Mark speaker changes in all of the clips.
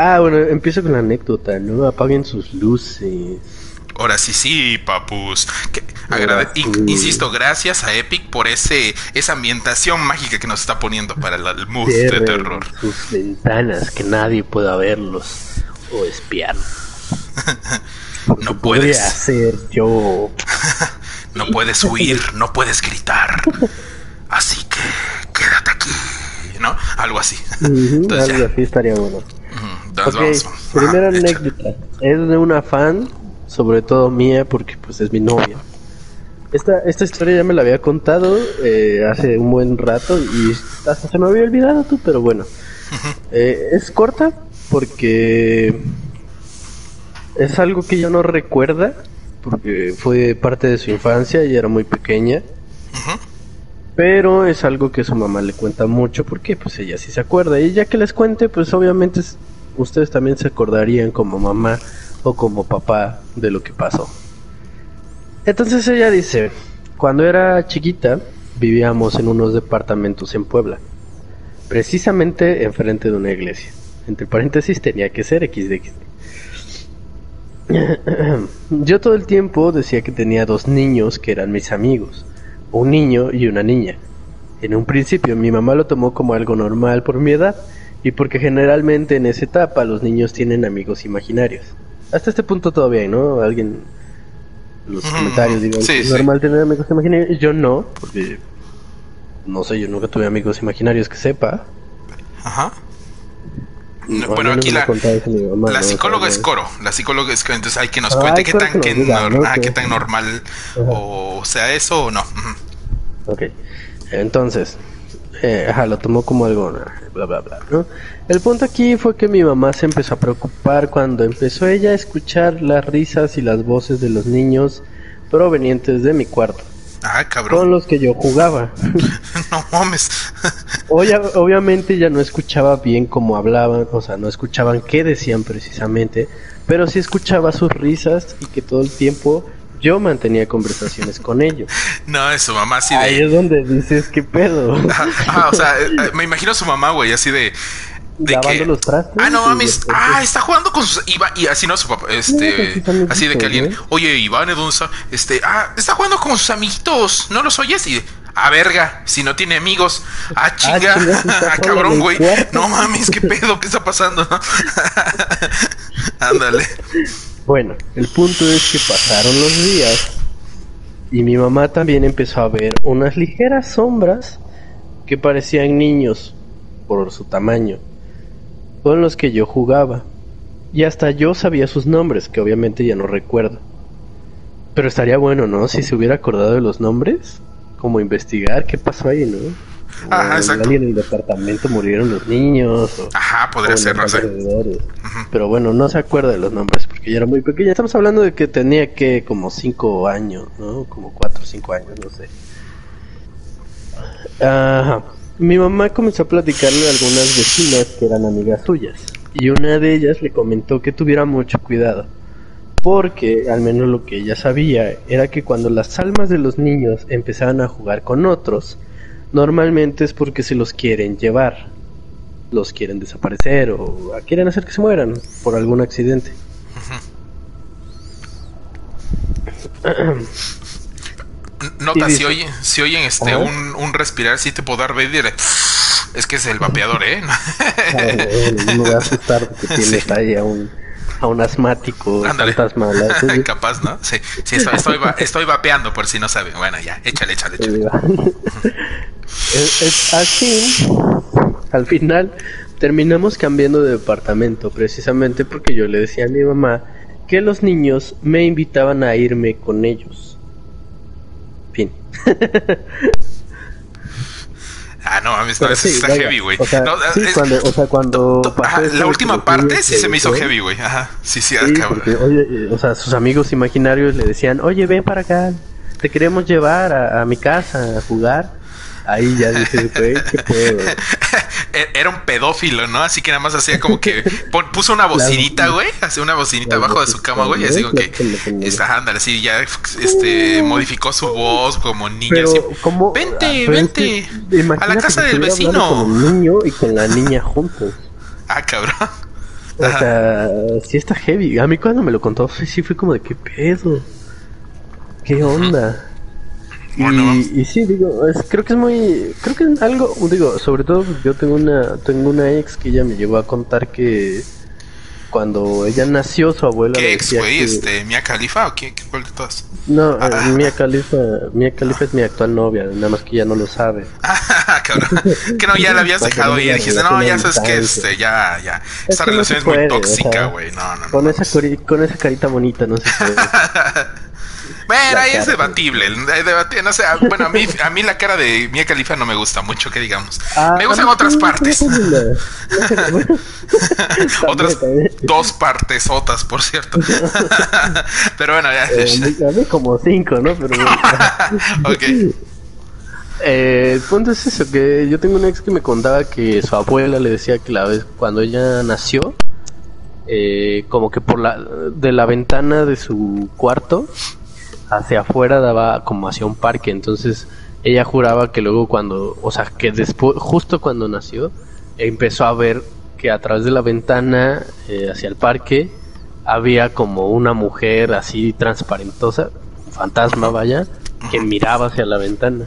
Speaker 1: Ah, bueno, empiezo con la anécdota, ¿no? Apaguen sus luces.
Speaker 2: Ahora sí, sí, papus. Insisto, gracias a Epic por ese esa ambientación mágica que nos está poniendo para el, mood de terror.
Speaker 1: Sus ventanas, que nadie pueda verlos o espiar.
Speaker 2: no puedes.
Speaker 1: hacer yo.
Speaker 2: no puedes huir, no puedes gritar. Así que quédate aquí, ¿no? Algo así.
Speaker 1: algo así estaría bueno. Primera anécdota. Es de una fan sobre todo mía, porque pues es mi novia. Esta, esta historia ya me la había contado eh, hace un buen rato y hasta se me había olvidado tú, pero bueno. Eh, es corta porque es algo que ella no recuerda, porque fue parte de su infancia y era muy pequeña. Pero es algo que su mamá le cuenta mucho porque pues ella sí se acuerda. Y ya que les cuente, pues obviamente ustedes también se acordarían como mamá o como papá de lo que pasó. Entonces ella dice, cuando era chiquita vivíamos en unos departamentos en Puebla, precisamente enfrente de una iglesia. Entre paréntesis tenía que ser XDX. Yo todo el tiempo decía que tenía dos niños que eran mis amigos, un niño y una niña. En un principio mi mamá lo tomó como algo normal por mi edad y porque generalmente en esa etapa los niños tienen amigos imaginarios hasta este punto todavía hay, ¿no? Alguien los comentarios digan es normal tener amigos imaginarios. Yo no, porque no sé, yo nunca tuve amigos imaginarios que sepa.
Speaker 2: Ajá. bueno, aquí la, la psicóloga es Coro. La psicóloga es entonces hay que nos cuente qué tan, ah, qué tan normal o sea eso o no.
Speaker 1: Ok. Entonces, eh, ajá, lo tomó como algo, bla, bla, bla, ¿no? El punto aquí fue que mi mamá se empezó a preocupar cuando empezó ella a escuchar las risas y las voces de los niños provenientes de mi cuarto.
Speaker 2: Ah, cabrón.
Speaker 1: Con los que yo jugaba.
Speaker 2: no mames.
Speaker 1: obviamente ya no escuchaba bien cómo hablaban, o sea, no escuchaban qué decían precisamente, pero sí escuchaba sus risas y que todo el tiempo yo mantenía conversaciones con ellos.
Speaker 2: No, es su mamá así de.
Speaker 1: Ahí es donde dices, ¿qué pedo?
Speaker 2: Ah, o sea, eh, me imagino a su mamá, güey, así de.
Speaker 1: De que, los trastes.
Speaker 2: Ah, no mames. Ah, está jugando con sus. y así no su papá. Este. así de que alguien. Oye, Iván Edunza. Este. Ah, está jugando con sus amiguitos. ¿No los oyes? Y. Ah, verga, si no tiene amigos. Ah, ah chinga. Ah, cabrón, güey. No mames, qué pedo, ¿qué está pasando? Ándale.
Speaker 1: Bueno, el punto es que pasaron los días y mi mamá también empezó a ver unas ligeras sombras que parecían niños por su tamaño, con los que yo jugaba. Y hasta yo sabía sus nombres, que obviamente ya no recuerdo. Pero estaría bueno, ¿no? Si se hubiera acordado de los nombres, como investigar qué pasó ahí, ¿no?
Speaker 2: Ajá, exacto.
Speaker 1: en el departamento murieron los niños.
Speaker 2: Ajá, podría ser, no sé.
Speaker 1: Pero bueno, no se acuerda de los nombres porque ya era muy pequeña. Estamos hablando de que tenía que como 5 años, ¿no? Como 4 o 5 años, no sé. Ajá. Mi mamá comenzó a platicarle a algunas vecinas que eran amigas suyas. Y una de ellas le comentó que tuviera mucho cuidado. Porque, al menos lo que ella sabía, era que cuando las almas de los niños empezaban a jugar con otros, normalmente es porque se los quieren llevar, los quieren desaparecer o quieren hacer que se mueran por algún accidente.
Speaker 2: Nota, si, oyen, si oyen este, un, un, respirar, si te puedo dar ver es que es el vapeador, ¿eh?
Speaker 1: no voy a asustar porque tienes ahí a un, a un asmático fantasma.
Speaker 2: Capaz, ¿no? Sí, sí estoy, estoy, vapeando por si no saben. Bueno, ya, échale, échale, échale.
Speaker 1: es, así, al final terminamos cambiando de departamento precisamente porque yo le decía a mi mamá que los niños me invitaban a irme con ellos. Fin.
Speaker 2: Ah, no, a mí esta está heavy, güey.
Speaker 1: O sea, cuando, o sea, cuando
Speaker 2: la última parte sí se me hizo heavy, güey. Ajá, sí, sí,
Speaker 1: cabrón. oye, eh, o sea, sus amigos imaginarios le decían, oye, ven para acá, te queremos llevar a mi casa a jugar. Ahí ya dices, güey, qué pedo.
Speaker 2: E-, era un pedófilo, ¿no? Así que nada más hacía como que puso una bocinita, güey. Hacía una bocinita abajo de su cama, güey. Así como que está, ándale, así ya este modificó su voz como niño. así, vente, vente a la casa del vecino.
Speaker 1: Con un niño y con la niña juntos.
Speaker 2: Ah, cabrón.
Speaker 1: O sea, sí está heavy. A mí cuando me lo contó, sí fue como de qué pedo. ¿Qué onda? Y, y, sí, digo, creo que es muy, creo que es algo, digo, sobre todo yo tengo una, tengo una ex que ella me llegó a contar que cuando ella nació su abuela
Speaker 2: ¿Qué ex, güey? Este, ¿Mia Khalifa o qué? ¿Cuál de todas?
Speaker 1: No, ah. Mia Khalifa, Mia Khalifa es mi actual novia, nada más que ella no lo sabe.
Speaker 2: Ah, cabrón. Que no, ya la habías dejado y dijiste, no, ya sabes que este, ya, ya. Esta relación es muy tóxica, güey. no, no,
Speaker 1: con, esa con esa carita bonita no se puede.
Speaker 2: Bueno, ahí es debatible. no sé, bueno, a mí, a mí la cara de Mia Khalifa no me gusta mucho, que digamos. Ah, me gustan otras partes. otras dos partes otras, por cierto. pero bueno, ya.
Speaker 1: Eh, a mí como cinco, ¿no? Pero ok. Eh, el punto es eso, que yo tengo una ex que me contaba que su abuela le decía que la vez cuando ella nació, eh, como que por la de la ventana de su cuarto hacia afuera daba como hacia un parque, entonces ella juraba que luego cuando, o sea, que después, justo cuando nació, empezó a ver que a través de la ventana eh, hacia el parque había como una mujer así transparentosa, fantasma vaya, que miraba hacia la ventana.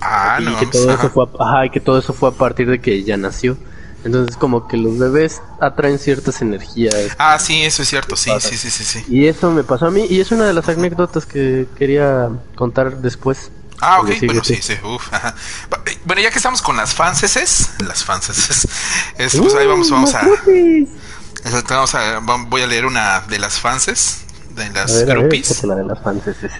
Speaker 2: Ah,
Speaker 1: y que todo eso fue, ajá, que todo eso fue a partir de que ella nació. Entonces como que los bebés atraen ciertas energías.
Speaker 2: Ah, sí, eso es cierto, sí, sí, sí, sí, sí.
Speaker 1: Y eso me pasó a mí y es una de las anécdotas que quería contar después.
Speaker 2: Ah, ok, bueno, sí, sí, uf, eh, Bueno, ya que estamos con las fanses, las fanses, pues ahí vamos, vamos a, vamos a, voy a leer una de las fanses de las groupies.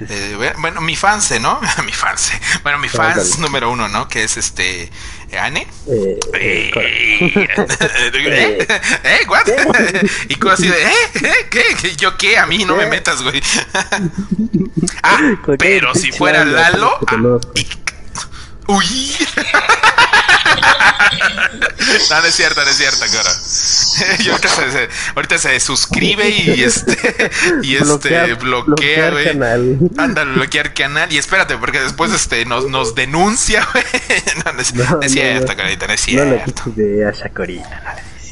Speaker 2: Eh, bueno, mi fanse, ¿no? mi fanse. Bueno, mi fans número uno, ¿no? Que es este ¿Ane? Eh, eh, eh, ¿Eh? ¿What? y como así de, ¿eh? ¿Eh? ¿Qué? ¿Yo qué? A mí no me metas, güey. ah, pero si fuera Lalo. Ah, uy. no, no es cierto, no es cierto, cara. ahorita, se, ahorita se suscribe y este y este bloquea, güey. Anda, bloquear canal. Y espérate, porque después este nos, nos denuncia, güey. No, no, es, cierto, carita, no es cierto.
Speaker 1: No le a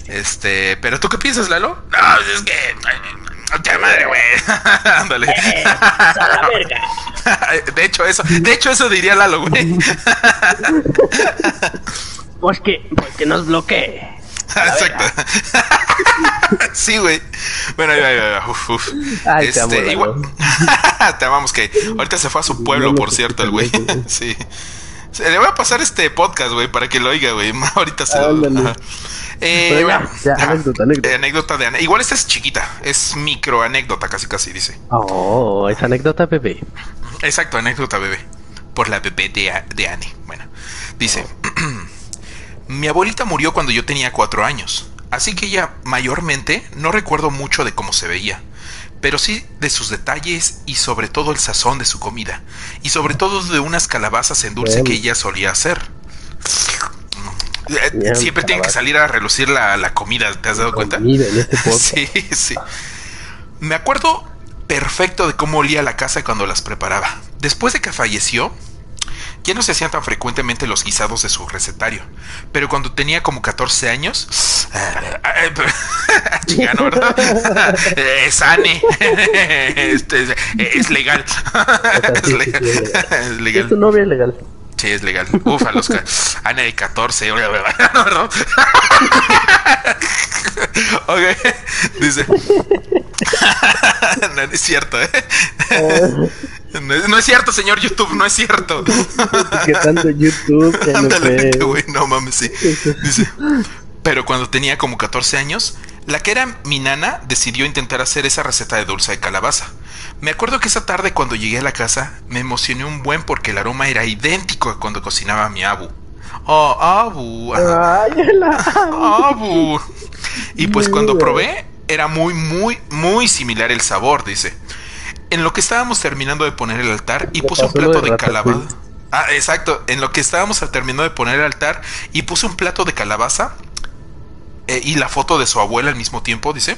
Speaker 2: Este, pero ¿tú qué piensas, Lalo? No, es que ¡Qué madre, güey! Ándale. Eh, de hecho, eso, de hecho, eso diría Lalo, güey.
Speaker 1: pues que, pues que nos bloquee.
Speaker 2: Exacto. sí, güey. Bueno, ahí va, uf, uf. Ay, este, te, igual... te amamos que ahorita se fue a su pueblo, por cierto, el güey. sí. Le voy a pasar este podcast, güey, para que lo oiga, güey. Ahorita se lo... Eh, anécdota, anécdota. de Ana. Igual esta es chiquita, es micro anécdota, casi casi dice.
Speaker 1: Oh, es anécdota bebé.
Speaker 2: Exacto, anécdota bebé. Por la bebé de, de Anne. Bueno, dice: Mi abuelita murió cuando yo tenía cuatro años, así que ella mayormente no recuerdo mucho de cómo se veía pero sí de sus detalles y sobre todo el sazón de su comida, y sobre todo de unas calabazas en dulce que ella solía hacer. Eh, siempre tiene que salir a relucir la, comida, ¿te has dado cuenta? Este sí, sí. Me acuerdo perfecto de cómo olía la casa cuando las preparaba. Después de que falleció, ya no se hacían tan frecuentemente los guisados de su recetario. Pero cuando tenía como 14 años. Chingano, ¿verdad? es Ane. Este, es, legal.
Speaker 1: es legal. Es legal. tu novia es legal.
Speaker 2: Sí, es legal. Ufa, los Ana de 14, no, ¿verdad? ok, dice. no, es cierto, ¿eh? No, es, cierto, señor YouTube, no es cierto.
Speaker 1: YouTube,
Speaker 2: Ándale, no mames, sí. Dice, pero cuando tenía como 14 años, la que era mi nana decidió intentar hacer esa receta de dulce de calabaza. Me acuerdo que esa tarde cuando llegué a la casa me emocioné un buen porque el aroma era idéntico a cuando cocinaba mi abu. Oh, abu. abu. Y pues cuando probé era muy, muy, muy similar el sabor, dice. En lo que estábamos terminando de poner el altar y puse un plato de calabaza. Ah, exacto. En lo que estábamos terminando de poner el altar y puse un plato de calabaza eh, y la foto de su abuela al mismo tiempo, dice,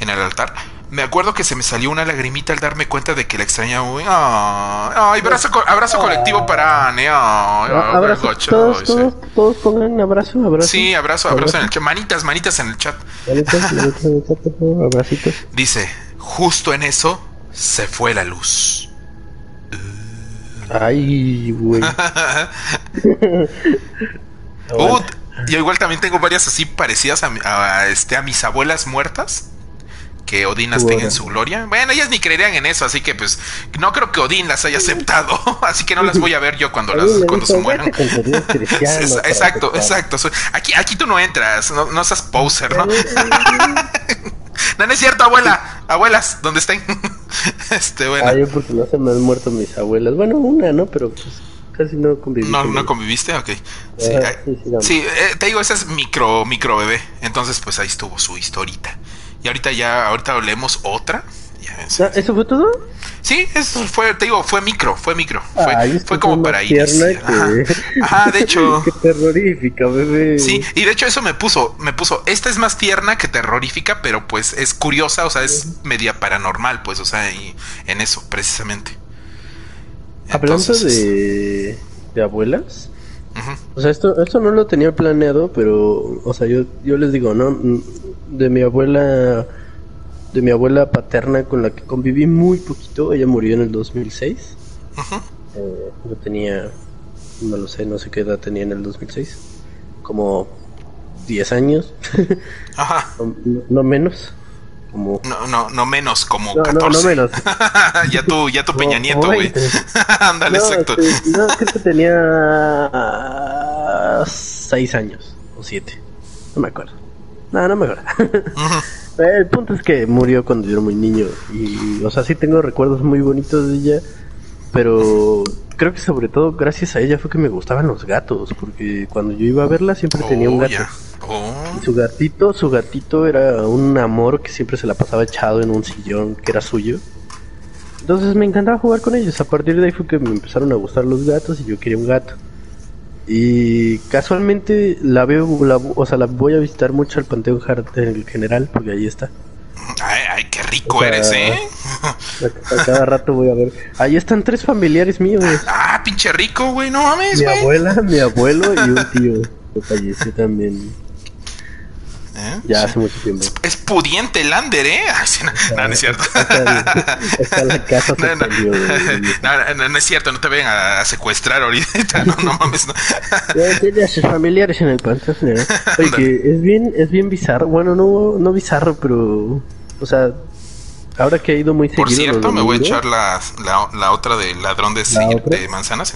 Speaker 2: en el altar me acuerdo que se me salió una lagrimita al darme cuenta de que la extrañaba muy. Ay, abrazo, abrazo colectivo para Anne.
Speaker 1: abrazo, todos, todos, todos, pongan abrazo, abrazo.
Speaker 2: Sí, abrazo, abrazo, en el chat. Manitas, manitas en el chat.
Speaker 1: Manitas, manitas en el chat, por favor, abracitos.
Speaker 2: Dice, justo en eso se fue la luz.
Speaker 1: Ay, güey.
Speaker 2: uh, yo igual también tengo varias así parecidas a, este, a mis abuelas muertas que Odín las tenga en su gloria. Bueno, ellas ni creerían en eso, así que pues no creo que Odín las haya aceptado, así que no las voy a ver yo cuando las cuando se mueran. exacto, exacto. Aquí aquí tú no entras, no, no seas poser, ¿no? no, no es cierto, abuela. Abuelas, ¿dónde estén? este, bueno.
Speaker 1: Ah, yo porque no se me han muerto mis abuelas. Bueno, una, ¿no? Pero pues casi no conviví.
Speaker 2: No, no conviviste, ok. Sí, sí, eh, te digo, esa es micro, micro bebé. Entonces, pues ahí estuvo su historita. Y ahorita ya, ahorita leemos otra.
Speaker 1: Ah, ¿Eso fue todo?
Speaker 2: Sí, eso fue, te digo, fue micro, fue micro. Fue, fue como para ir. Ajá. de hecho.
Speaker 1: Qué terrorífica, bebé.
Speaker 2: Sí, y de hecho eso me puso, me puso, esta es más tierna que terrorífica, pero pues es curiosa, o sea, es media paranormal, pues, o sea, y en eso, precisamente.
Speaker 1: Hablando de, de abuelas, o sea, esto, esto no lo tenía planeado, pero, o sea, yo, yo les digo, ¿no? De mi abuela de mi abuela paterna con la que conviví muy poquito. Ella murió en el 2006. Eh, yo tenía, no lo sé, no sé qué edad tenía en el 2006. Como 10 años.
Speaker 2: Ajá.
Speaker 1: No, menos. Como...
Speaker 2: No, no, no menos, como 14. No, menos. ya tú, ya tu Peña Nieto, güey. Ándale, exacto.
Speaker 1: no, creo que tenía 6 años o 7. No me acuerdo. No, no me acuerdo. El punto es que murió cuando yo era muy niño. Y, o sea, sí tengo recuerdos muy bonitos de ella. Pero creo que sobre todo gracias a ella fue que me gustaban los gatos. Porque cuando yo iba a verla siempre tenía un oh, gato. Oh. Y su gatito, su gatito era un amor que siempre se la pasaba echado en un sillón que era suyo. Entonces me encantaba jugar con ellos. A partir de ahí fue que me empezaron a gustar los gatos y yo quería un gato. Y casualmente la veo, o sea, la voy a visitar mucho al Panteón en general, porque ahí está.
Speaker 2: Ay, ay qué rico eres, ¿eh?
Speaker 1: A, cada rato voy a ver. Ahí están tres familiares míos.
Speaker 2: Ah, pinche rico, güey, no mames,
Speaker 1: Mi abuela, mi abuelo y un tío que falleció también. ¿Eh? Ya hace mucho tiempo.
Speaker 2: Es, pudiente el Lander, ¿eh? no, no, es cierto. no, no, es cierto, no te vayan a, secuestrar ahorita. No, no mames. No.
Speaker 1: tiene a sus familiares en el pantalón. Oye, que es bien, es bien bizarro. Bueno, no, no bizarro, pero. O sea, Ahora que ha ido muy seguido.
Speaker 2: Por cierto, me voy a echar la, la, otra de ladrón de, de manzanas.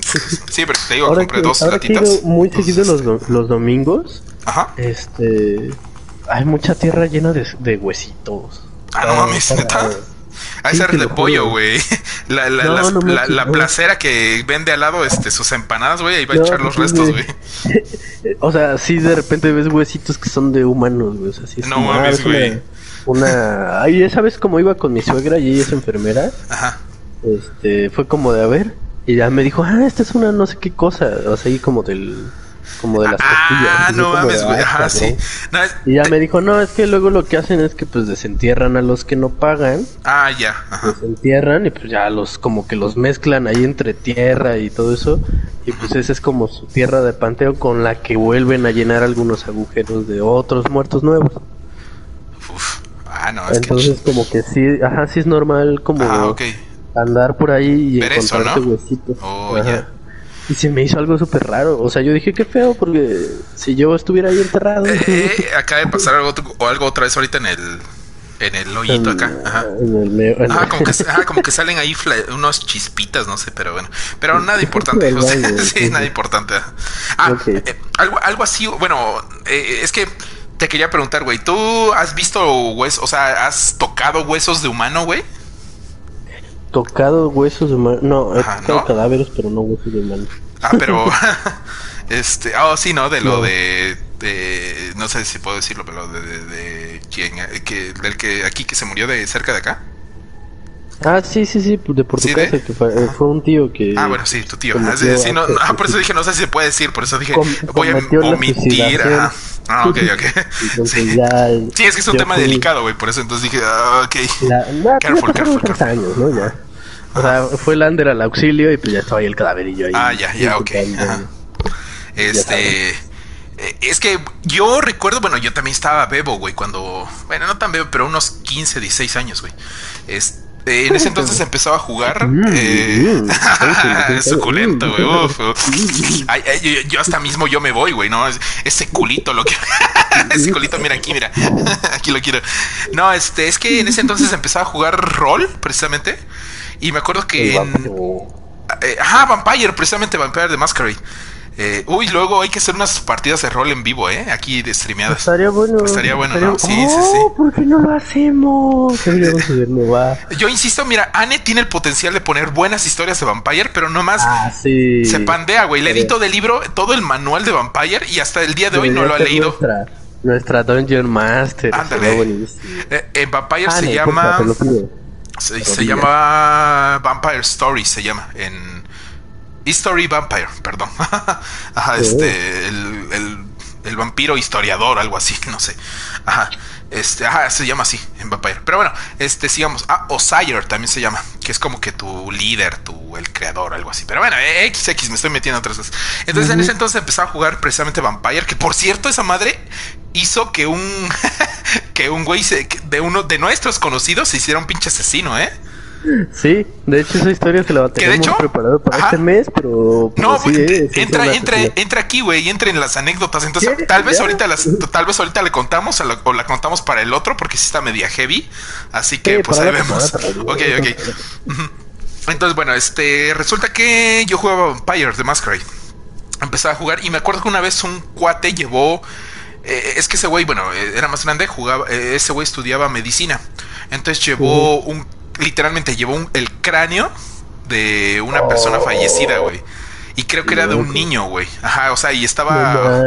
Speaker 2: sí, pero te digo, compré dos
Speaker 1: ahora Que he ido muy seguido los, los domingos. Ajá. Este hay mucha tierra llena de, de huesitos.
Speaker 2: Ah, no mames, neta. Ah, esa es de pollo, güey. La, la, la, la, placera que vende al lado este, sus empanadas, güey, ahí va a echar los restos, güey.
Speaker 1: o sea, sí de repente ves huesitos que son de humanos, güey. O sea, sí
Speaker 2: no mames, güey.
Speaker 1: Una, Ay, esa vez como iba con mi suegra y ella es enfermera. Ajá. Este, fue como de a ver. Y ya me dijo, ah, esta es una no sé qué cosa. O sea, ahí como del como de las
Speaker 2: ah, no mames, güey. Ajá, sí.
Speaker 1: y ya me dijo, no, es que luego lo que hacen es que pues desentierran a los que no pagan.
Speaker 2: Ah, ya. Ajá.
Speaker 1: Desentierran y pues ya los, como que los mezclan ahí entre tierra y todo eso. Y pues esa es como su tierra de panteo con la que vuelven a llenar algunos agujeros de otros muertos nuevos.
Speaker 2: Uf. Ah, no, es
Speaker 1: Entonces como que sí, ajá, sí es normal como ah, andar por ahí y encontrarte huesitos.
Speaker 2: Oh.
Speaker 1: Y se me hizo algo súper raro. O sea, yo dije, qué feo, porque si yo estuviera ahí enterrado.
Speaker 2: Eh, eh acaba de pasar algo, o algo otra vez ahorita en el. En el hoyito acá. Ajá. En el ajá, como que, ajá, como que salen ahí unos chispitas, no sé, pero bueno. Pero nada importante. sí, nada importante. Ah, eh, algo, algo así. Bueno, eh, es que te quería preguntar, güey. ¿Tú has visto huesos? O sea, ¿has tocado huesos de humano, güey?
Speaker 1: Tocado huesos de humano. No, he tocado cadáveres, pero no huesos de humano.
Speaker 2: Ah, pero. este. Oh, sí, ¿no? De lo De, de. No sé si puedo decirlo, pero de. de, de quién. Que, del que aquí que se murió de cerca de acá.
Speaker 1: Ah, sí, sí, sí, de por tu casa, que fue, eh, fue, un tío que...
Speaker 2: Ah, bueno, sí, tu tío. Ah, sí, no, por eso dije, no sé si se puede decir, por eso dije, voy a omitir, Ah, ok, ok. Entonces sí. ya. Sí, es que es un tema delicado, güey. Por eso entonces dije, ah, ok.
Speaker 1: La, no, careful, careful, careful. años, ¿no? Ya. O sea, fue Lander al auxilio y pues ya estaba ahí el cadaverillo ahí.
Speaker 2: Ah, ya, ya, ok. Este. Eh, es que yo recuerdo, bueno, yo también estaba bebo, güey, cuando. Bueno, no tan bebo, pero unos 15, 16 años, güey. Este en ese entonces empezaba a jugar. Mm, eh, mm, suculento, güey. yo, hasta mismo yo me voy, güey, ¿no? Ese culito lo que. ese culito, mira aquí, mira. aquí lo quiero. No, este, es que en ese entonces empezaba a jugar rol, precisamente. Y me acuerdo que. En, eh, ajá, Vampire, precisamente Vampire de Masquerade. Eh, uy, luego hay que hacer unas partidas de rol en vivo, ¿eh? Aquí de streameadas.
Speaker 1: Estaría bueno.
Speaker 2: Estaría bueno, ¿no? Sí, sí, sí.
Speaker 1: ¿Por qué no lo hacemos?
Speaker 2: Yo insisto, mira, Anne tiene el potencial de poner buenas historias de Vampire, pero nomás
Speaker 1: ah, sí.
Speaker 2: se pandea, güey. Le edito del libro todo el manual de Vampire y hasta el día de hoy no lo ha leído.
Speaker 1: Nuestra, nuestra Dungeon Master.
Speaker 2: Ándale. Eh, en Vampire se llama. se, se llama Vampire Story, se llama. En History Vampire, perdón. Ajá, este, el, el, vampiro historiador, algo así, no sé. Ajá, este, ajá, se llama así en Vampire. Pero bueno, este, sigamos. Ah, Osire también se llama, que es como que tu líder, tu, el creador, algo así. Pero bueno, XX, me estoy metiendo otras cosas. Entonces, en ese entonces empezaba a jugar precisamente Vampire, que por cierto, esa madre hizo que un, que un güey de uno de nuestros conocidos se hiciera un pinche asesino, ¿eh?
Speaker 1: Sí, de hecho esa historia se la va a tener preparado para este mes, pero...
Speaker 2: no, eh, entra, entra, entra aquí, güey, entra en las anécdotas. Entonces, tal vez ahorita las, tal vez ahorita le contamos o la contamos para el otro, porque sí está media heavy. Así que, pues ahí vemos. Ok, ok. Entonces, bueno, este, resulta que yo jugaba Vampire de Masquerade. Empezaba a jugar y me acuerdo que una vez un cuate llevó... Eh, es que ese güey, bueno, eh, era más grande, jugaba, ese güey estudiaba medicina. Entonces llevó un literalmente llevó el cráneo de una persona fallecida, güey. Y creo que era de un niño, güey. Ajá, o sea, y estaba.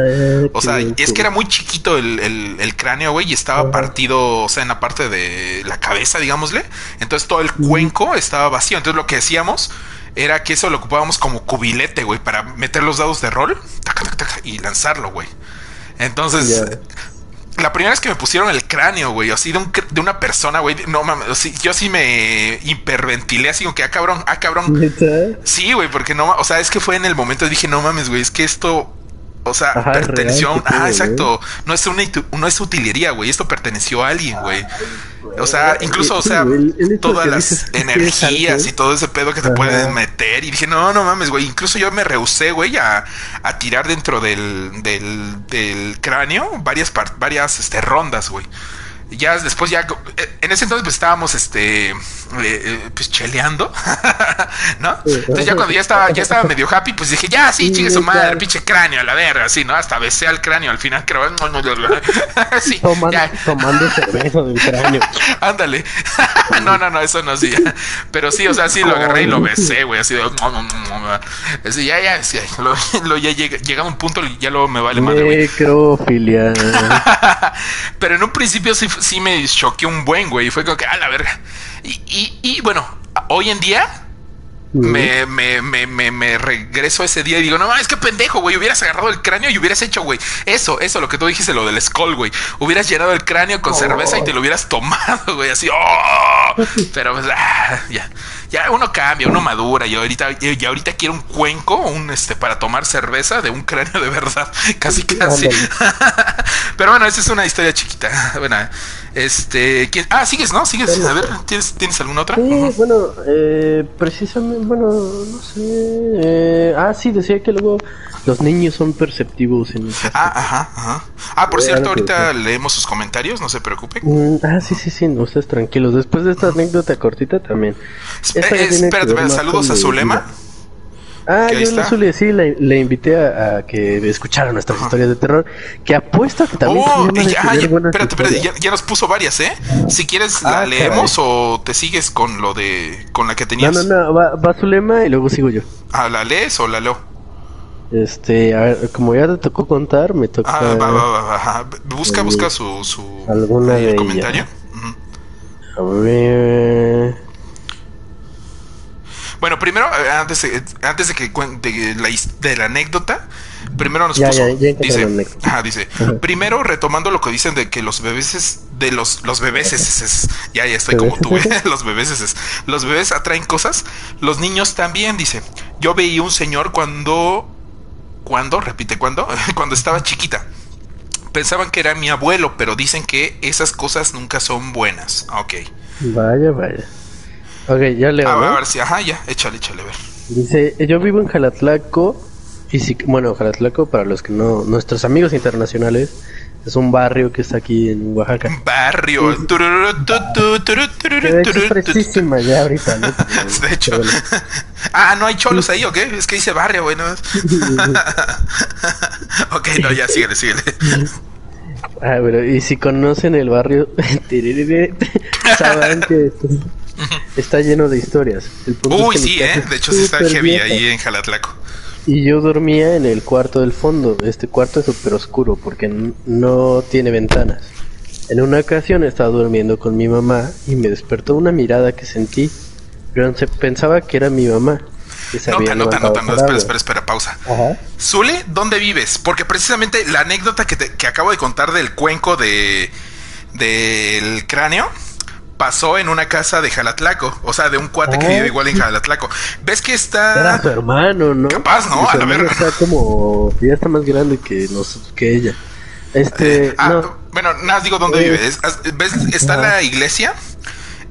Speaker 2: O sea, es que era muy chiquito el, cráneo, güey, y estaba partido, o sea, en la parte de la cabeza, digámosle. Entonces todo el cuenco estaba vacío. Entonces lo que hacíamos era que eso lo ocupábamos como cubilete, güey, para meter los dados de rol y lanzarlo, güey. Entonces, la primera vez que me pusieron el cráneo, güey, así de, un, de una persona, güey, no mames, yo sí me hiperventilé así como que, ah, cabrón, ah, cabrón. Sí, güey, porque no, o sea, es que fue en el momento dije, no mames, güey, es que esto o sea, perteneció Ah, exacto. No es una no es utilería, güey. Esto perteneció a alguien, güey. O sea, incluso, o sea, todas las energías y todo ese pedo que te pueden meter. Y dije, no, no mames, güey. Incluso yo me rehusé, güey, a, a tirar dentro del, del, del cráneo varias, varias este, rondas, güey ya después ya eh, en ese entonces pues estábamos este eh, eh, pues cheleando no entonces ya cuando ya estaba ya estaba medio happy pues dije ya sí chingue su madre pinche cráneo a la verga así no hasta besé al cráneo al final creo
Speaker 1: sí, tomando, tomando cerveza del cráneo.
Speaker 2: Ándale. No no no eso no sí pero sí o sea sí lo agarré y lo besé güey así de así, ya ya sí, lo, ya llega, llega a un punto y ya luego me vale madre
Speaker 1: necrofilia
Speaker 2: pero en un principio sí sí me choqué un buen, güey. Fue como que, a la verga. Y, y, bueno, hoy en día me, me, me, me, regreso a ese día y digo, no es que pendejo, güey. Hubieras agarrado el cráneo y hubieras hecho, güey. Eso, eso, lo que tú dijiste, lo del skull, güey. Hubieras llenado el cráneo con cerveza y te lo hubieras tomado, güey. Así, oh. Pero pues, ah, ya ya uno cambia, uno madura. Y ahorita, y ahorita quiero un cuenco, un este, para tomar cerveza de un cráneo de verdad. Casi, casi. Pero bueno, esa es una historia chiquita. Bueno, este. Ah, sigues, ¿no? Sigues. A ver, ¿tienes, ¿tienes alguna otra?
Speaker 1: Sí, bueno, eh, precisamente, bueno, no sé. Eh, ah, sí, decía que luego los niños son perceptivos en
Speaker 2: Ah, ajá, ajá. Ah, por cierto, ahorita leemos sus comentarios, no se preocupen.
Speaker 1: Mm, ah, sí, sí, sí, no estés tranquilos. Después de esta anécdota cortita también.
Speaker 2: Eh, espérate, saludos a Zulema.
Speaker 1: Ah, yo la Zuli, sí, le, invité a, que escuchara nuestras historias de terror. Que apuesta que también.
Speaker 2: Oh, ya, espérate, espérate, ya, nos puso varias, ¿eh? Si quieres, la ah, leemos o te sigues con lo de. con la que tenías.
Speaker 1: No, no, no, va, va Zulema y luego sigo yo.
Speaker 2: Ah, ¿la lees o la leo?
Speaker 1: Este, a ver, como ya te tocó contar, me toca.
Speaker 2: Ah, va, va, va, busca, busca su, su
Speaker 1: ¿Alguna
Speaker 2: de comentario.
Speaker 1: A ver.
Speaker 2: Bueno, primero, eh, antes, antes de que cuente la, de la anécdota, Primero nos puso, dice, dice, primero retomando lo que dicen de que los bebés de los los bebés es, ya ya estoy como tú, los bebés es, los bebés atraen cosas, los niños también, dice. Yo veía un señor cuando cuando, repite cuando, cuando estaba chiquita. Pensaban que era mi abuelo, pero dicen que esas cosas nunca son buenas. Ok.
Speaker 1: Vaya, vaya. Ok, ya leo.
Speaker 2: A ver, si, ajá, ya, échale, échale, a ver.
Speaker 1: Dice, yo vivo en Jalatlaco, y si, bueno, Jalatlaco, para los que no, nuestros amigos internacionales, es un barrio que está aquí en Oaxaca.
Speaker 2: Barrio.
Speaker 1: es precisísima ya ahorita, ¿no?
Speaker 2: De hecho. Ah, no hay cholos ahí, ¿o qué? Es que dice barrio, güey. ¿no? ok, no, ya, síguele, síguele.
Speaker 1: Ah, pero y si conocen el barrio, sabrán que está lleno de historias.
Speaker 2: Uy, sí, ¿eh? De hecho, sí está heavy ahí en Jalatlaco.
Speaker 1: Y yo dormía en el cuarto del fondo. Este cuarto es súper oscuro porque no tiene ventanas. En una ocasión estaba durmiendo con mi mamá y me despertó una mirada que sentí. Pero pensaba que era mi mamá.
Speaker 2: Nota, nota, nota, no, espera, espera, espera, pausa. Ajá. Zule, ¿dónde vives? Porque precisamente la anécdota que, que acabo de contar del cuenco de del cráneo pasó en una casa de Jalatlaco, o sea, de un cuate que vive igual en Jalatlaco. ¿Ves que está
Speaker 1: Era su hermano, ¿no?
Speaker 2: Capaz, ¿no? A la verga.
Speaker 1: Está como ya está más grande que nos que ella. Este,
Speaker 2: eh, ah, bueno, nada digo dónde vive. ¿Ves? Está la iglesia,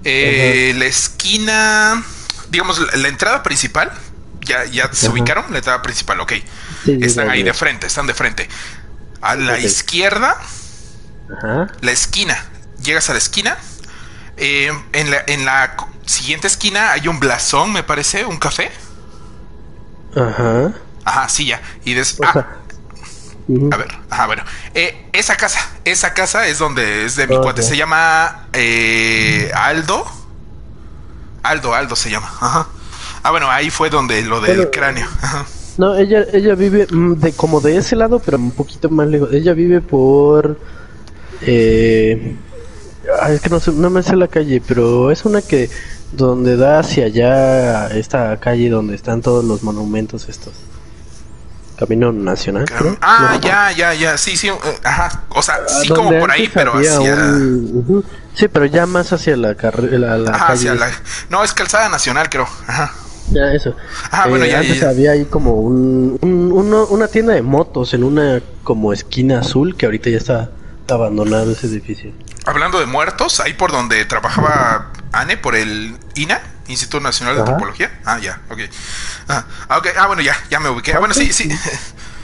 Speaker 2: eh, la esquina, digamos, la, entrada principal. Ya, ya se ubicaron, la entrada principal, ok. están ahí de frente, están de frente. A la izquierda, la esquina. Llegas a la esquina, eh, en, la, en la siguiente esquina hay un blasón, me parece, un café.
Speaker 1: Ajá.
Speaker 2: Ajá, sí, ya. Y después... Ah, a ver, ajá, bueno. Eh, esa casa, esa casa es donde es de mi cuate. Se llama eh, Aldo. Aldo, Aldo se llama. Ajá. Ah, bueno, ahí fue donde lo del cráneo.
Speaker 1: No, ella, ella vive mm, de, como de ese lado, pero un poquito más lejos. Ella vive por... Eh, es que no, sé, no me sé la calle, pero es una que donde da hacia allá esta calle donde están todos los monumentos estos. Camino Nacional.
Speaker 2: Ah, ya, ya, ya, sí, sí, eh, ajá, o sea, sí como por ahí, pero hacia...
Speaker 1: Sí, pero ya más hacia la, la, la calle.
Speaker 2: No, es Calzada Nacional, creo, ajá.
Speaker 1: Ya, eso.
Speaker 2: Ah, bueno,
Speaker 1: eh,
Speaker 2: ya,
Speaker 1: antes había ahí como un, una tienda de motos en una como esquina azul que ahorita ya está abandonado ese edificio.
Speaker 2: Hablando de muertos, ahí por donde trabajaba Anne, por el INA, Instituto Nacional de Antropología. Ah, ya, ok. Ah, okay. ah, bueno, ya, ya me ubiqué. Ah, bueno, sí, sí.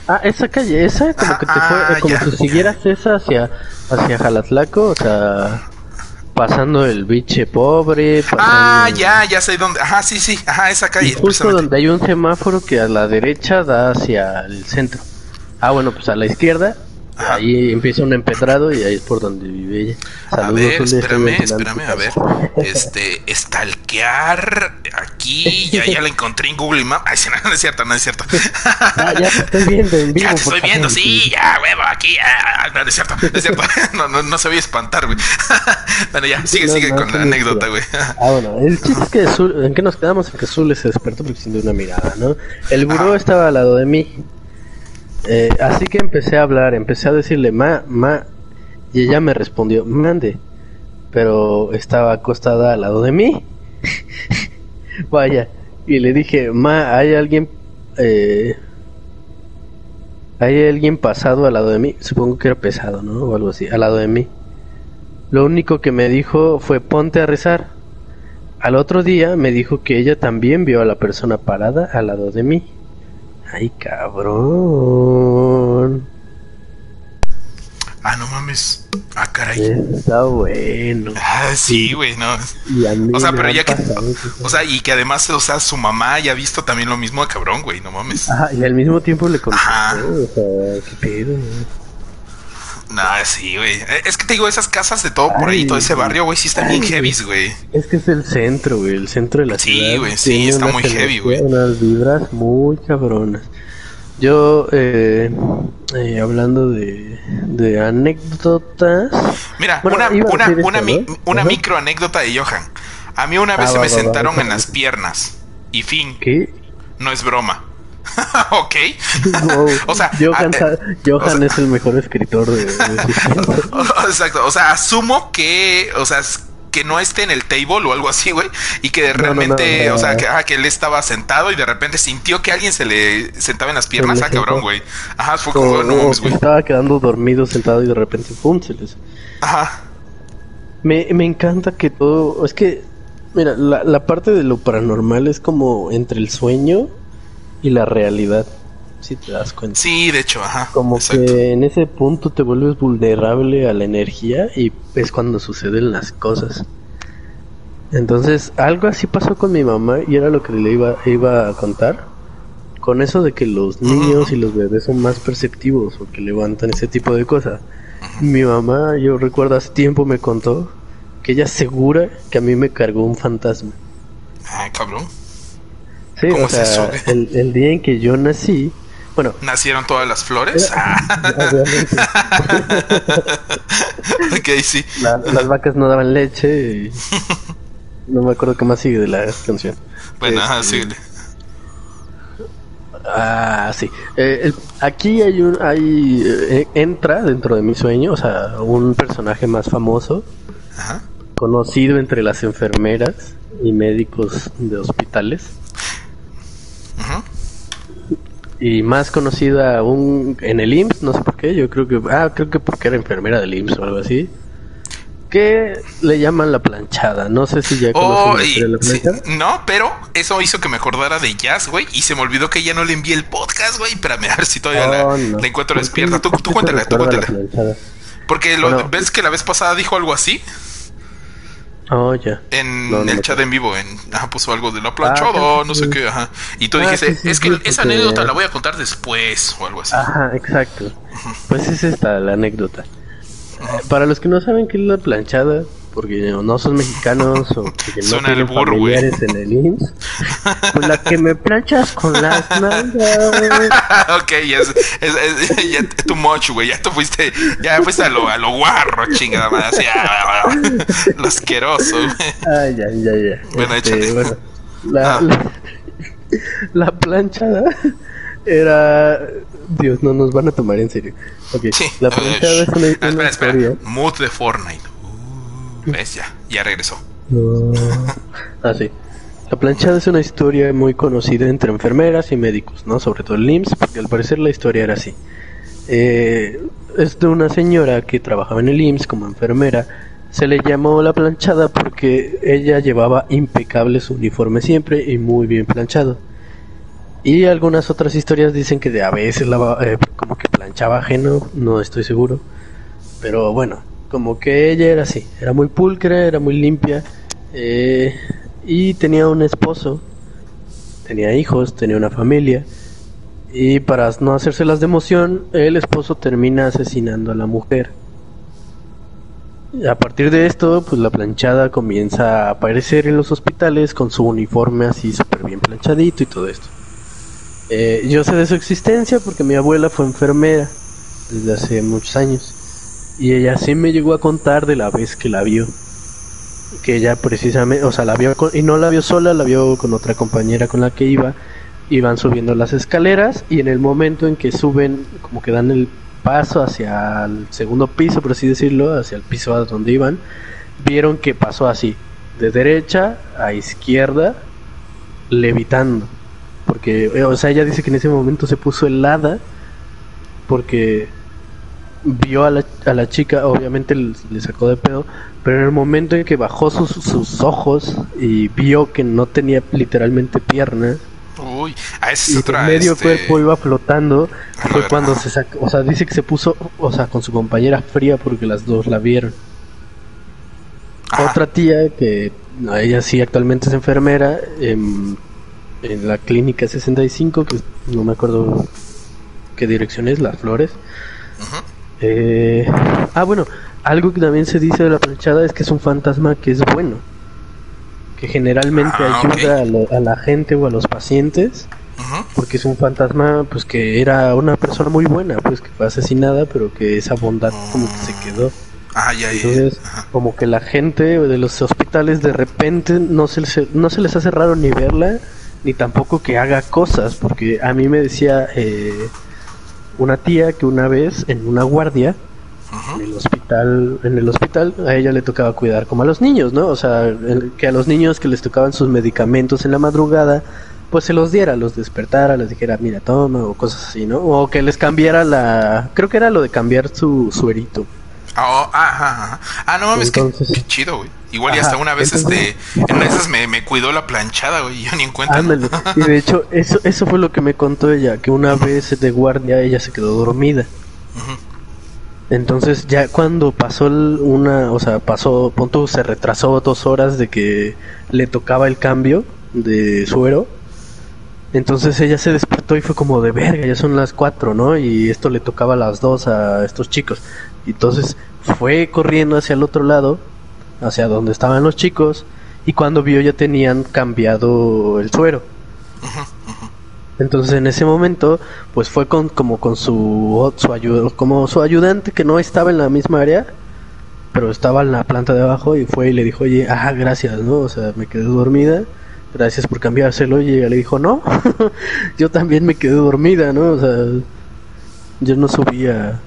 Speaker 1: Ah, esa calle, esa, como que te fue, ah, como si siguieras esa hacia, hacia Jalatlaco, o sea, pasando el biche pobre.
Speaker 2: Ah, ya, ya sé dónde. Ajá, sí, sí, ajá, esa calle.
Speaker 1: justo donde hay un semáforo que a la derecha da hacia el centro. Ah, bueno, pues a la izquierda Ahí empieza un empedrado y ahí es por donde vive ella.
Speaker 2: a ver, espérame, espérame, a ver. Este, stalkear aquí, ya, ya la encontré en Google Maps. Ay, no, no es cierto, no es cierto.
Speaker 1: Ah, ya te estoy viendo en vivo.
Speaker 2: Ya te estoy viendo, sí, ya, huevo, aquí. Ah, no, no es cierto, no es cierto. No, no, no se voy a espantar, güey. Bueno, ya, sigue, sigue con la anécdota, güey.
Speaker 1: Ah, bueno, el chiste es que Zul, ¿en qué nos quedamos? En que Zul se despertó porque sintió una mirada, ¿no? El buró estaba al lado de mí eh, así que empecé a hablar, empecé a decirle, ma, ma, y ella me respondió, mande, pero estaba acostada al lado de mí. Vaya, y le dije, ma, hay alguien, eh, hay alguien pasado al lado de mí, supongo que era pesado, ¿no? O algo así, al lado de mí. Lo único que me dijo fue ponte a rezar. Al otro día me dijo que ella también vio a la persona parada al lado de mí. Ay, cabrón.
Speaker 2: Ah, no mames. Ah, caray.
Speaker 1: Está bueno.
Speaker 2: Ah, sí, güey, no. o sea, pero ya que. O sea, y que además, o sea, su mamá ya ha visto también lo mismo de cabrón, güey, no mames.
Speaker 1: Ajá, y al mismo tiempo le contó. Ajá. O sea, qué pedo,
Speaker 2: no, sí, güey. Eh, es que te digo, esas casas de todo por ahí, todo ese barrio, güey, sí están bien heavy, güey.
Speaker 1: Es que es el centro, güey, el centro de la ciudad.
Speaker 2: Sí, güey, sí, está muy heavy, güey.
Speaker 1: Unas vibras muy cabronas. Yo, eh, eh, hablando de, de anécdotas.
Speaker 2: Mira, una, una, una, una micro anécdota de Johan. A mí una vez ah, se me sentaron en las piernas. Y fin.
Speaker 1: ¿Qué?
Speaker 2: No es broma. ok.
Speaker 1: o sea, Johan, Johan es el mejor escritor de,
Speaker 2: Exacto. O sea, asumo que, o sea, que no esté en el table o algo así, güey, y que realmente, o sea, que, ah, que, él estaba sentado y de repente sintió que alguien se le sentaba en las piernas, ah, cabrón, güey. Ajá, fue como, no
Speaker 1: güey. Estaba quedando dormido sentado y de repente, pum, se les...
Speaker 2: Ajá.
Speaker 1: Me, me encanta que todo, es que, mira, la, la parte de lo paranormal es como entre el sueño y la realidad si te das cuenta.
Speaker 2: Sí, de hecho, ajá.
Speaker 1: Como que en ese punto te vuelves vulnerable a la energía y es cuando suceden las cosas. Entonces, algo así pasó con mi mamá y era lo que le iba, iba a contar. Con eso de que los niños y los bebés son más perceptivos o que levantan ese tipo de cosas. Mi mamá, yo recuerdo hace tiempo me contó que ella segura que a mí me cargó un fantasma.
Speaker 2: Ah, cabrón.
Speaker 1: Sí, o sea, el, el, día en que yo nací, bueno.
Speaker 2: ¿Nacieron todas las flores? ok, sí.
Speaker 1: las vacas no daban leche y... No me acuerdo qué más sigue de la canción.
Speaker 2: Bueno, ajá,
Speaker 1: este, Ah, sí. Eh, aquí hay un, hay eh, entra dentro de mi sueño, o sea, un personaje más famoso, Ajá. conocido entre las enfermeras y médicos de hospitales. Ajá y más conocida aún en el IMSS, no sé por qué, yo creo que, ah, creo que porque era enfermera del IMSS o algo así, que le llaman la planchada, no sé si ya
Speaker 2: oh, la planchada. no, pero eso hizo que me acordara de Jazz, güey, y se me olvidó que ya no le envié el podcast, güey, espérame, a ver si todavía la, oh, encuentro despierta. Tú, tú cuéntala, tú cuéntala. Porque lo, ves que la vez pasada dijo algo así.
Speaker 1: Oh, ya.
Speaker 2: En el chat en vivo, en, ajá, puso algo de la planchada, no sé qué, ajá. Y tú ah, dijiste, es que esa anécdota la voy a contar después, o algo así.
Speaker 1: Ajá, exacto. Pues es esta la anécdota. Para los que no saben qué es la planchada, porque no son mexicanos o porque no tienen familiares en el IMSS. Pues la que me planchas con las nalgas.
Speaker 2: ok, ya es, es, ya too much, güey. Ya te fuiste, ya fuiste a lo, a lo guarro, chingada madre. Así, ah, lo asqueroso,
Speaker 1: güey. Ay, ya, ya, ya.
Speaker 2: Bueno, este, échale. Bueno,
Speaker 1: la, ah. la, la planchada era Dios, no nos van a tomar en serio. Okay. Sí. La planchada es una,
Speaker 2: ah, espera, espera. Mood de Fortnite. ¿Ves? Ya, ya regresó.
Speaker 1: ah, sí. La planchada es una historia muy conocida entre enfermeras y médicos, ¿no? Sobre todo el IMSS, porque al parecer la historia era así. Eh, es de una señora que trabajaba en el IMSS como enfermera. Se le llamó la planchada porque ella llevaba impecable su uniforme siempre y muy bien planchado. Y algunas otras historias dicen que de a veces la, eh, como que planchaba ajeno, no estoy seguro. Pero bueno, como que ella era así, era muy pulcra, era muy limpia eh, y tenía un esposo, tenía hijos, tenía una familia y para no hacérselas de emoción, el esposo termina asesinando a la mujer. a partir de esto, pues la planchada comienza a aparecer en los hospitales con su uniforme así súper bien planchadito y todo esto. Eh, yo sé de su existencia porque mi abuela fue enfermera desde hace muchos años. Y ella sí me llegó a contar de la vez que la vio. Que ella precisamente, o sea, la vio y no la vio sola, la vio con otra compañera con la que iba. Iban subiendo las escaleras y en el momento en que suben, como que dan el paso hacia el segundo piso, por así decirlo, hacia el piso a donde iban, vieron que pasó así, de derecha a izquierda, levitando. Porque, o sea, ella dice que en ese momento se puso helada porque vio a la, a la chica, obviamente le sacó de pedo, pero en el momento en que bajó sus, sus ojos y vio que no tenía literalmente piernas,
Speaker 2: Uy, a
Speaker 1: y medio este, cuerpo iba flotando, fue cuando se sacó, o sea, dice que se puso, o sea, con su compañera fría porque las dos la vieron. Otra tía que ella sí actualmente es enfermera en, en la clínica 65, que no me acuerdo qué dirección es, Las Flores. Ajá eh, ah, bueno, algo que también se dice de la planchada es que es un fantasma que es bueno, que generalmente ah, ayuda a, la gente o a los pacientes, porque es un fantasma pues que era una persona muy buena, pues que fue asesinada, pero que esa bondad como que se quedó.
Speaker 2: Ah, ya,
Speaker 1: Entonces, como que la gente de los hospitales de repente no se, les, no se les hace raro ni verla, ni tampoco que haga cosas, porque a mí me decía eh, una tía que una vez en una guardia en el hospital, en el hospital a ella le tocaba cuidar como a los niños, ¿no? O sea, que a los niños que les tocaban sus medicamentos en la madrugada, pues se los diera, los despertara, les dijera, mira, toma, o cosas así, ¿no? O que les cambiara la, creo que era lo de cambiar su suerito.
Speaker 2: Oh, ah, ah, no mames, qué, chido, güey. Igual y hasta una vez, este, en esas me, me, cuidó la planchada, güey, yo ni en cuenta.
Speaker 1: Y de hecho, eso, eso fue lo que me contó ella, que una vez de guardia ella se quedó dormida. Entonces ya cuando pasó una, o sea, pasó, punto, se retrasó dos horas de que le tocaba el cambio de suero. Entonces ella se despertó y fue como de verga, ya son las cuatro, ¿no? Y esto le tocaba a las dos a estos chicos. Entonces fue corriendo hacia el otro lado, hacia donde estaban los chicos, y cuando vio ya tenían cambiado el suero. Entonces en ese momento, pues fue con como con su, su como su ayudante que no estaba en la misma área, pero estaba en la planta de abajo y fue y le dijo, oye, ah, gracias, ¿no? O sea, me quedé dormida, gracias por cambiárselo. Y ella le dijo, no, yo también me quedé dormida, ¿no? O sea, yo no subía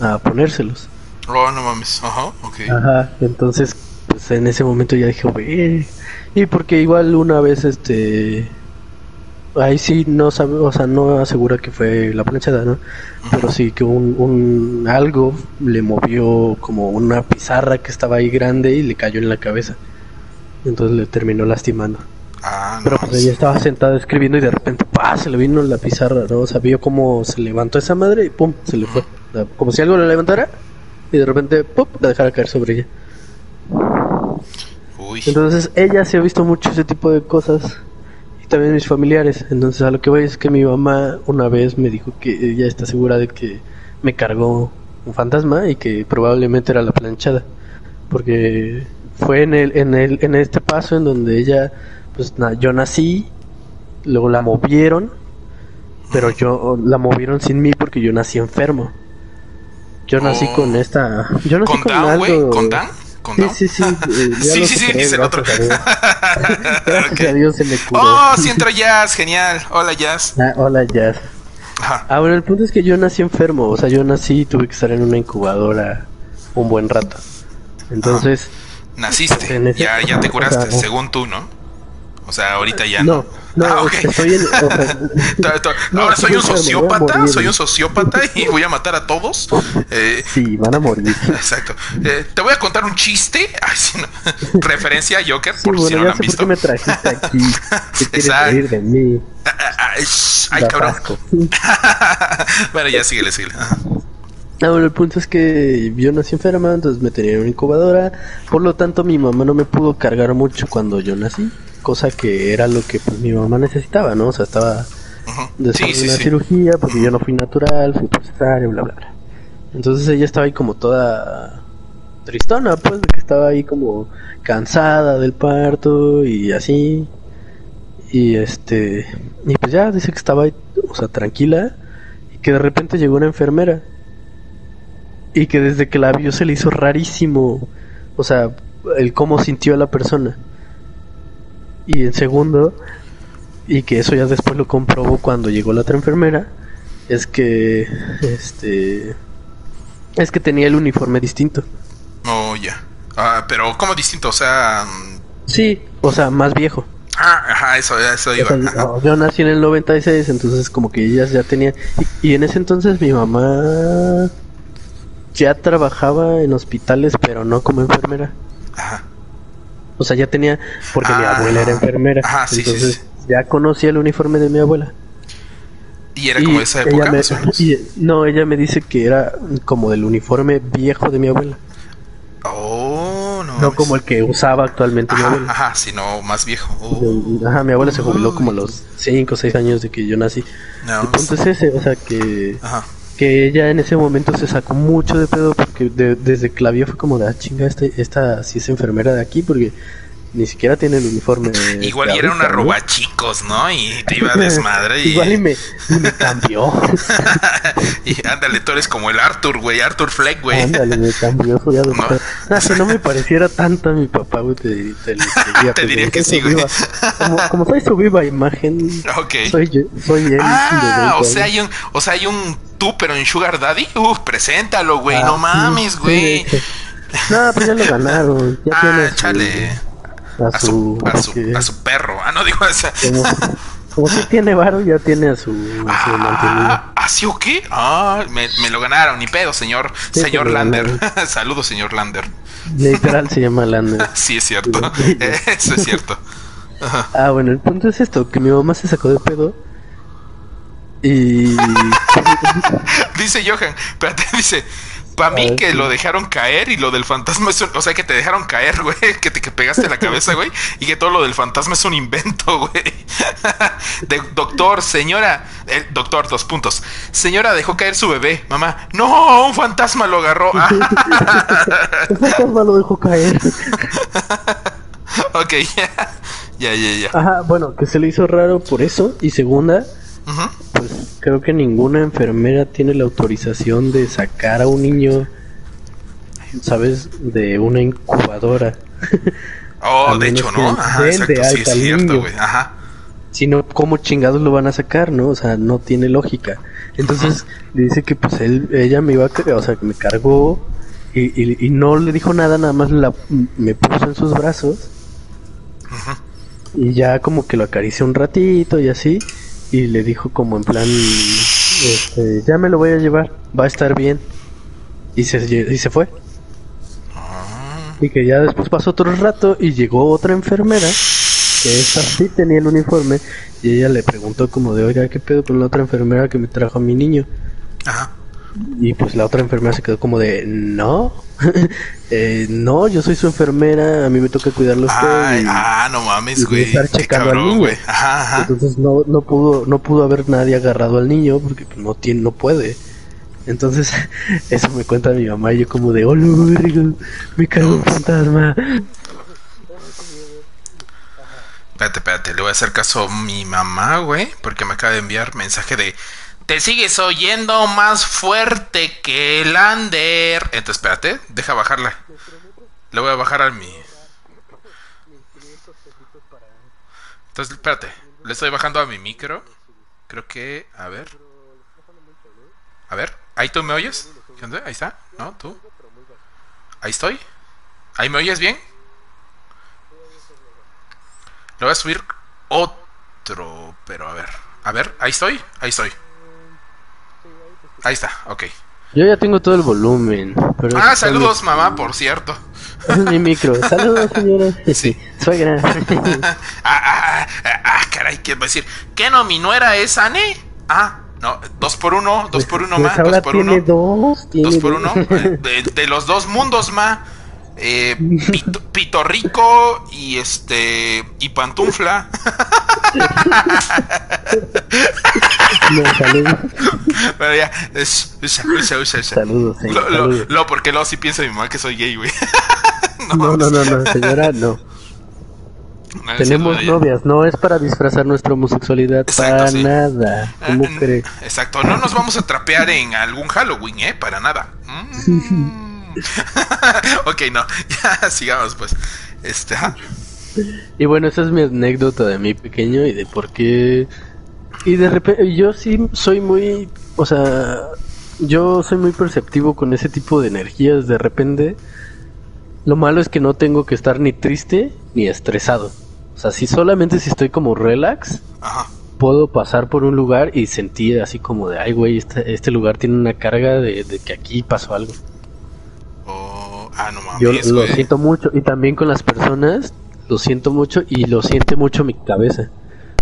Speaker 1: a ponérselos.
Speaker 2: Oh, no mames, ajá,
Speaker 1: Ajá, entonces, pues en ese momento ya dije, güey, y porque igual una vez, este, ahí sí no sabe, o sea, no asegura que fue la planchada, ¿no? Pero sí que un, un algo le movió como una pizarra que estaba ahí grande y le cayó en la cabeza. Entonces le terminó lastimando. Ah, Pero pues ella estaba sentada escribiendo y de repente ¡pah! se le vino la pizarra, ¿no? O sea, vio cómo se levantó esa madre y ¡pum! se le fue. Como si algo le levantara y de repente ¡pum! la dejara caer sobre ella. Entonces ella se ha visto mucho ese tipo de cosas y también mis familiares. Entonces a lo que voy es que mi mamá una vez me dijo que ella está segura de que me cargó un fantasma y que probablemente era la planchada. Porque fue en el, en el, en este paso en donde ella pues yo nací, luego la movieron, pero yo la movieron sin mí porque yo nací enfermo. Yo nací oh. con esta, yo nací
Speaker 2: con, con algo... ¿Con Dan?
Speaker 1: Sí, sí, sí.
Speaker 2: Eh, sí, sí, sí, dice el otro.
Speaker 1: gracias a Dios se me curó.
Speaker 2: Oh, sí entra Jazz, genial. Hola Jazz.
Speaker 1: Ah, hola Jazz. Ajá. Ah, bueno, el punto es que yo nací enfermo, o sea, yo nací y tuve que estar en una incubadora un buen rato. Entonces...
Speaker 2: Naciste, ya, ya te curaste, según tú, ¿no? O sea, ahorita ya
Speaker 1: no. No, ah, en,
Speaker 2: Ahora soy un sociópata, soy un sociópata y voy a matar a todos.
Speaker 1: Eh, sí, van a morir.
Speaker 2: Exacto. Eh, te voy a contar un chiste. Referencia a Joker, por si no lo han visto.
Speaker 1: ¿Por qué me trajiste aquí? ¿Qué quieres de mí? Ah,
Speaker 2: ah, ay, cabrón. bueno, ya síguele, síguele.
Speaker 1: Ah, bueno, el punto es que yo nací enferma, entonces me tenía en una incubadora. Por lo tanto, mi mamá no me pudo cargar mucho cuando yo nací cosa que era lo que pues mi mamá necesitaba, ¿no? O sea, estaba después de una cirugía porque yo no fui natural, fui por bla, bla, bla. Entonces ella estaba ahí como toda tristona, pues, de que estaba ahí como cansada del parto y así. Y este, y pues ya dice que estaba ahí, o sea, tranquila y que de repente llegó una enfermera. Y que desde que la vio se le hizo rarísimo, o sea, el cómo sintió a la persona. Y en segundo, y que eso ya después lo comprobó cuando llegó la otra enfermera, es que este es que tenía el uniforme distinto.
Speaker 2: Oh, ya. Ah, pero ¿cómo distinto? O sea,
Speaker 1: sí, o sea, más viejo.
Speaker 2: Ah, ajá, eso, eso iba.
Speaker 1: yo nací en el 96, entonces como que ellas ya tenían... Y, y, en ese entonces mi mamá ya trabajaba en hospitales, pero no como enfermera. Ajá. O sea, ya tenía, porque mi abuela era ah. enfermera. entonces ya conocía el uniforme de mi abuela.
Speaker 2: ¿Y era como esa época?
Speaker 1: no, ella me dice que era como del uniforme viejo de mi abuela.
Speaker 2: Oh, no.
Speaker 1: No como el que usaba actualmente
Speaker 2: mi
Speaker 1: abuela.
Speaker 2: Ajá, sino más viejo.
Speaker 1: Oh. Ajá, mi abuela se jubiló como a los 5 o 6 años de que yo nací. No, el punto es ese, o sea que... Ajá que ella en ese momento se sacó mucho de pedo porque desde que fue como de, ah, chinga, este, esta sí es enfermera de aquí, porque ni siquiera tiene el uniforme.
Speaker 2: Igual y era una roba chicos, ¿no? Y te iba a desmadre.
Speaker 1: Y... Igual y me, me cambió.
Speaker 2: y ándale, tú eres como el Arthur, güey, Arthur Fleck, güey.
Speaker 1: Ándale, me cambió, soy adoptado. No. Ah, si no me pareciera tanto a mi papá, güey, te, te,
Speaker 2: te, te diría que sí, güey.
Speaker 1: Como, como, soy su viva imagen,
Speaker 2: okay.
Speaker 1: soy, soy él.
Speaker 2: Ah, o sea, hay un, o sea, hay un tú, pero en Sugar Daddy. Uf, preséntalo, güey, ah, no mames, güey. Sí,
Speaker 1: no, pues ya lo ganaron. Ya
Speaker 2: ah,
Speaker 1: tiene
Speaker 2: chale. A su, a su, a su, perro. Ah, no digo esa.
Speaker 1: Como, como si tiene varo, ya tiene a su, a su
Speaker 2: ah, ¿Así o qué? Ah, me, me, lo ganaron, ni pedo, señor. Sí, señor Lander. Saludos, señor Lander.
Speaker 1: Literal se llama Lander.
Speaker 2: sí, es cierto. Eso es cierto.
Speaker 1: Ajá. Ah, bueno, el punto es esto, que mi mamá se sacó de pedo. Y...
Speaker 2: dice Johan, espérate, dice, para mí que lo dejaron caer y lo del fantasma es un, O sea, que te dejaron caer, güey. Que te que pegaste la cabeza, güey. Y que todo lo del fantasma es un invento, güey. De, doctor, señora. Eh, doctor, dos puntos. Señora, dejó caer su bebé. Mamá, no, un fantasma lo agarró.
Speaker 1: un fantasma lo dejó caer.
Speaker 2: ok, ya. Ya, ya, ya.
Speaker 1: Ajá, bueno, que se le hizo raro por eso. Y segunda, pues creo que ninguna enfermera tiene la autorización de sacar a un niño, ¿sabes? De una incubadora.
Speaker 2: Oh, de hecho, ¿no? Ajá, exacto, sí es cierto, güey. Ajá.
Speaker 1: Sino, ¿cómo chingados lo van a sacar, no? O sea, no tiene lógica. Entonces, dice que pues él, ella me iba a, o sea, que me cargó y, y, y, no le dijo nada, nada más la, me puso en sus brazos. Y ya como que lo acarició un ratito y así y le dijo como en plan, este, ya me lo voy a llevar, va a estar bien. Y se, y se fue.
Speaker 2: Ah.
Speaker 1: Y que ya después pasó otro rato y llegó otra enfermera, que esa sí tenía el uniforme, y ella le preguntó como de, oiga, ¿qué pedo con la otra enfermera que me trajo a mi niño?
Speaker 2: Ajá.
Speaker 1: Y pues la otra enfermera se quedó como de, no, eh, no, yo soy su enfermera, a mí me toca cuidarlo usted.
Speaker 2: ah, no mames, güey.
Speaker 1: estar checando al niño. Entonces no, no pudo, no pudo haber nadie agarrado al niño porque pues, no tiene, no puede. Entonces, eso me cuenta mi mamá y yo como de, oh, me cago un fantasma.
Speaker 2: Espérate, espérate, le voy a hacer caso a mi mamá, güey, porque me acaba de enviar mensaje de te sigues oyendo más fuerte que el under. Entonces, espérate, deja bajarla. Le voy a bajar a mi. Entonces, espérate, le estoy bajando a mi micro. Creo que, a ver. A ver, ¿ahí tú me oyes? Ahí está, ¿no? ¿Tú? Ahí estoy. ¿Ahí me oyes bien? Le voy a subir otro, pero a ver. A ver, ahí estoy, ahí estoy. Ahí está, ok.
Speaker 1: Yo ya tengo todo el volumen.
Speaker 2: ah, saludos, mamá, por cierto.
Speaker 1: Es mi micro. Saludos, señora. Sí. Soy gran.
Speaker 2: ah, ah, ah, ah, caray, ¿qué va a decir? ¿Qué no, mi nuera es Ane? Ah, no, dos por uno, dos por uno,
Speaker 1: pues
Speaker 2: ma, dos por uno.
Speaker 1: Dos,
Speaker 2: dos por uno. De, de, los dos mundos, ma. Eh, pito, pito, Rico y este. y Pantufla.
Speaker 1: No, saludos.
Speaker 2: Pero ya, es, usa, usa, usa,
Speaker 1: Saludos,
Speaker 2: lo, lo, lo, porque luego sí piensa mi mamá que soy gay, güey.
Speaker 1: no, no, no, no, señora, no. no Tenemos novias, no es para disfrazar nuestra homosexualidad Exacto, para sí. nada. ¿Cómo cree?
Speaker 2: Exacto, no nos vamos a trapear en algún Halloween, ¿eh? Para nada. Mm. ok, no, ya sigamos pues. Este,
Speaker 1: Y bueno, esa es mi anécdota de mi pequeño y de por qué y de repente, yo sí soy muy, o sea, yo soy muy perceptivo con ese tipo de energías. De repente, lo malo es que no tengo que estar ni triste ni estresado. O sea, si solamente si estoy como relax, puedo pasar por un lugar y sentir así como de, ay, güey, este, este lugar tiene una carga de, de que aquí pasó algo.
Speaker 2: Oh, ah, no mames,
Speaker 1: Yo lo siento mucho y también con las personas lo siento mucho y lo siente mucho mi cabeza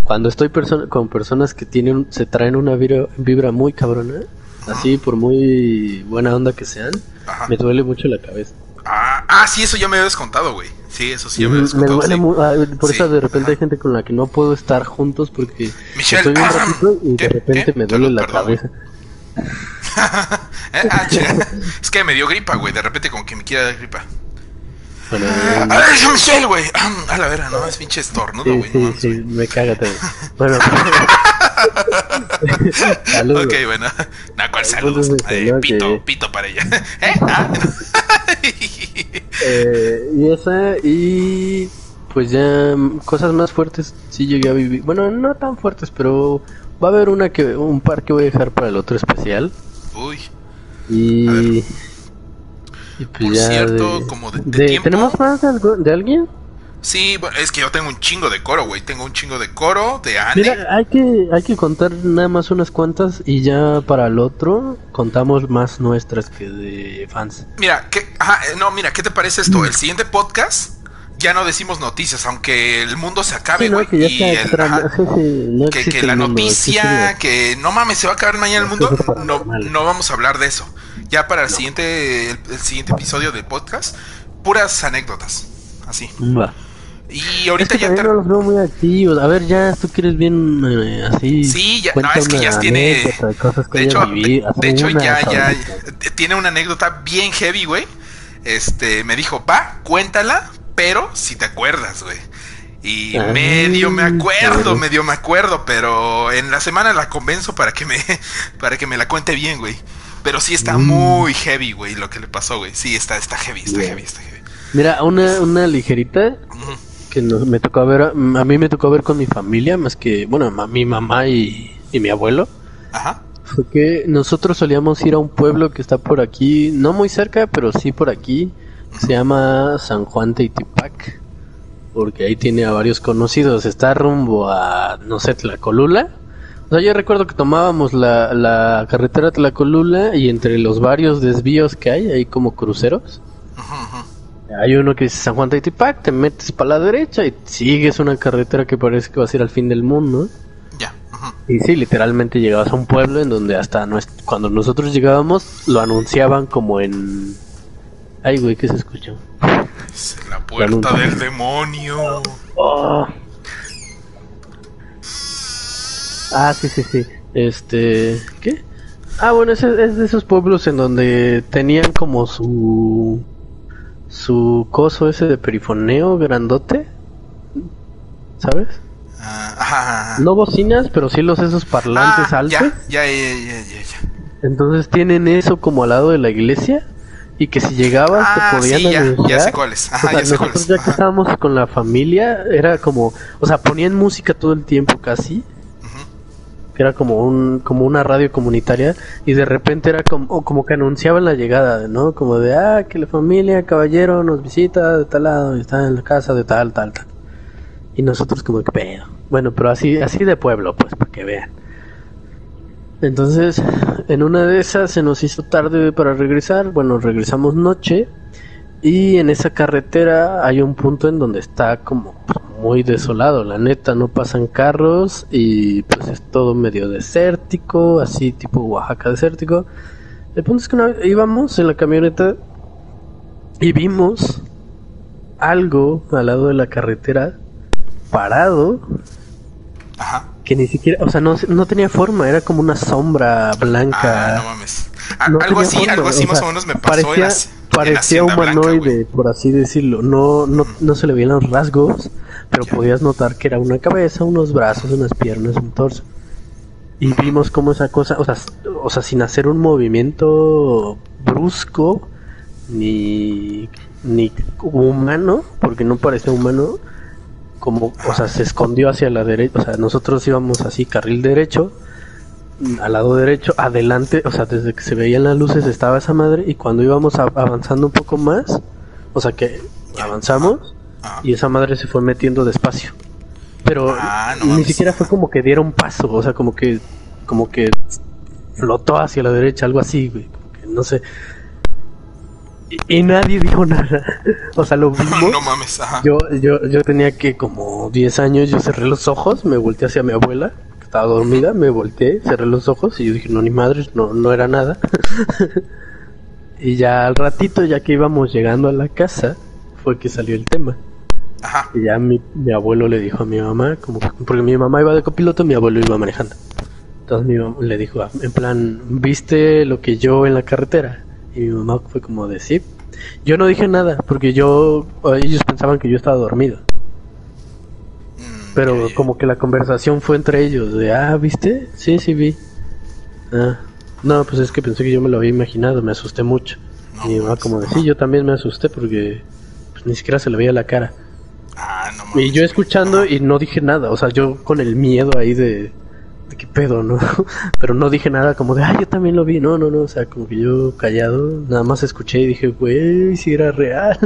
Speaker 1: cuando estoy con personas que tienen se traen una vibra, vibra muy cabrona, así por muy buena onda que sean, Ajá. me duele mucho la cabeza.
Speaker 2: Ah, ah, sí, eso ya me habías contado, güey. Sí, eso sí ya me habías contado.
Speaker 1: Me duele
Speaker 2: sí.
Speaker 1: ah, por sí. eso de repente Ajá. hay gente con la que no puedo estar juntos porque
Speaker 2: Michelle,
Speaker 1: estoy un ratito y de repente me duele la
Speaker 2: Perdón,
Speaker 1: cabeza.
Speaker 2: ah, es que me dio gripa, güey. De repente como que me quiera dar gripa. Bueno, ah, eh, Michelle, güey. A la vera, no, es pinche estornudo, güey.
Speaker 1: Sí, sí, sí, me también. Bueno.
Speaker 2: saludos. Ok, bueno. No, ¿cuál saludos? Eh, pito, pito para ella. ¿Eh? Ah.
Speaker 1: eh, y esa, y pues ya cosas más fuertes sí llegué a vivir. Bueno, no tan fuertes, pero va a haber una que un par que voy a dejar para el otro especial.
Speaker 2: Uy.
Speaker 1: Y,
Speaker 2: pues Por cierto, como de, tiempo...
Speaker 1: ¿Tenemos más de, de alguien?
Speaker 2: Sí, es que yo tengo un chingo de coro, güey. Tengo un chingo de coro, de Anne.
Speaker 1: Mira, hay que, hay que contar nada más unas cuantas y ya para el otro contamos más nuestras que de fans.
Speaker 2: Mira, ¿qué, no, mira, ¿qué te parece esto? El siguiente podcast ya no decimos noticias, aunque el mundo se acabe, güey. que, que, la noticia, que no mames, se va a acabar mañana el mundo, no, no vamos a hablar de eso. Ya para el siguiente el, siguiente episodio del podcast, puras anécdotas, así. Va. Y ahorita ya
Speaker 1: te... no los veo muy activos. A ver, ya tú quieres bien eh, así.
Speaker 2: Sí, ya, no, es que ya tiene. De, hecho, de, hecho ya, ya tiene una anécdota bien heavy, güey. Este, me dijo, va, cuéntala, pero si te acuerdas, güey. Y medio me acuerdo, medio me acuerdo, pero en la semana la convenzo para que me, para que me la cuente bien, güey. Pero sí está mm. muy heavy, güey, lo que le pasó, güey. Sí, está, está heavy, está heavy, está heavy.
Speaker 1: Mira, una, una ligerita que me tocó ver, a mí me tocó ver con mi familia, más que, bueno, mi mamá y, mi abuelo.
Speaker 2: Ajá.
Speaker 1: Fue que nosotros solíamos ir a un pueblo que está por aquí, no muy cerca, pero sí por aquí. Se llama San Juan Teitipac. Porque ahí tiene a varios conocidos. Está rumbo a, no sé, Tlacolula. O sea, yo recuerdo que tomábamos la, la carretera Tlacolula y entre los varios desvíos que hay, hay como cruceros. Ajá, hay uno que dice San Juan Teitipac, te metes para la derecha y sigues una carretera que parece que va a ser al fin del mundo.
Speaker 2: Ya.
Speaker 1: Y sí, literalmente llegabas a un pueblo en donde hasta cuando nosotros llegábamos lo anunciaban como en... Ay, güey, ¿qué se escuchó?
Speaker 2: la puerta del demonio.
Speaker 1: Oh. Ah, sí, sí, sí. Este... ¿Qué? Ah, bueno, es, es de esos pueblos en donde tenían como su su coso ese de perifoneo grandote, ¿sabes?
Speaker 2: Ah,
Speaker 1: no bocinas, pero sí los esos parlantes ah, altos.
Speaker 2: Ya, ya, ya, ya,
Speaker 1: Entonces tienen eso como al lado de la iglesia y que si llegabas te ah, podían
Speaker 2: sí, ya, sé cuáles.
Speaker 1: nosotros ya que estábamos con la familia era como, o sea, ponían música todo el tiempo casi que era como un como una radio comunitaria y de repente era como como que anunciaban la llegada, ¿no? Como de ah que la familia caballero nos visita de tal lado está en la casa de tal tal tal. Y nosotros como que pedo. Bueno, pero así así de pueblo, pues para que vean. Entonces, en una de esas se nos hizo tarde para regresar, bueno, regresamos noche y en esa carretera hay un punto en donde está como muy desolado, la neta, no pasan carros y pues es todo medio desértico, así tipo Oaxaca desértico. El punto es que íbamos en la camioneta y vimos algo al lado de la carretera parado.
Speaker 2: Ajá.
Speaker 1: Que ni siquiera, o sea, no, no tenía forma, era como una sombra blanca.
Speaker 2: Ah, no mames. algo así, algo así más o menos me pasó
Speaker 1: parecía, parecía humanoide, por así decirlo. No, no, no se le veían los rasgos, pero podías notar que era una cabeza, unos brazos, unas piernas, un torso. Y vimos cómo esa cosa, o sea, o sea, sin hacer un movimiento brusco, ni, ni humano, porque no parecía humano, como, o sea, se escondió hacia la derecha, o sea, nosotros íbamos así, carril derecho, al lado derecho, adelante, o sea, desde que se veían las luces estaba esa madre, y cuando íbamos avanzando un poco más, o sea, que avanzamos, y esa madre se fue metiendo despacio. Pero ah, ni siquiera fue como que diera un paso, o sea, como que como que flotó hacia la derecha, algo así, güey, no sé. Y, nadie dijo nada. o sea, lo vimos.
Speaker 2: no mames,
Speaker 1: Yo, yo, yo tenía que como 10 años, yo cerré los ojos, me volteé hacia mi abuela, que estaba dormida, me volteé, cerré los ojos y yo dije, no, ni madre, no, no era nada. y ya al ratito, ya que íbamos llegando a la casa, fue que salió el tema. Y ya mi, mi, abuelo le dijo a mi mamá, como porque mi mamá iba de copiloto, mi abuelo iba manejando. Entonces mi mamá le dijo, en plan, ¿viste lo que yo en la carretera? Y mi mamá fue como de sí. Yo no dije nada, porque yo, ellos pensaban que yo estaba dormido. Mm, Pero como que la conversación fue entre ellos, de, ah, ¿viste? Sí, sí vi. Ah, no, pues es que pensé que yo me lo había imaginado, me asusté mucho. y mi mamá como de, sí, yo también me asusté porque pues, ni siquiera se le veía la cara. Ah, no y yo escuchando y no dije nada, o sea, yo con el miedo ahí de, de qué pedo, ¿no? Pero no dije nada como de, ah, yo también lo vi, no, no, no, o sea, como que yo callado, nada más escuché y dije, güey, si era real.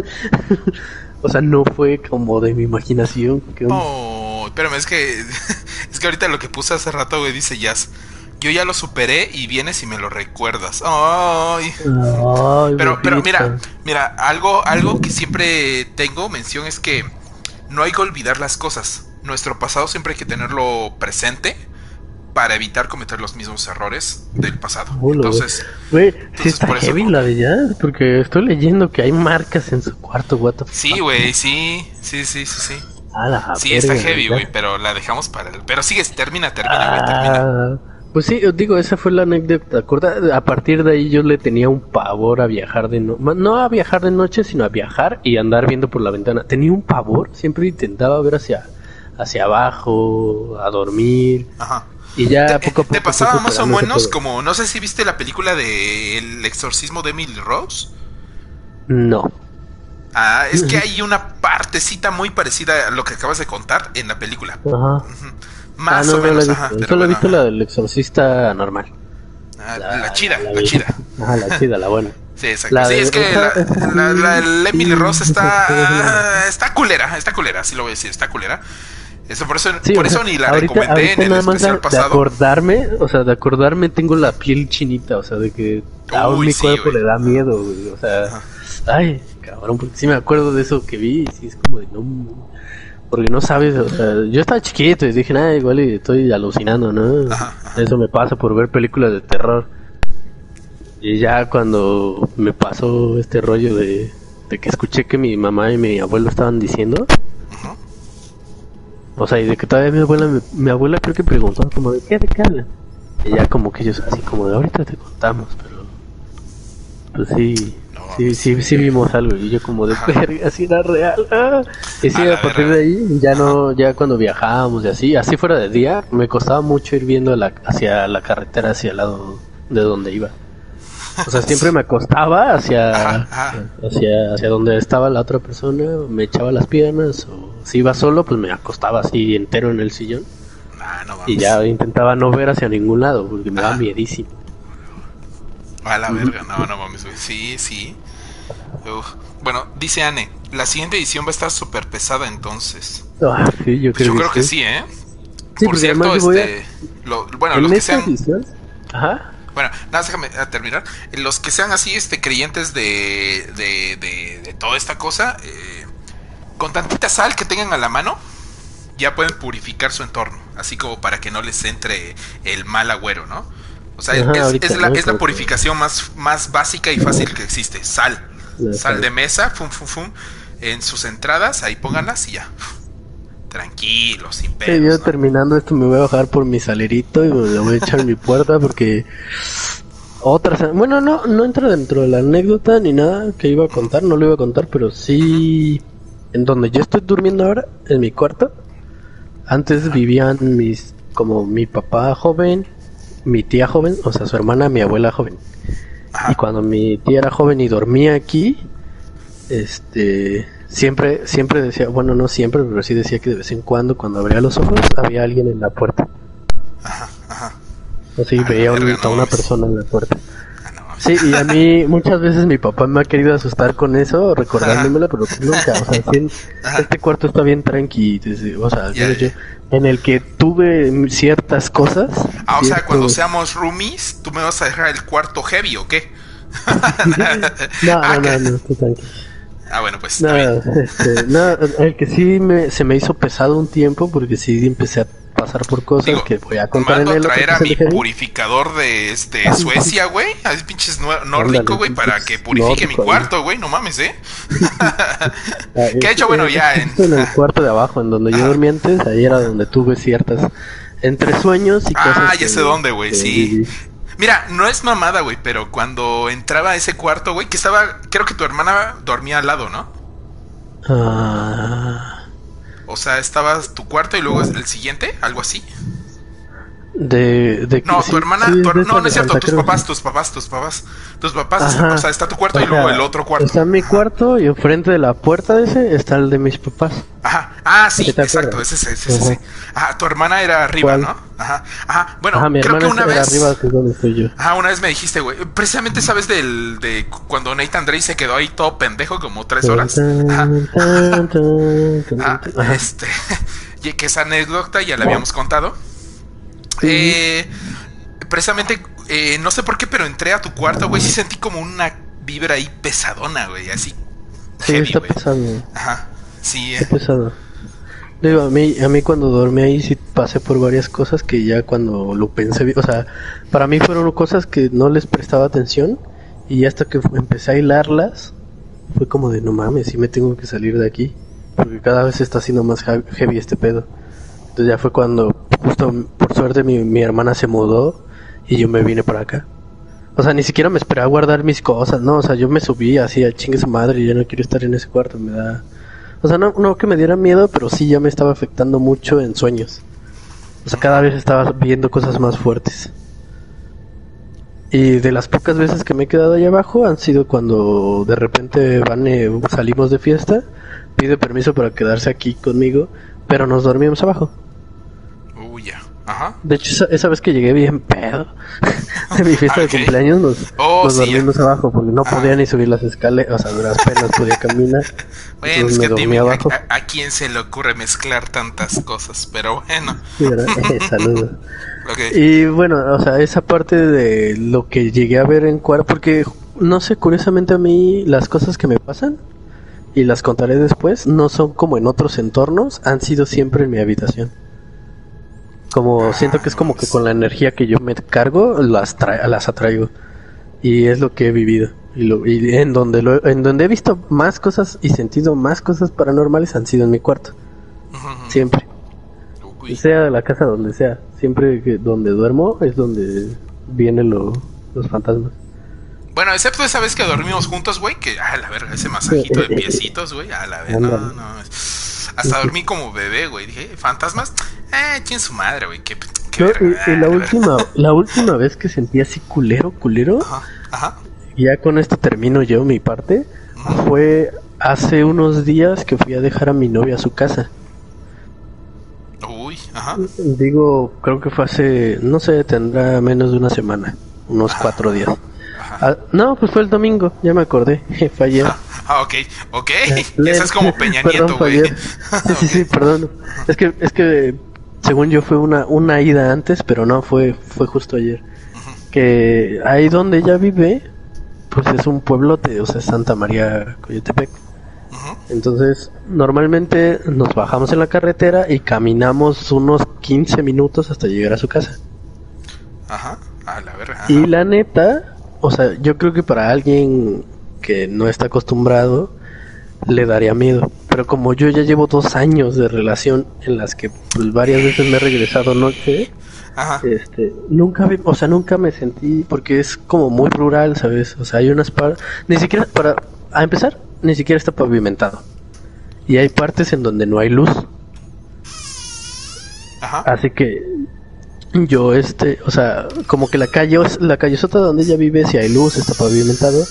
Speaker 1: o sea, no fue como de mi imaginación.
Speaker 2: Oh, espérame, es que, es que ahorita lo que puse hace rato, güey, dice Jazz. Yo ya lo superé y vienes y me lo recuerdas. Ay. pero, pero mira, mira, algo, algo que siempre tengo mención es que no hay que olvidar las cosas. Nuestro pasado siempre hay que tenerlo presente para evitar cometer los mismos errores del pasado. entonces,
Speaker 1: güey, sí está heavy la de ya, porque estoy leyendo que hay marcas en su cuarto, what
Speaker 2: Sí, güey, sí, sí, sí, sí, sí. sí, está heavy, güey, pero la dejamos para el... Pero sigue, termina, termina, güey, termina. Ah,
Speaker 1: pues sí, digo, esa fue la anécdota. A partir de ahí yo le tenía un pavor a viajar de noche. No a viajar de noche, sino a viajar y andar viendo por la ventana. Tenía un pavor, siempre intentaba ver hacia, hacia abajo, a dormir. Ajá. Y ya poco a poco.
Speaker 2: Te pasaba más o menos como, no sé si viste la película de El exorcismo de Emily Rose.
Speaker 1: No.
Speaker 2: Ah, es que hay una partecita muy parecida a lo que acabas de contar en la película. Ajá.
Speaker 1: Más ah, o menos. ajá, Solo he visto la del exorcista normal.
Speaker 2: Ah, la, chida, la, chida.
Speaker 1: Ajá, la chida, la buena.
Speaker 2: Sí, exacto. sí, es que la, la, Emily Rose está, está culera, está culera, así lo voy a decir, está culera. Eso por eso, por eso ni la recomendé en el especial pasado.
Speaker 1: De acordarme, o sea, de acordarme tengo la piel chinita, o sea, de que aún mi cuerpo le da miedo, güey, o sea, ay, cabrón, porque sí me acuerdo de eso que vi, y sí es como de no, porque no sabes, o sea, yo estaba chiquito y dije, nada, igual estoy alucinando, ¿no? Eso me pasa por ver películas de terror. Y ya cuando me pasó este rollo de, de que escuché que mi mamá y mi abuelo estaban diciendo, o sea, y de que todavía mi abuela, mi, abuela creo que preguntó como de qué de qué hablan. Y ya como que ellos así como de ahorita te contamos, pero pues sí, sí, sí, sí vimos algo y yo como de verga, así era real. Ah. Y sí, a, partir de ahí ya no, ya cuando viajábamos y así, así fuera de día, me costaba mucho ir viendo la, hacia la carretera, hacia el lado de donde iba. O sea, siempre me acostaba hacia, hacia, hacia donde estaba la otra persona, me echaba las piernas, o si iba solo, pues me acostaba así entero en el sillón. Ah, y ya intentaba no ver hacia ningún lado, porque me daba miedísimo.
Speaker 2: A la verga, no, no mames, Sí, sí. Bueno, dice Anne, la siguiente edición va a estar súper pesada entonces.
Speaker 1: Ah, sí, yo creo,
Speaker 2: yo creo que, sí, ¿eh? Por cierto, este, bueno, los que sean... Ajá. Bueno, nada, déjame terminar. Los que sean así, este, creyentes de, de, de, toda esta cosa, eh, con tantita sal que tengan a la mano, ya pueden purificar su entorno, así como para que no les entre el mal agüero, ¿no? O sea, es, la, es, la, purificación más, más básica y fácil que existe. Sal. Sal de mesa, fum, fum, fum. En sus entradas, ahí pónganlas y ya. Tranquilo, sin pedos.
Speaker 1: yo terminando esto me voy a bajar por mi salerito y me voy a echar mi puerta porque otras bueno no no entra dentro de la anécdota ni nada que iba a contar no lo iba a contar pero sí en donde yo estoy durmiendo ahora en mi cuarto antes vivían mis como mi papá joven mi tía joven o sea su hermana mi abuela joven. Y cuando mi tía era joven y dormía aquí este siempre, siempre decía, bueno, no siempre, pero sí decía que de vez en cuando, cuando abría los ojos, había alguien en la puerta. Ajá, ajá. O sí, veía a una persona en la puerta. Ah, sí, y a mí muchas veces mi papá me ha querido asustar con eso, recordándomelo, pero nunca. O sea, este cuarto está bien tranqui, o sea, en el que tuve ciertas cosas.
Speaker 2: Ah, o sea, cuando seamos roomies, ¿tú me vas a dejar el cuarto heavy o qué?
Speaker 1: no, no, ah, no, no, estoy tranqui.
Speaker 2: Ah, bueno, pues.
Speaker 1: Este, el que sí me, se me hizo pesado un tiempo porque sí empecé a pasar por cosas que voy a contar en el
Speaker 2: traer a mi purificador de este ah, Suecia, güey, a pinches nórdico, güey, para que purifique mi cuarto, güey, no mames, ¿eh?
Speaker 1: Ah, que ha hecho, bueno, ya en... en el cuarto de abajo, en donde yo dormía antes, ahí era donde tuve ciertas entre sueños y
Speaker 2: cosas. Ah, ya sé dónde, güey, sí. Mira, no es mamada, güey, pero cuando entraba a ese cuarto, güey, que estaba. Creo que tu hermana dormía al lado, ¿no? Ah. O sea, estabas tu cuarto y luego el siguiente, algo así.
Speaker 1: De, de
Speaker 2: no, tu hermana, no, no es cierto, tus papás, tus papás, tus papás, tus papás, o sea, está tu cuarto y luego el otro cuarto.
Speaker 1: Está mi cuarto y enfrente de la puerta de ese está el de mis papás.
Speaker 2: Ajá, ah, sí, exacto, ese, ese, ese, ese. Ajá, tu hermana era arriba, ¿no? Ajá, ajá, bueno, creo que una vez.
Speaker 1: arriba que es donde estoy yo.
Speaker 2: Ajá, una vez me dijiste, güey, precisamente sabes del, de cuando Nathan Drake se quedó ahí todo pendejo como tres horas. Ajá, ajá este, y que esa anécdota ya la habíamos contado. Eh, precisamente, eh, no sé por qué, pero entré a tu cuarto, güey. Sí sentí como una vibra ahí pesadona, güey. Así.
Speaker 1: Sí, está pesado.
Speaker 2: Ajá. Sí.
Speaker 1: Está pesado. Digo, a mí, a mí cuando dormí ahí sí pasé por varias cosas que ya cuando lo pensé, o sea, para mí fueron cosas que no les prestaba atención y hasta que empecé a hilarlas fue como de no mames, sí me tengo que salir de aquí porque cada vez está haciendo más heavy este pedo. Entonces ya fue cuando justo por suerte mi, mi hermana se mudó y yo me vine para acá. O sea, ni siquiera me esperé a guardar mis cosas, ¿no? O sea, yo me subí así a chingue su madre y ya no quiero estar en ese cuarto, me da... O sea, no, no que me diera miedo, pero sí ya me estaba afectando mucho en sueños. O sea, cada vez estaba viendo cosas más fuertes. Y de las pocas veces que me he quedado ahí abajo han sido cuando de repente van, salimos de fiesta, pide permiso para quedarse aquí conmigo, pero nos dormimos abajo. De hecho, esa, vez que llegué bien pedo de mi fiesta de cumpleaños, nos, oh, dormimos abajo porque no podía ni subir las escaleras, o sea, duras penas podía caminar.
Speaker 2: bueno, es que abajo. A, quién se le ocurre mezclar tantas cosas, pero bueno.
Speaker 1: Saludos. Y bueno, o sea, esa parte de lo que llegué a ver en cuarto, porque no sé, curiosamente a mí las cosas que me pasan, y las contaré después, no son como en otros entornos, han sido siempre en mi habitación. Como siento que es como que con la energía que yo me cargo, las, las atraigo. Y es lo que he vivido. Y, lo, y en, donde lo, en donde he visto más cosas y sentido más cosas paranormales han sido en mi cuarto. Siempre. Sea la casa donde sea. Siempre que donde duermo es donde vienen los fantasmas.
Speaker 2: Bueno, excepto esa vez que dormimos juntos, güey, que, a la verga, ese masajito de piecitos, güey, a la verga, no, no. Hasta dormí como bebé, güey. Dije, ¿fantasmas? Eh, ¿quién su madre, güey? Qué,
Speaker 1: y, la, última, la última vez que sentí así culero, culero, ajá, ajá. ya con esto termino yo mi parte, fue hace unos días que fui a dejar a mi novia a su casa.
Speaker 2: Uy, ajá.
Speaker 1: Digo, creo que fue hace, no sé, tendrá menos de una semana, unos cuatro días. Ah, no, pues fue el domingo, ya me acordé, ayer.
Speaker 2: Ah, ok, ok. Eso es como Peña Nieto, güey.
Speaker 1: Sí, sí, sí, perdón. Es que, es que según yo fue una, una ida antes, pero no, fue, fue justo ayer. Que ahí donde ella vive, pues es un pueblote, o sea, Santa María Coyotepec. Entonces, normalmente nos bajamos en la carretera y caminamos unos 15 minutos hasta llegar a su casa.
Speaker 2: Ajá, a la verga.
Speaker 1: Y la neta, o sea, yo creo que para alguien que no está acostumbrado, le daría miedo. Pero como yo ya llevo dos años de relación en las que pues, varias veces me he regresado noche, este, nunca, o sea, nunca me sentí, porque es como muy rural, ¿sabes? O sea, hay unas partes, ni siquiera, para, a empezar, ni siquiera está pavimentado. Y hay partes en donde no hay luz. Así que yo este, o sea, como que la calle, la callezota donde ella vive si hay luz, está pavimentado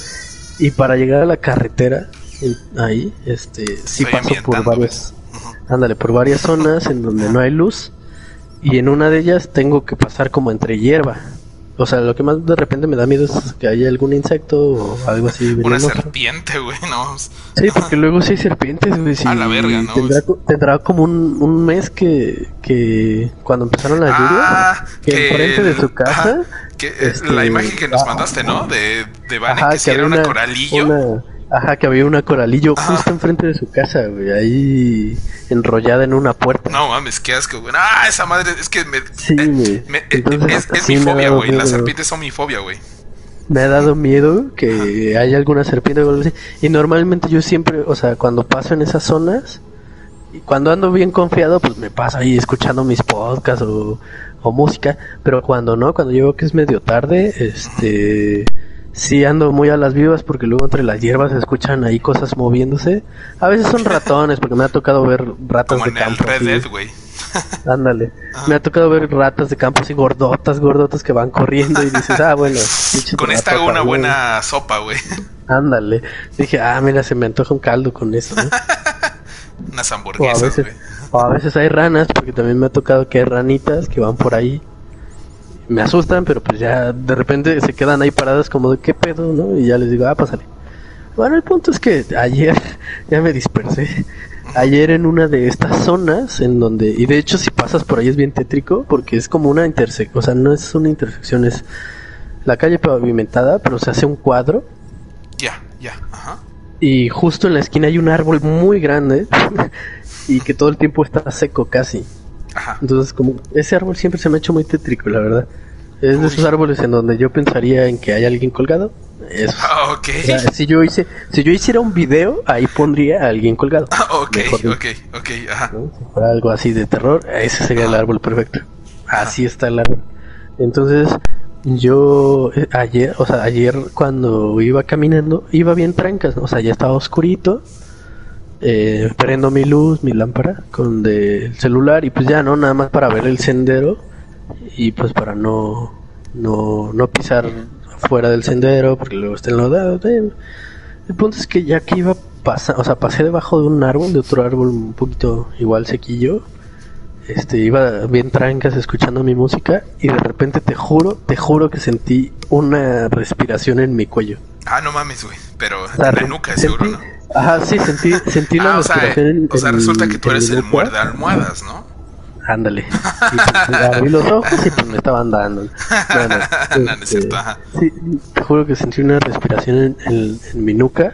Speaker 1: y para llegar a la carretera ahí, este, sí paso por varias, ándale, por varias zonas en donde no hay luz y en una de ellas tengo que pasar como entre hierba. O sea, lo que más de repente me da miedo es que haya algún insecto o algo así.
Speaker 2: Una serpiente, güey, no.
Speaker 1: Sí, porque luego sí hay serpientes, güey.
Speaker 2: a la verga, ¿no?
Speaker 1: Tendrá, tendrá como un, un, mes que, que cuando empezaron las lluvias, ah, que, enfrente de su casa...
Speaker 2: que, este, la imagen que nos mandaste, ¿no? De, de Vane, que, era una coralillo.
Speaker 1: Ajá, que había una coralillo justo enfrente de su casa, güey, ahí enrollada en una puerta.
Speaker 2: No mames, qué asco, güey. Ah, esa madre, es que me. Sí, eh, es, es mi fobia, güey. Las serpientes son mi fobia, güey.
Speaker 1: Me ha dado miedo que haya alguna serpiente o algo así. Y normalmente yo siempre, o sea, cuando paso en esas zonas, Y cuando ando bien confiado, pues me paso ahí escuchando mis podcasts o, o música. Pero cuando no, cuando yo veo que es medio tarde, este sí ando muy a las vivas porque luego entre las hierbas se escuchan ahí cosas moviéndose. A veces son ratones porque me ha tocado ver ratas de campo. güey. Ándale. Me ha tocado ver ratas de campo así gordotas, gordotas que van corriendo y dices, ah, bueno.
Speaker 2: Con esta hago una buena sopa, güey.
Speaker 1: Ándale. Dije, ah, mira, se me antoja un caldo con eso, ¿no?
Speaker 2: Unas hamburguesas,
Speaker 1: güey. O a veces hay ranas, porque también me ha tocado que hay ranitas que van por ahí me asustan, pero pues ya de repente se quedan ahí paradas como de qué pedo, ¿no? Y ya les digo, ah, pásale. Bueno, el punto es que ayer, ya me dispersé, ayer en una de estas zonas en donde, y de hecho si pasas por ahí es bien tétrico, porque es como una intersección, o sea, no es una intersección, es la calle pavimentada, pero se hace un cuadro.
Speaker 2: Ya, ya, ajá.
Speaker 1: Y justo en la esquina hay un árbol muy grande y que todo el tiempo está seco casi. Entonces, como ese árbol siempre se me ha hecho muy tétrico, la verdad. Es de esos árboles en donde yo pensaría en que hay alguien colgado. Eso.
Speaker 2: Ah,
Speaker 1: si yo hice, si yo hiciera un video, ahí pondría a alguien colgado.
Speaker 2: Ah, ok, ok, ok, ajá.
Speaker 1: Si fuera algo así de terror, ese sería el árbol perfecto. Así está el árbol. Entonces, yo eh, ayer, o sea, ayer cuando iba caminando, iba bien trancas, o sea, ya estaba oscurito eh, prendo mi luz, mi lámpara con del celular y pues ya no, nada más para ver el sendero y pues para no, no, no pisar fuera del sendero porque luego está enlodado. El punto es que ya que iba pasar, o sea, pasé debajo de un árbol, de otro árbol un poquito igual sequillo. Este, iba bien trancas escuchando mi música y de repente te juro, te juro que sentí una respiración en mi cuello.
Speaker 2: Ah, no mames, güey. Pero en la nuca, seguro, ¿no?
Speaker 1: Ajá, sí, sentí, sentí la
Speaker 2: ah, o sea, o sea, resulta que tú eres el muerde almohadas, ¿no?
Speaker 1: Ándale. Y pues, abrí los ojos y pues me estaban dando.
Speaker 2: Bueno, no, no es cierto, ajá.
Speaker 1: Sí, te juro que sentí una respiración en, en, mi nuca.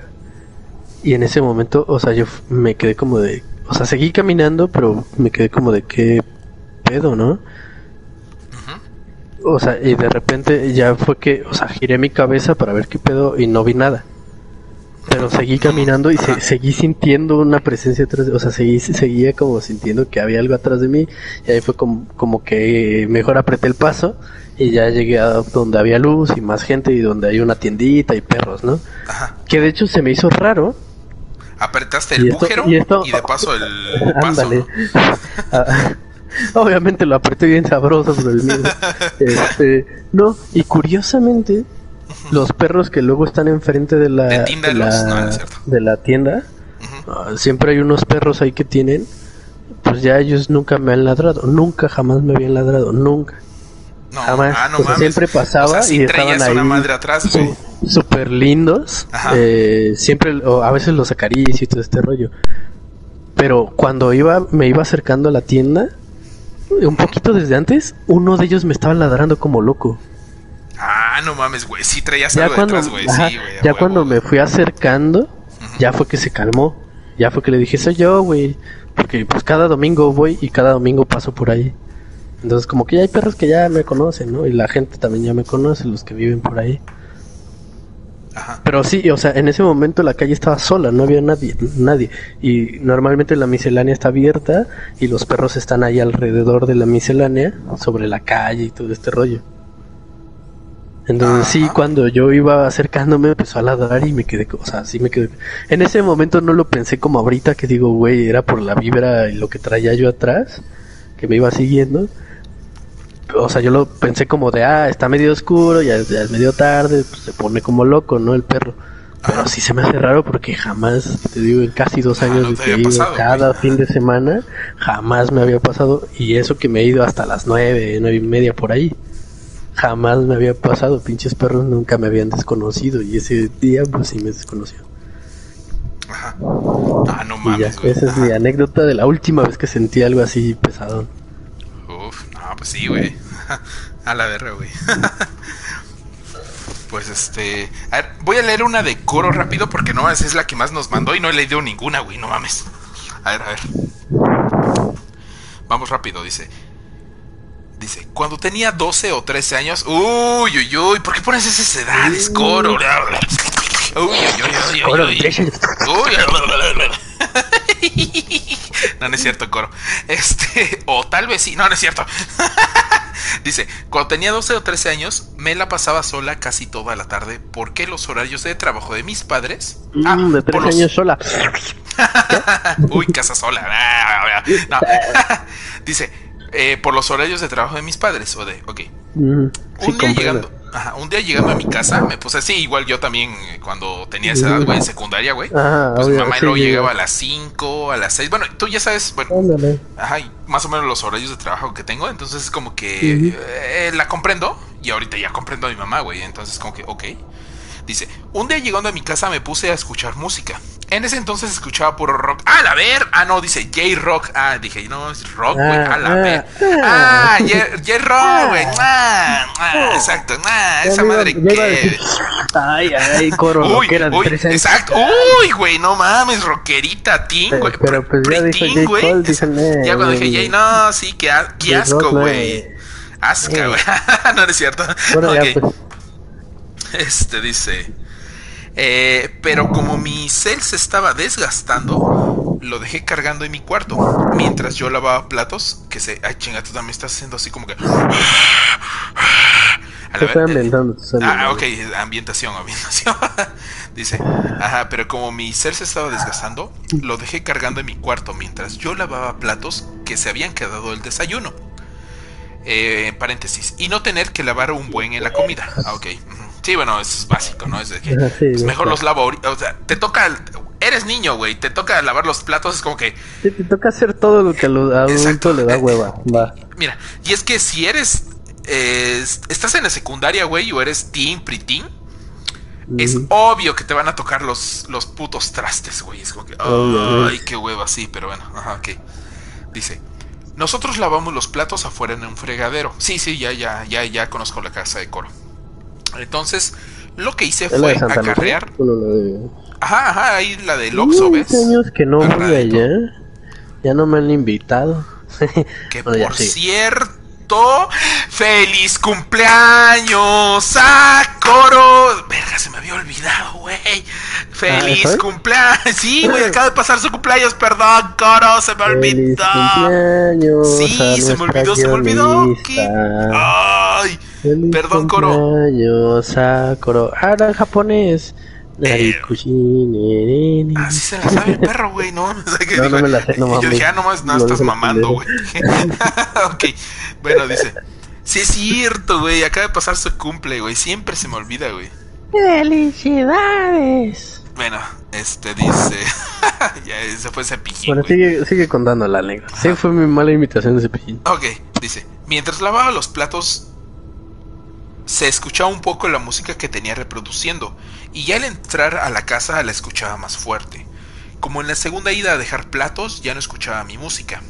Speaker 1: Y en ese momento, o sea, yo me quedé como de. O sea, seguí caminando, pero me quedé como de qué pedo, ¿no? O sea, y de repente ya fue que, o sea, giré mi cabeza para ver qué pedo y no vi nada pero seguí caminando y seguí sintiendo una presencia atrás, de, o sea, seguí, seguía como sintiendo que había algo atrás de mí y ahí fue como, como que mejor apreté el paso y ya llegué a donde había luz y más gente y donde hay una tiendita y perros, ¿no? Ajá. Que de hecho se me hizo raro.
Speaker 2: Apretaste el bujero y, de paso el paso.
Speaker 1: Ah, obviamente lo apreté bien sabroso por el miedo. Este, no, y curiosamente los perros que luego están enfrente de la, de, la, tienda, ah, siempre hay unos perros ahí que tienen, pues ya ellos nunca me han ladrado, nunca jamás me habían ladrado, nunca. jamás. Ah, siempre pasaba y estaban ahí.
Speaker 2: madre atrás,
Speaker 1: Súper lindos. Eh, siempre, a veces los acaricio y todo este rollo. Pero cuando iba, me iba acercando a la tienda, un poquito desde antes, uno de ellos me estaba ladrando como loco.
Speaker 2: Ah, no mames, güey. Sí traías algo cuando, detrás, güey. Sí, güey.
Speaker 1: Ya cuando me fui acercando, ya fue que se calmó. Ya fue que le dije, soy yo, güey. Porque pues cada domingo voy y cada domingo paso por ahí. Entonces como que ya hay perros que ya me conocen, ¿no? Y la gente también ya me conoce, los que viven por ahí. Ajá. Pero sí, o sea, en ese momento la calle estaba sola, no había nadie, nadie. Y normalmente la miscelánea está abierta y los perros están ahí alrededor de la miscelánea, sobre la calle y todo este rollo. Entonces sí, cuando yo iba acercándome empezó a ladrar y me quedé, o sea, sí me quedé. En ese momento no lo pensé como ahorita que digo, güey, era por la vibra y lo que traía yo atrás, que me iba siguiendo. O sea, yo lo pensé como de, ah, está medio oscuro, ya, es medio tarde, pues se pone como loco, ¿no? El perro. Pero sí se me hace raro porque jamás, te digo, en casi dos ah, años de que ido cada fin de semana, jamás me había pasado. Y eso que me he ido hasta las nueve, nueve y media por ahí jamás me había pasado, pinches perros nunca me habían desconocido y ese día pues sí me desconoció.
Speaker 2: Ajá. Ah, no mames.
Speaker 1: esa es mi anécdota de la última vez que sentí algo así pesado.
Speaker 2: Pues sí, güey. a la verga, güey. pues este. A ver, voy a leer una de coro rápido porque no es la que más nos mandó y no he leído ninguna, güey, no mames. A ver, a ver. Vamos rápido, dice. Dice, cuando tenía 12 o 13 años. Uy, uy, uy, ¿por qué pones esas edades, coro? Uy, uy, uy, uy, uy. uy. no, no es cierto, coro. Este, o tal vez sí, no, no es cierto. Dice, cuando tenía 12 o 13 años, me la pasaba sola casi toda la tarde porque los horarios de trabajo de mis padres...
Speaker 1: Mm, ah, de 13 años sola.
Speaker 2: Uy, casa sola. No. Dice, eh, por los horarios de trabajo de mis padres, o de, ok. un día llegando, un día llegando a mi casa, me puse así, igual yo también eh, cuando tenía esa edad, güey, en secundaria, güey. pues mi mamá luego llegaba a las 5, a las 6. Bueno, tú ya sabes, bueno, ajá, más o menos los horarios de trabajo que tengo, entonces es como que eh, la comprendo y ahorita ya comprendo a mi mamá, güey, entonces como que, ok. Dice, un día llegando a mi casa me puse a escuchar música. En ese entonces escuchaba puro rock. ¡Ah, la ver! Ah, no, dice J-Rock. Ah, dije, no, es rock, güey. ¡Ah, la ah, ver! ¡Ah, J-Rock, güey! ¡Ah, ah, exacto! ¡Ah, esa madre que...
Speaker 1: Ay, ay, coro
Speaker 2: uy, uy, exacto. ¡Uy, güey! No mames, rockerita, teen, güey.
Speaker 1: Pero pues ya dijo J. Cole,
Speaker 2: Ya cuando dije J, no, sí, qué, qué asco, güey. Asca, güey. no, no es cierto. Bueno, ya, pues. Este dice. Eh, pero como mi cel se estaba desgastando, lo dejé cargando en mi cuarto. Mientras yo lavaba platos, que se. Ay, chinga, tú también estás haciendo así como que.
Speaker 1: Estoy ambientando,
Speaker 2: ah, ok, ambientación, ambientación. Dice, ajá, pero como mi cel se estaba desgastando, lo dejé cargando en mi cuarto mientras yo lavaba platos que se habían quedado del desayuno. Eh, paréntesis, y no tener que lavar un buen en la comida. Ah, ok. Sí, bueno, eso es básico, ¿no? Es de que pues, mejor los lavo O sea, te toca. Eres niño, güey. Te toca lavar los platos. Es como que.
Speaker 1: te toca hacer todo lo que a los adultos le da hueva. Va.
Speaker 2: Mira, y es que si eres. estás en la secundaria, güey, o eres teen, preteen. Es obvio que te van a tocar los, los putos trastes, güey. Es como que. Ay, qué hueva, sí, pero bueno. Ajá, ok. Dice. Nosotros lavamos los platos afuera en un fregadero. Sí, sí, ya, ya, ya, ya conozco la casa de coro. Entonces, lo que hice fue acarrear. Ajá, ajá, ahí la de Loxo, ¿ves?
Speaker 1: años que no voy allá. Ya no me han invitado.
Speaker 2: que por cierto, ¡Feliz cumpleaños a Coro! Verga, se me había olvidado, güey. ¡Feliz ah, cumpleaños! Sí, güey, acaba de pasar su cumpleaños, perdón, Coro, se me olvidó.
Speaker 1: Cumpleaños
Speaker 2: sí, se me olvidó, se me olvidó. ¡Ay! Perdón, Coro.
Speaker 1: Sakuro. Ahora en japonés.
Speaker 2: Eh, así se la sabe el perro, güey, ¿no? no, no me la sé, no Yo dije, ah, nomás, no, estás mamando, güey. ok, bueno, dice. Sí es cierto, güey, acaba de pasar su cumple, güey. Siempre se me olvida, güey.
Speaker 1: ¡Felicidades!
Speaker 2: Bueno, este dice. ya se fue Cepillín.
Speaker 1: Bueno, sigue, sigue contando la anécdota. Sí, fue mi mala imitación de Cepillín.
Speaker 2: Ok, dice. Mientras lavaba los platos, se escuchaba un poco la música que tenía reproduciendo, y ya al entrar a la casa la escuchaba más fuerte. Como en la segunda ida a dejar platos, ya no escuchaba mi música.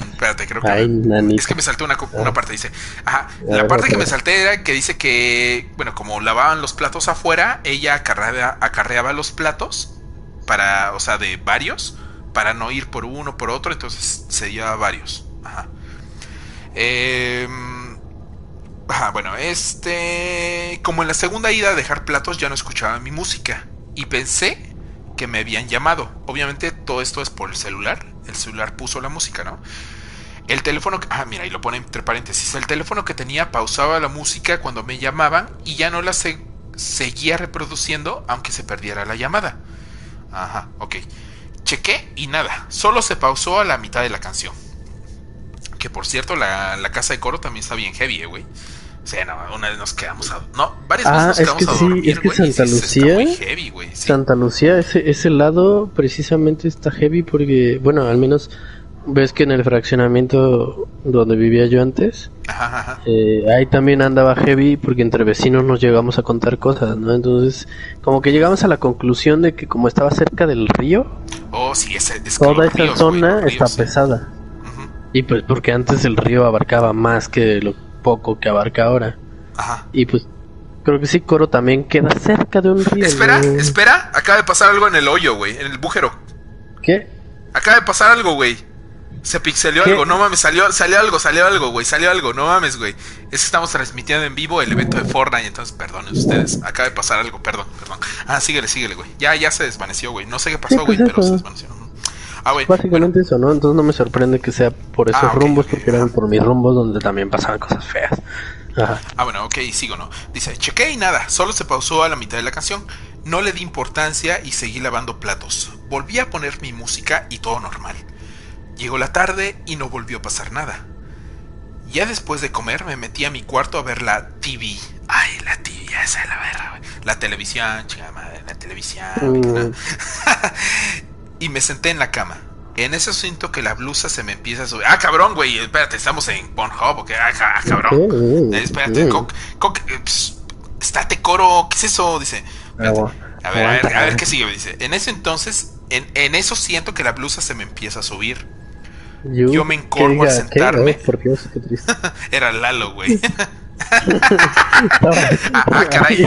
Speaker 2: Mm, espérate, creo que. es que me salté una, una parte, dice. Ajá, la parte que me salté era que dice que, bueno, como lavaban los platos afuera, ella acarreaba, acarreaba los platos, para, o sea, de varios, para no ir por uno, por otro, entonces se llevaba varios. Ajá. Eh Ajá, bueno, este... Como en la segunda ida a dejar platos ya no escuchaba mi música. Y pensé que me habían llamado. Obviamente todo esto es por el celular. El celular puso la música, ¿no? El teléfono... Ah, mira, y lo pone entre paréntesis. El teléfono que tenía pausaba la música cuando me llamaban y ya no la seguía reproduciendo aunque se perdiera la llamada. Ajá, ok. Chequé y nada. Solo se pausó a la mitad de la canción. Que por cierto, la, la casa de coro también está bien heavy, eh, güey. O sea, no, una vez nos quedamos a. No, varias veces ah, nos quedamos a dormir,
Speaker 1: Es que Santa Lucía. heavy, Santa Lucía, ese, ese lado precisamente está heavy porque, bueno, al menos ves que en el fraccionamiento donde vivía yo antes, eh, ahí también andaba heavy porque entre vecinos nos llegamos a contar cosas, ¿no? Entonces, como que llegamos a la conclusión de que como estaba cerca del río,
Speaker 2: oh, sí, ese,
Speaker 1: toda esa zona está pesada. Y pues porque antes el río abarcaba más que lo poco que abarca ahora. Ajá. Y pues creo que sí, Coro también queda cerca de un río.
Speaker 2: Espera, espera, acaba de pasar algo en el hoyo, güey, en el bújero.
Speaker 1: ¿Qué?
Speaker 2: Acaba de pasar algo, güey. Se pixelió algo, no mames, salió, salió algo, salió algo, güey, salió algo, no mames, güey. Es que estamos transmitiendo en vivo el evento de Fortnite, entonces perdonen ustedes, acaba de pasar algo, perdón, perdón. Ah, síguele, síguele, güey. Ya, ya se desvaneció, güey. No sé qué pasó, güey, pues pero se desvaneció.
Speaker 1: Ah. Básicamente eso, ¿no? Entonces no me sorprende que sea por esos ah, rumbos, porque eran por mis rumbos donde también pasaban cosas feas.
Speaker 2: Ajá. Ah, bueno, ok, sigo, ¿no? Dice, chequé y nada, solo se pausó a la mitad de la canción. No le di importancia y seguí lavando platos. Volví a poner mi música y todo normal. Llegó la tarde y no volvió a pasar nada. Ya después de comer me metí a mi cuarto a ver la TV. Ay, la TV, esa es la verga, La televisión, chingada madre, la televisión. Mm. y me senté en la cama. En ese siento que la blusa se me empieza a subir. Ah, cabrón, güey, espérate, estamos en Pornhub, ¿ok? Ah, ah cabrón. espérate, coc, coc, eh, estate coro, ¿qué es eso? Dice. A ver, a ver, a ver qué sigue, dice. En ese entonces, en, en eso siento que la blusa se me empieza a subir. Yo, me encorvo a sentarme. Era Lalo, güey. ah, caray.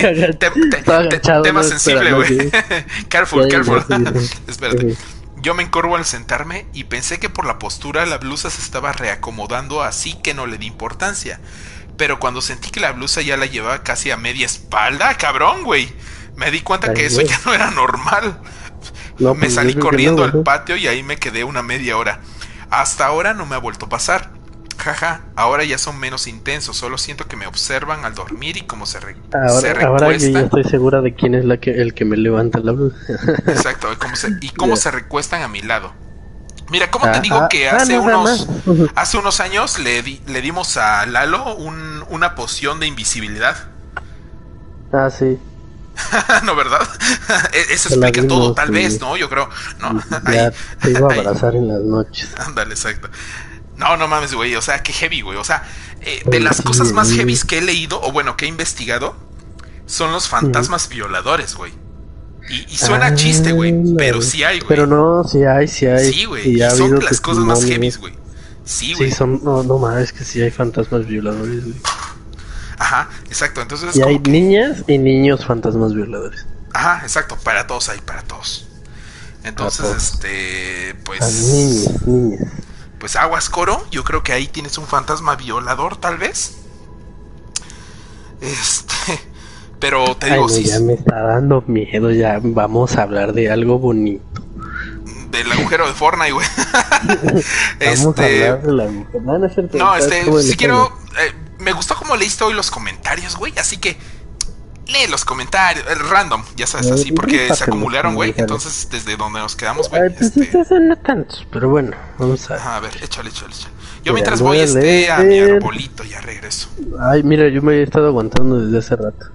Speaker 2: tema sensible, güey. careful, careful. Espérate. Yo me encorvo al sentarme y pensé que por la postura la blusa se estaba reacomodando así que no le di importancia. Pero cuando sentí que la blusa ya la llevaba casi a media espalda, cabrón, güey. Me di cuenta que eso ya no era normal. me pues, salí corriendo al patio y ahí me quedé una media hora. Hasta ahora no me ha vuelto a pasar. Jaja, ahora ya son menos intensos, solo siento que me observan al dormir y cómo se, re
Speaker 1: ahora, Ahora yo ya estoy segura de quién es la que, el que me levanta la blusa.
Speaker 2: Exacto, y cómo, se, recuestan a mi lado. Mira, ¿cómo te digo que ah, hace, unos, hace unos años le, le dimos a Lalo un, una poción de invisibilidad?
Speaker 1: Ah, sí.
Speaker 2: no, ¿verdad? E-, eso explica todo, tal vez, ¿no? Yo creo. No,
Speaker 1: ya te iba a abrazar en las noches.
Speaker 2: Ándale, exacto. No, no mames, güey. O sea, qué heavy, güey. O sea, eh, de las cosas más heavy que he leído, o bueno, que he investigado, son los fantasmas violadores, güey. Y, suena chiste, güey. Pero sí hay, güey.
Speaker 1: Pero no, sí hay, sí hay.
Speaker 2: Sí, güey. Y, son las cosas más heavy, güey. Sí, güey.
Speaker 1: Sí, son. No, no mames, que sí hay fantasmas violadores, güey.
Speaker 2: Ajá, exacto. Entonces.
Speaker 1: Y hay niñas y niños fantasmas violadores.
Speaker 2: Ajá, exacto. Para todos hay, para todos. Entonces, este. Pues.
Speaker 1: niños, niñas.
Speaker 2: Pues aguas coro. Yo creo que ahí tienes un fantasma violador, tal vez. Este. Pero te digo,
Speaker 1: sí. Ya me está dando miedo. Ya vamos a hablar de algo bonito.
Speaker 2: Del agujero de Fortnite, güey.
Speaker 1: a este, hablar del agujero.
Speaker 2: No, no, no este, si quiero. Eh, me gustó como leíste hoy los comentarios, güey. Así que lee los comentarios, el random, ya sabes, así, porque se acumularon, güey. Entonces, desde donde nos quedamos, güey.
Speaker 1: Pues este... no tantos, pero bueno, vamos a.
Speaker 2: A ver, échale, échale, échale. Yo mientras voy este, a mi arbolito, ya regreso.
Speaker 1: Ay, mira, yo me he estado aguantando desde hace rato.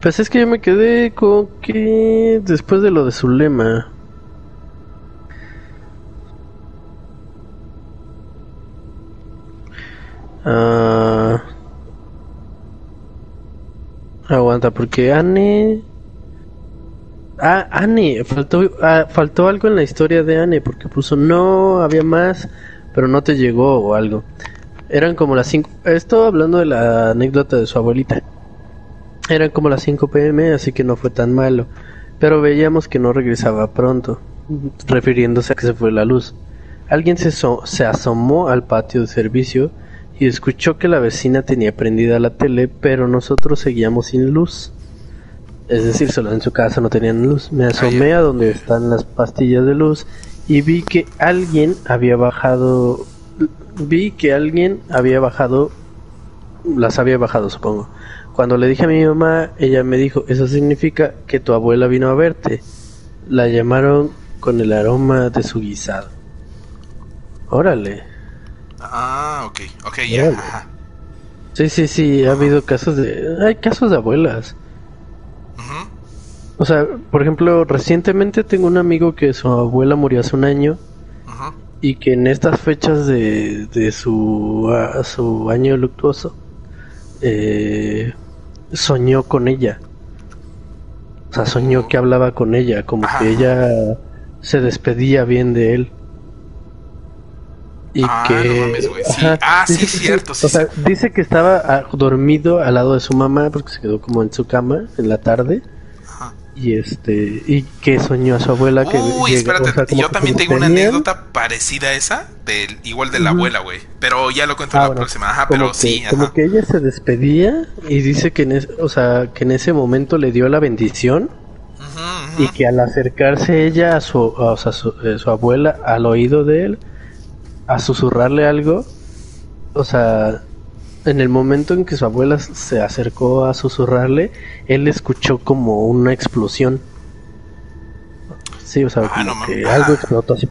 Speaker 1: Pues es que yo me quedé con que después de lo de su lema. Ah. Aguanta, porque Anne. Ah, Anne, faltó, ah, faltó algo en la historia de Anne, porque puso no, había más, pero no te llegó o algo. Eran como las 5. Esto hablando de la anécdota de su abuelita. Eran como las 5 pm, así que no fue tan malo. Pero veíamos que no regresaba pronto, refiriéndose a que se fue la luz. Alguien se, se asomó al patio de servicio y escuchó que la vecina tenía prendida la tele, pero nosotros seguíamos sin luz. Es decir, solo en su casa no tenían luz. Me asomé a donde están las pastillas de luz y vi que alguien había bajado. Vi que alguien había bajado. Las había bajado, supongo. Cuando le dije a mi mamá, ella me dijo: Eso significa que tu abuela vino a verte. La llamaron con el aroma de su guisado. Órale.
Speaker 2: Ah, ok, ok, ya.
Speaker 1: Sí, sí, sí, ha habido casos de... Hay casos de abuelas. O sea, por ejemplo, recientemente tengo un amigo que su abuela murió hace un año y que en estas fechas de, de su, su año luctuoso eh, soñó con ella. O sea, soñó que hablaba con ella, como que ella se despedía bien de él y
Speaker 2: ah,
Speaker 1: que
Speaker 2: sí. ah sí cierto sí,
Speaker 1: o sea dice que estaba ah, dormido al lado de su mamá porque se quedó como en su cama en la tarde y este y que soñó a su abuela que
Speaker 2: Uy, espérate, yo también tengo una anécdota parecida a esa del igual de la abuela, güey, pero ya lo cuento en ah, la próxima. Ajá, pero sí,
Speaker 1: como que ella se despedía y dice que en o sea, que en ese momento le dio la bendición. Y que al acercarse ella a su, o sea, su, eh, su abuela al oído de él, a susurrarle algo, o sea, en el momento en que su abuela se acercó a susurrarle, él escuchó como una explosión. Sí, o sea, ah, como que algo explotó así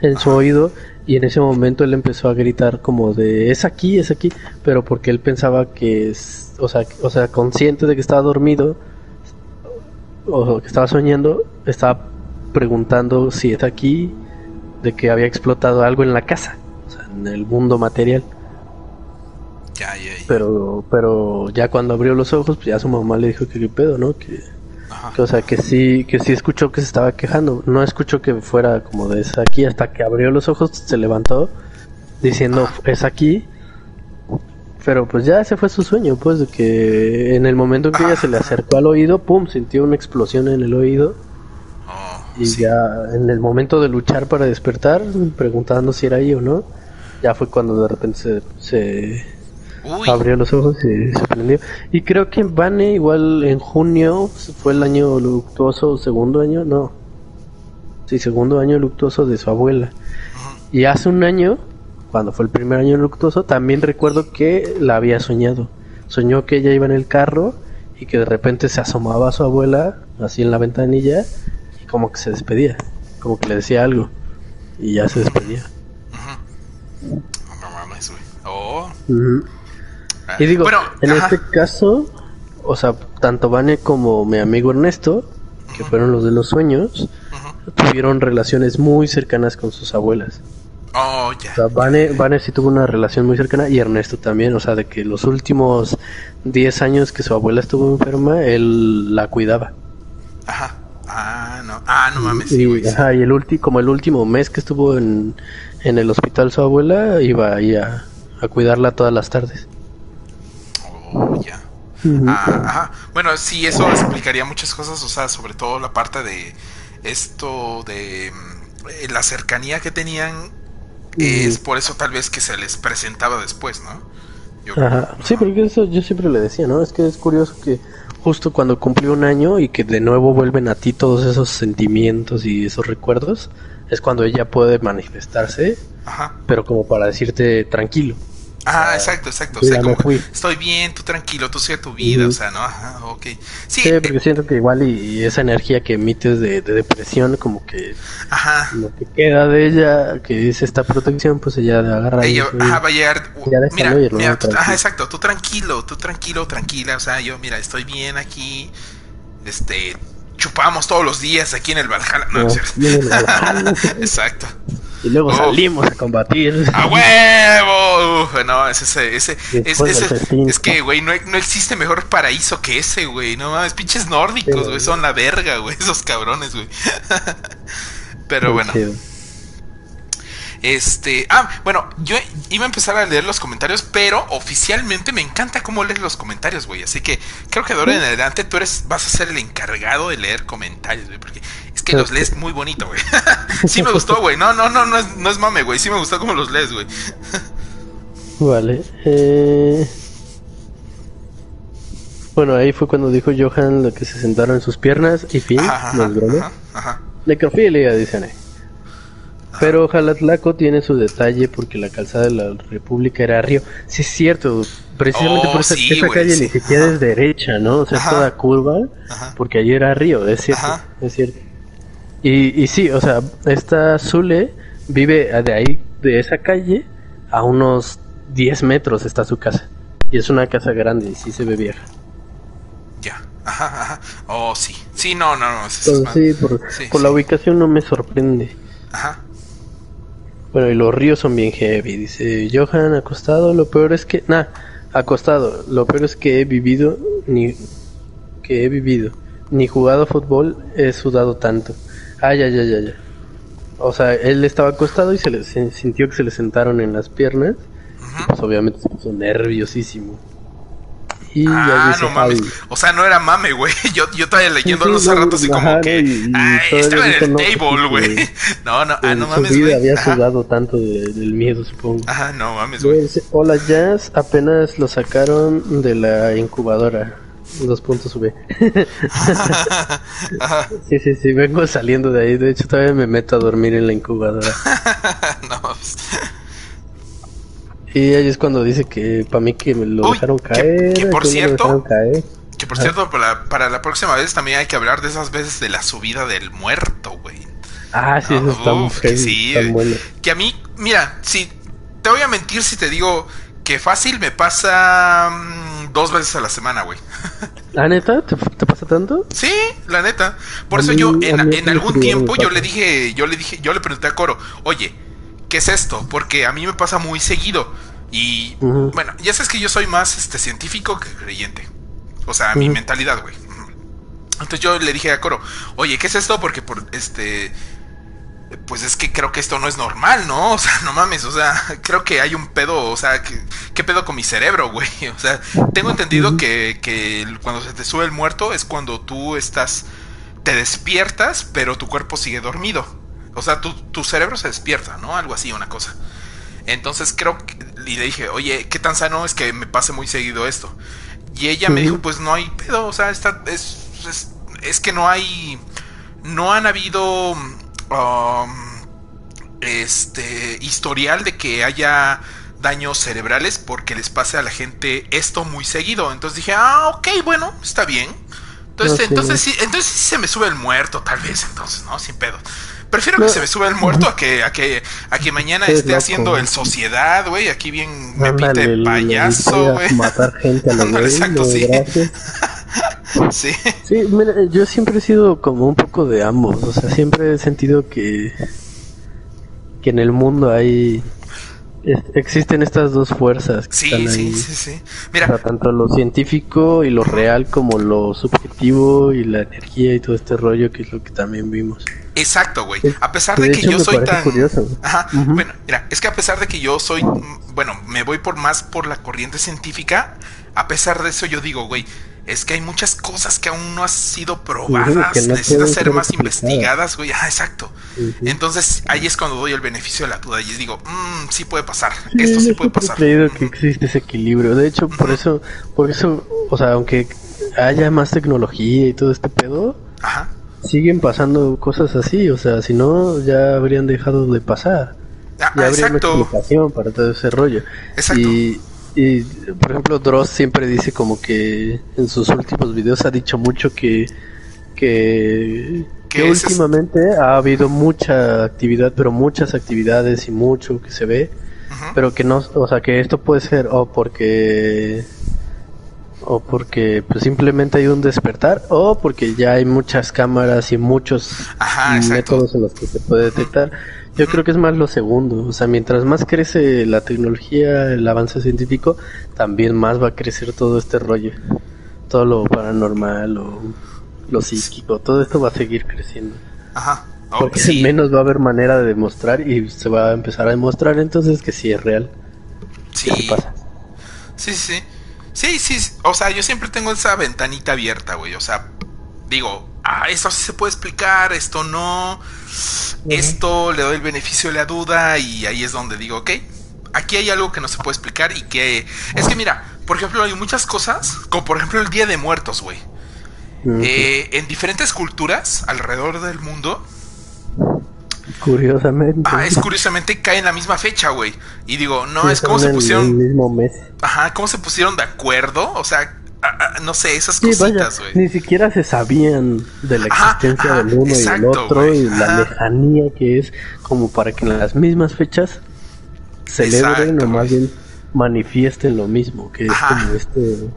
Speaker 1: en su oído y en ese momento él empezó a gritar como de es aquí, es aquí, pero porque él pensaba que es, o sea, o sea, consciente de que estaba dormido o que estaba soñando, estaba preguntando si es aquí, de que había explotado algo en la casa, o sea, en el mundo material. Pero, pero ya cuando abrió los ojos, pues ya su mamá le dijo que qué pedo, ¿no? Que, o sea, que sí, que sí escuchó que se estaba quejando. No escuchó que fuera como de esa aquí hasta que abrió los ojos, se levantó diciendo es aquí. Pero pues ya ese fue su sueño, pues de que en el momento en que ella se le acercó al oído, pum, sintió una explosión en el oído. Oh, y ya en el momento de luchar para despertar, preguntando si era ahí o no, ya fue cuando de repente se Abrió los ojos y se prendió. Y creo que en Bane, igual en junio, fue el año luctuoso, segundo año, no. Sí, segundo año luctuoso de su abuela. Y hace un año, cuando fue el primer año luctuoso, también recuerdo que la había soñado. Soñó que ella iba en el carro y que de repente se asomaba a su abuela, así en la ventanilla, como que se despedía, como que le decía algo, y ya se despedía. Oh. Y digo, en este caso, o sea, tanto Vane como mi amigo Ernesto, que fueron los de los sueños, tuvieron relaciones muy cercanas con sus abuelas.
Speaker 2: Oh, ya.
Speaker 1: O sea, Vane, sí tuvo una relación muy cercana y Ernesto también, o sea, de que los últimos 10 años que su abuela estuvo enferma, él la cuidaba.
Speaker 2: Ajá. Ah, no. Ah, no mames.
Speaker 1: Y, ajá, y el último, como el último mes que estuvo en, en el hospital su abuela, iba ahí a, a cuidarla todas las tardes.
Speaker 2: Ya. Ah, ajá. Bueno, sí, eso explicaría muchas cosas, o sea, sobre todo la parte de esto de mm, la cercanía que tenían, es por eso tal vez que se les presentaba después, ¿no?
Speaker 1: Ajá. Sí, porque eso yo siempre le decía, ¿no? Es que es curioso que justo cuando cumplió un año y que de nuevo vuelven a ti todos esos sentimientos y esos recuerdos, es cuando ella puede manifestarse, Ajá. pero como para decirte tranquilo.
Speaker 2: Ah, exacto, exacto. O sea, como, estoy bien, tú tranquilo, tú sigue tu vida, o sea, ¿no? Ajá, ok.
Speaker 1: Sí, porque siento que igual y, esa energía que emites de, depresión, como que
Speaker 2: ajá.
Speaker 1: lo que queda de ella, que es esta protección, pues ella agarra
Speaker 2: ella, ajá, va a llegar, mira, mira ajá, exacto, tú tranquilo, tú tranquilo, tranquila, o sea, yo, mira, estoy bien aquí, este, chupamos todos los días aquí en el Valhalla, no, no exacto.
Speaker 1: Y luego salimos a combatir.
Speaker 2: ¡A huevo! no, es ese. ese, es, es, que, güey, no, no, existe mejor paraíso que ese, güey. No mames, pinches nórdicos, güey. Son la verga, güey. Esos cabrones, güey. Pero bueno. Este, ah, bueno, yo iba a empezar a leer los comentarios, pero oficialmente me encanta cómo lees los comentarios, güey. Así que creo que de ahora en adelante tú eres, vas a ser el encargado de leer comentarios, güey, porque es que los lees muy bonito, güey. sí me gustó, güey. No, no, no, no es, no es mame, güey. Sí me gustó cómo los lees, güey.
Speaker 1: vale. Eh... Bueno, ahí fue cuando dijo Johan lo que se sentaron en sus piernas y fin, no es broma. Necrofilia, dicen ahí. Pero Jalatlaco tiene su detalle porque la calzada de la República era río. Sí, es cierto. Precisamente por esa, calle ni siquiera es derecha, ¿no? O sea, es toda curva. Porque allí era río, es cierto. Es cierto. Y, y sí, o sea, esta Zule vive de ahí, de esa calle, a unos 10 metros está su casa. Y es una casa grande y sí se ve vieja.
Speaker 2: Ya. Ajá, ajá. Oh, sí. Sí, no, no, no.
Speaker 1: sí, por, por la ubicación no me sorprende.
Speaker 2: Ajá.
Speaker 1: Bueno, y los ríos son bien heavy. Dice Johan, acostado, lo peor es que... Nah, acostado. Lo peor es que he vivido, ni... Que he vivido. Ni jugado fútbol he sudado tanto. Ay, ay, ay, ay. O sea, él estaba acostado y se le sintió que se le sentaron en las piernas. pues obviamente se puso nerviosísimo. Y
Speaker 2: ah, no mames. O sea, no era mame, güey. Yo, yo estaba leyendo los hace rato así como que. estaba en el table, güey. No, no, ah, no mames, güey.
Speaker 1: había sudado tanto del miedo, supongo.
Speaker 2: Ajá, no mames, güey.
Speaker 1: Hola Jazz, apenas lo sacaron de la incubadora. Dos puntos V. sí, sí, sí, vengo saliendo de ahí. De hecho, todavía me meto a dormir en la incubadora. no, pues. Y ahí es cuando dice que para mí que me lo dejaron caer.
Speaker 2: Que, por cierto, que por cierto, para la, próxima vez también hay que hablar de esas veces de la subida del muerto, güey.
Speaker 1: Ah, sí, eso está muy que sí,
Speaker 2: Que a mí, mira, si te voy a mentir si te digo que fácil me pasa mm, dos veces a la semana, güey.
Speaker 1: ¿La neta? ¿Te, pasa tanto?
Speaker 2: Sí, la neta. Por eso yo en, en algún tiempo yo le dije, yo le dije, yo le pregunté a Coro, oye, ¿qué es esto? Porque a mí me pasa muy seguido. Y bueno, ya sabes que yo soy más este científico que creyente. O sea, mi mentalidad, güey. Entonces yo le dije a Coro, oye, ¿qué es esto? Porque por este. Pues es que creo que esto no es normal, ¿no? O sea, no mames, o sea, creo que hay un pedo, o sea, ¿qué, pedo con mi cerebro, güey? O sea, tengo entendido que, que cuando se te sube el muerto es cuando tú estás, te despiertas, pero tu cuerpo sigue dormido. O sea, tu, tu cerebro se despierta, ¿no? Algo así, una cosa. Entonces creo que, y le dije, oye, ¿qué tan sano es que me pase muy seguido esto? Y ella me dijo, pues no hay pedo, o sea, está, es, es, que no hay, no han habido, um, este, historial de que haya daños cerebrales porque les pase a la gente esto muy seguido. Entonces dije, ah, ok, bueno, está bien. Entonces, entonces, sí, entonces sí se me sube el muerto, tal vez, entonces, ¿no? Sin pedo. Prefiero que se me suba el muerto a que, a que, a que mañana esté haciendo el sociedad, güey. Aquí bien me pinte payaso, güey.
Speaker 1: Matar gente a la
Speaker 2: Exacto, sí.
Speaker 1: sí. Sí, mira, yo siempre he sido como un poco de ambos. O sea, siempre he sentido que, que en el mundo hay existen estas dos fuerzas.
Speaker 2: sí, sí, sí, sí.
Speaker 1: Mira. tanto lo científico y lo real como lo subjetivo y la energía y todo este rollo que es lo que también vimos.
Speaker 2: Exacto, güey. A pesar de, que yo soy tan... Ajá. Bueno, mira, es que a pesar de que yo soy, bueno, me voy por más por la corriente científica, a pesar de eso yo digo, güey, es que hay muchas cosas que aún no han sido probadas, necesitan ser más investigadas, güey. Ah, exacto. Entonces ahí es cuando doy el beneficio de la duda y digo, mmm, sí puede pasar, esto sí puede pasar.
Speaker 1: He creído que existe ese equilibrio. De hecho, por eso, por eso, o sea, aunque haya más tecnología y todo este pedo, siguen pasando cosas así. O sea, si no, ya habrían dejado de pasar.
Speaker 2: Ah, ya habría una
Speaker 1: explicación para todo ese rollo.
Speaker 2: Exacto.
Speaker 1: Y y, por ejemplo, Dross siempre dice como que en sus últimos videos ha dicho mucho que, que, que últimamente ha habido mucha actividad, pero muchas actividades y mucho que se ve, pero que no, o sea, que esto puede ser o porque o porque pues, simplemente hay un despertar o porque ya hay muchas cámaras y muchos métodos en los que se puede detectar. Yo creo que es más lo segundo, o sea, mientras más crece la tecnología, el avance científico, también más va a crecer todo este rollo, todo lo paranormal, o lo psíquico, todo esto va a seguir creciendo.
Speaker 2: Ajá.
Speaker 1: Porque menos va a haber manera de demostrar y se va a empezar a demostrar entonces que sí es real.
Speaker 2: Sí. pasa? Sí, sí. Sí, sí. O sea, yo siempre tengo esa ventanita abierta, güey. O sea, digo, ah, esto sí se puede explicar, esto no, esto le doy el beneficio de la duda y ahí es donde digo, ok, aquí hay algo que no se puede explicar y que... Es que mira, por ejemplo, hay muchas cosas, como por ejemplo el Día de Muertos, güey. Eh, en diferentes culturas alrededor del mundo.
Speaker 1: Curiosamente.
Speaker 2: Ah, es curiosamente cae en la misma fecha, güey. Y digo, no, es como se pusieron...
Speaker 1: El mismo mes.
Speaker 2: Ajá, ¿cómo se pusieron de acuerdo? O sea, no sé, esas cositas, güey.
Speaker 1: Ni siquiera se sabían de la existencia del uno y del otro y la lejanía que es como para que en las mismas fechas celebren o más bien manifiesten lo mismo, que es como este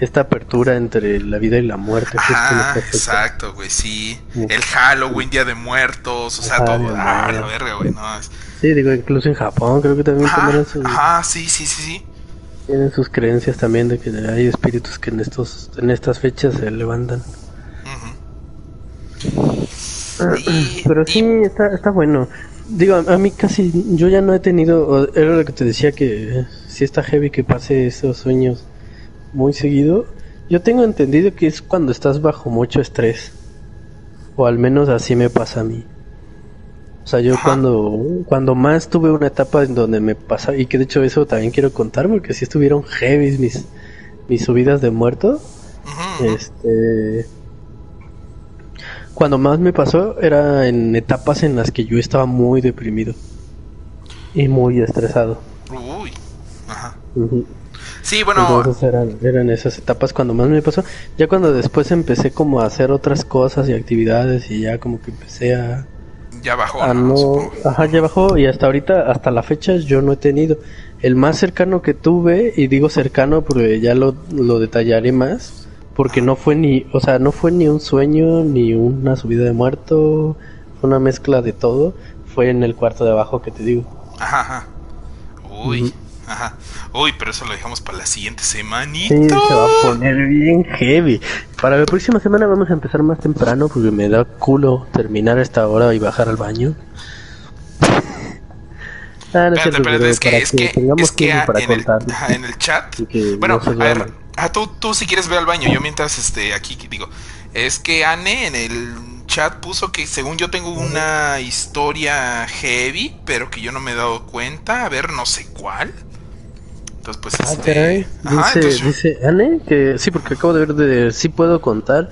Speaker 1: esta apertura entre la vida y la muerte.
Speaker 2: exacto, güey, sí. El Halloween, Día de Muertos, o sea, todo. Ah, la verga, güey, no.
Speaker 1: Sí, digo, incluso en Japón creo que también
Speaker 2: ajá, Ajá, sí, sí, sí, sí
Speaker 1: tienen sus creencias también de que hay espíritus que en estos en estas fechas se levantan. Pero sí, está, está bueno. Digo, a, mí casi, yo ya no he tenido, era lo que te decía que si está heavy que pase esos sueños muy seguido. Yo tengo entendido que es cuando estás bajo mucho estrés. O al menos así me pasa a mí. O sea, yo cuando cuando más tuve una etapa en donde me pasa y que de hecho eso también quiero contar porque si estuvieron heavy mis mis subidas de muerto. Este cuando más me pasó era en etapas en las que yo estaba muy deprimido y muy estresado. Uy. Ajá.
Speaker 2: Sí, bueno.
Speaker 1: Entonces eran, eran esas etapas cuando más me pasó. Ya cuando después empecé como a hacer otras cosas y actividades y ya como que empecé a...
Speaker 2: Ya bajó.
Speaker 1: ajá, ya bajó y hasta ahorita, hasta la fecha yo no he tenido. El más cercano que tuve, y digo cercano porque ya lo, lo detallaré más, porque no fue ni, o sea, no fue ni un sueño, ni una subida de muerto, fue una mezcla de todo, fue en el cuarto de abajo que te digo.
Speaker 2: Ajá, ajá. Uy, ajá. Uy, pero eso lo dejamos para la siguiente semanita.
Speaker 1: Sí, se va a poner bien heavy. Para la próxima semana vamos a empezar más temprano porque me da culo terminar esta hora y bajar al baño.
Speaker 2: Ah, no espérate, es que, es que, es que en, el, en, el, chat. Bueno, a ver, Ah, tú, tú si quieres ver al baño, yo mientras este aquí digo, es que Anne en el chat puso que según yo tengo una historia heavy, pero que yo no me he dado cuenta, a ver, no sé cuál. Entonces, pues
Speaker 1: ah, este... dice, dice Anne que sí, porque acabo de ver de sí puedo contar.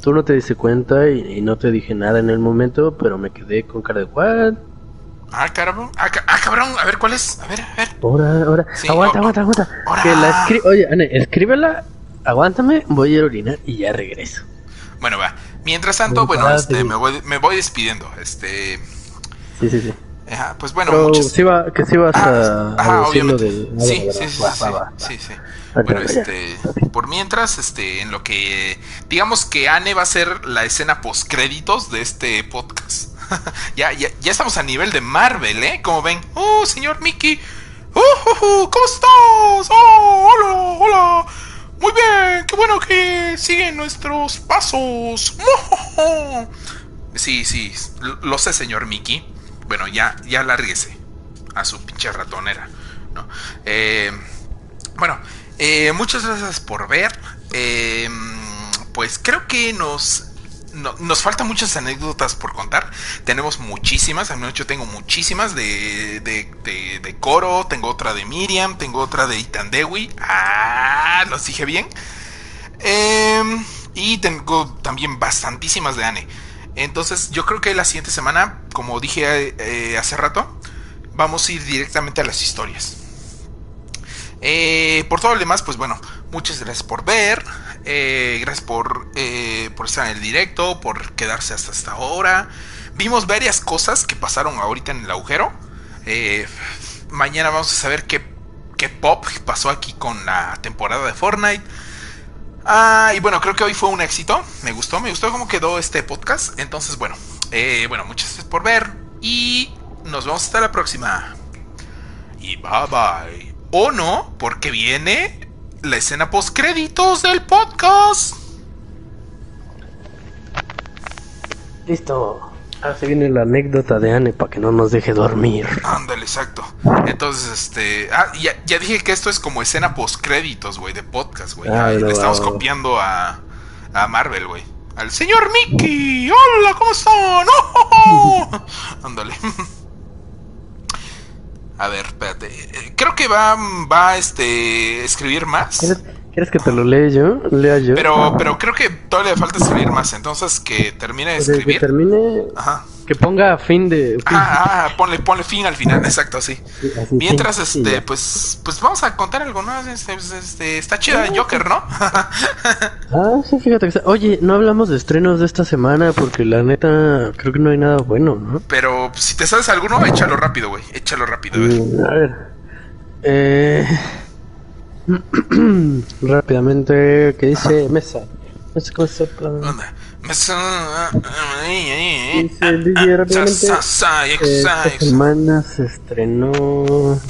Speaker 1: Tú no te diste cuenta y, no te dije nada en el momento, pero me quedé con cara de what?
Speaker 2: Ah, cabrón. Ah, ah, cabrón. A ver, ¿cuál es? A ver, a ver.
Speaker 1: Ahora, ahora. aguanta, aguanta, aguanta. Que la escri Oye, Ane, escríbela. Aguántame, voy a ir a orinar y ya regreso.
Speaker 2: Bueno, va. Mientras tanto, bueno, este, me voy, me voy despidiendo. Este.
Speaker 1: Sí, sí, sí.
Speaker 2: Ajá, pues bueno,
Speaker 1: Pero muchas... va, que sí vas a,
Speaker 2: ah, a obviamente. Del... Sí, sí, sí, va, sí, va, sí, sí, Bueno, este, por mientras, este, en lo que digamos que Anne va a ser la escena post créditos de este podcast. ya, ya, ya estamos a nivel de Marvel, ¿eh? Como ven. ¡Oh, señor Mickey! ¡Oh, oh, oh ¿Cómo estás? ¡Oh, hola, hola! Muy bien, qué bueno que siguen nuestros pasos. Sí, sí, lo sé, señor Mickey. Bueno, ya, ya lárguese a su pinche ratonera. ¿no? Eh, bueno, eh, muchas gracias por ver. Eh, pues creo que nos nos faltan muchas anécdotas por contar. Tenemos muchísimas. A mí yo tengo muchísimas de, de, de, Coro. Tengo otra de Miriam. Tengo otra de Itandewi. Ah, los dije bien. Y tengo también bastantísimas de Anne. Entonces yo creo que la siguiente semana, como dije eh, hace rato, vamos a ir directamente a las historias. Eh, por todo lo demás, pues bueno, muchas gracias por ver. Eh, gracias por, por estar en el directo, por quedarse hasta esta hora. Vimos varias cosas que pasaron ahorita en el agujero. Mañana vamos a saber qué, qué pop pasó aquí con la temporada de Fortnite. Ah, y bueno, creo que hoy fue un éxito. Me gustó, me gustó cómo quedó este podcast. Entonces, bueno, bueno, muchas gracias por ver. Y nos vemos hasta la próxima. Y bye bye. O no, porque viene la escena post créditos del podcast.
Speaker 1: Listo. Ahora se viene la anécdota de Anne para que no nos deje dormir.
Speaker 2: Ándale, exacto. Entonces, este. Ah, ya, dije que esto es como escena post créditos, güey, de podcast, güey. Ah, le estamos copiando a, a Marvel, güey. Al señor Mickey. Hola, ¿cómo están? ¡Oh! Ándale. A ver, espérate. Eh, creo que va, va a este, escribir más.
Speaker 1: ¿Quieres, que te lo lea yo? Lea yo.
Speaker 2: Pero, pero creo que todavía le falta escribir más. Entonces, que termine de escribir.
Speaker 1: Que termine. Ajá. Que ponga fin de.
Speaker 2: Ah, ah, ponle, ponle fin al final, exacto, así. Mientras, este, pues, pues vamos a contar algo, ¿no? Este, este, está chida Joker, ¿no?
Speaker 1: ah, sí, fíjate que Oye, no hablamos de estrenos de esta semana porque la neta creo que no hay nada bueno, ¿no?
Speaker 2: Pero si te sabes alguno, échalo rápido, güey. Échalo rápido, a ver. Mm, a ver.
Speaker 1: Eh. Rápidamente, ¿qué dice Mesa? Mesa, ¿cómo se esta semana se estrenó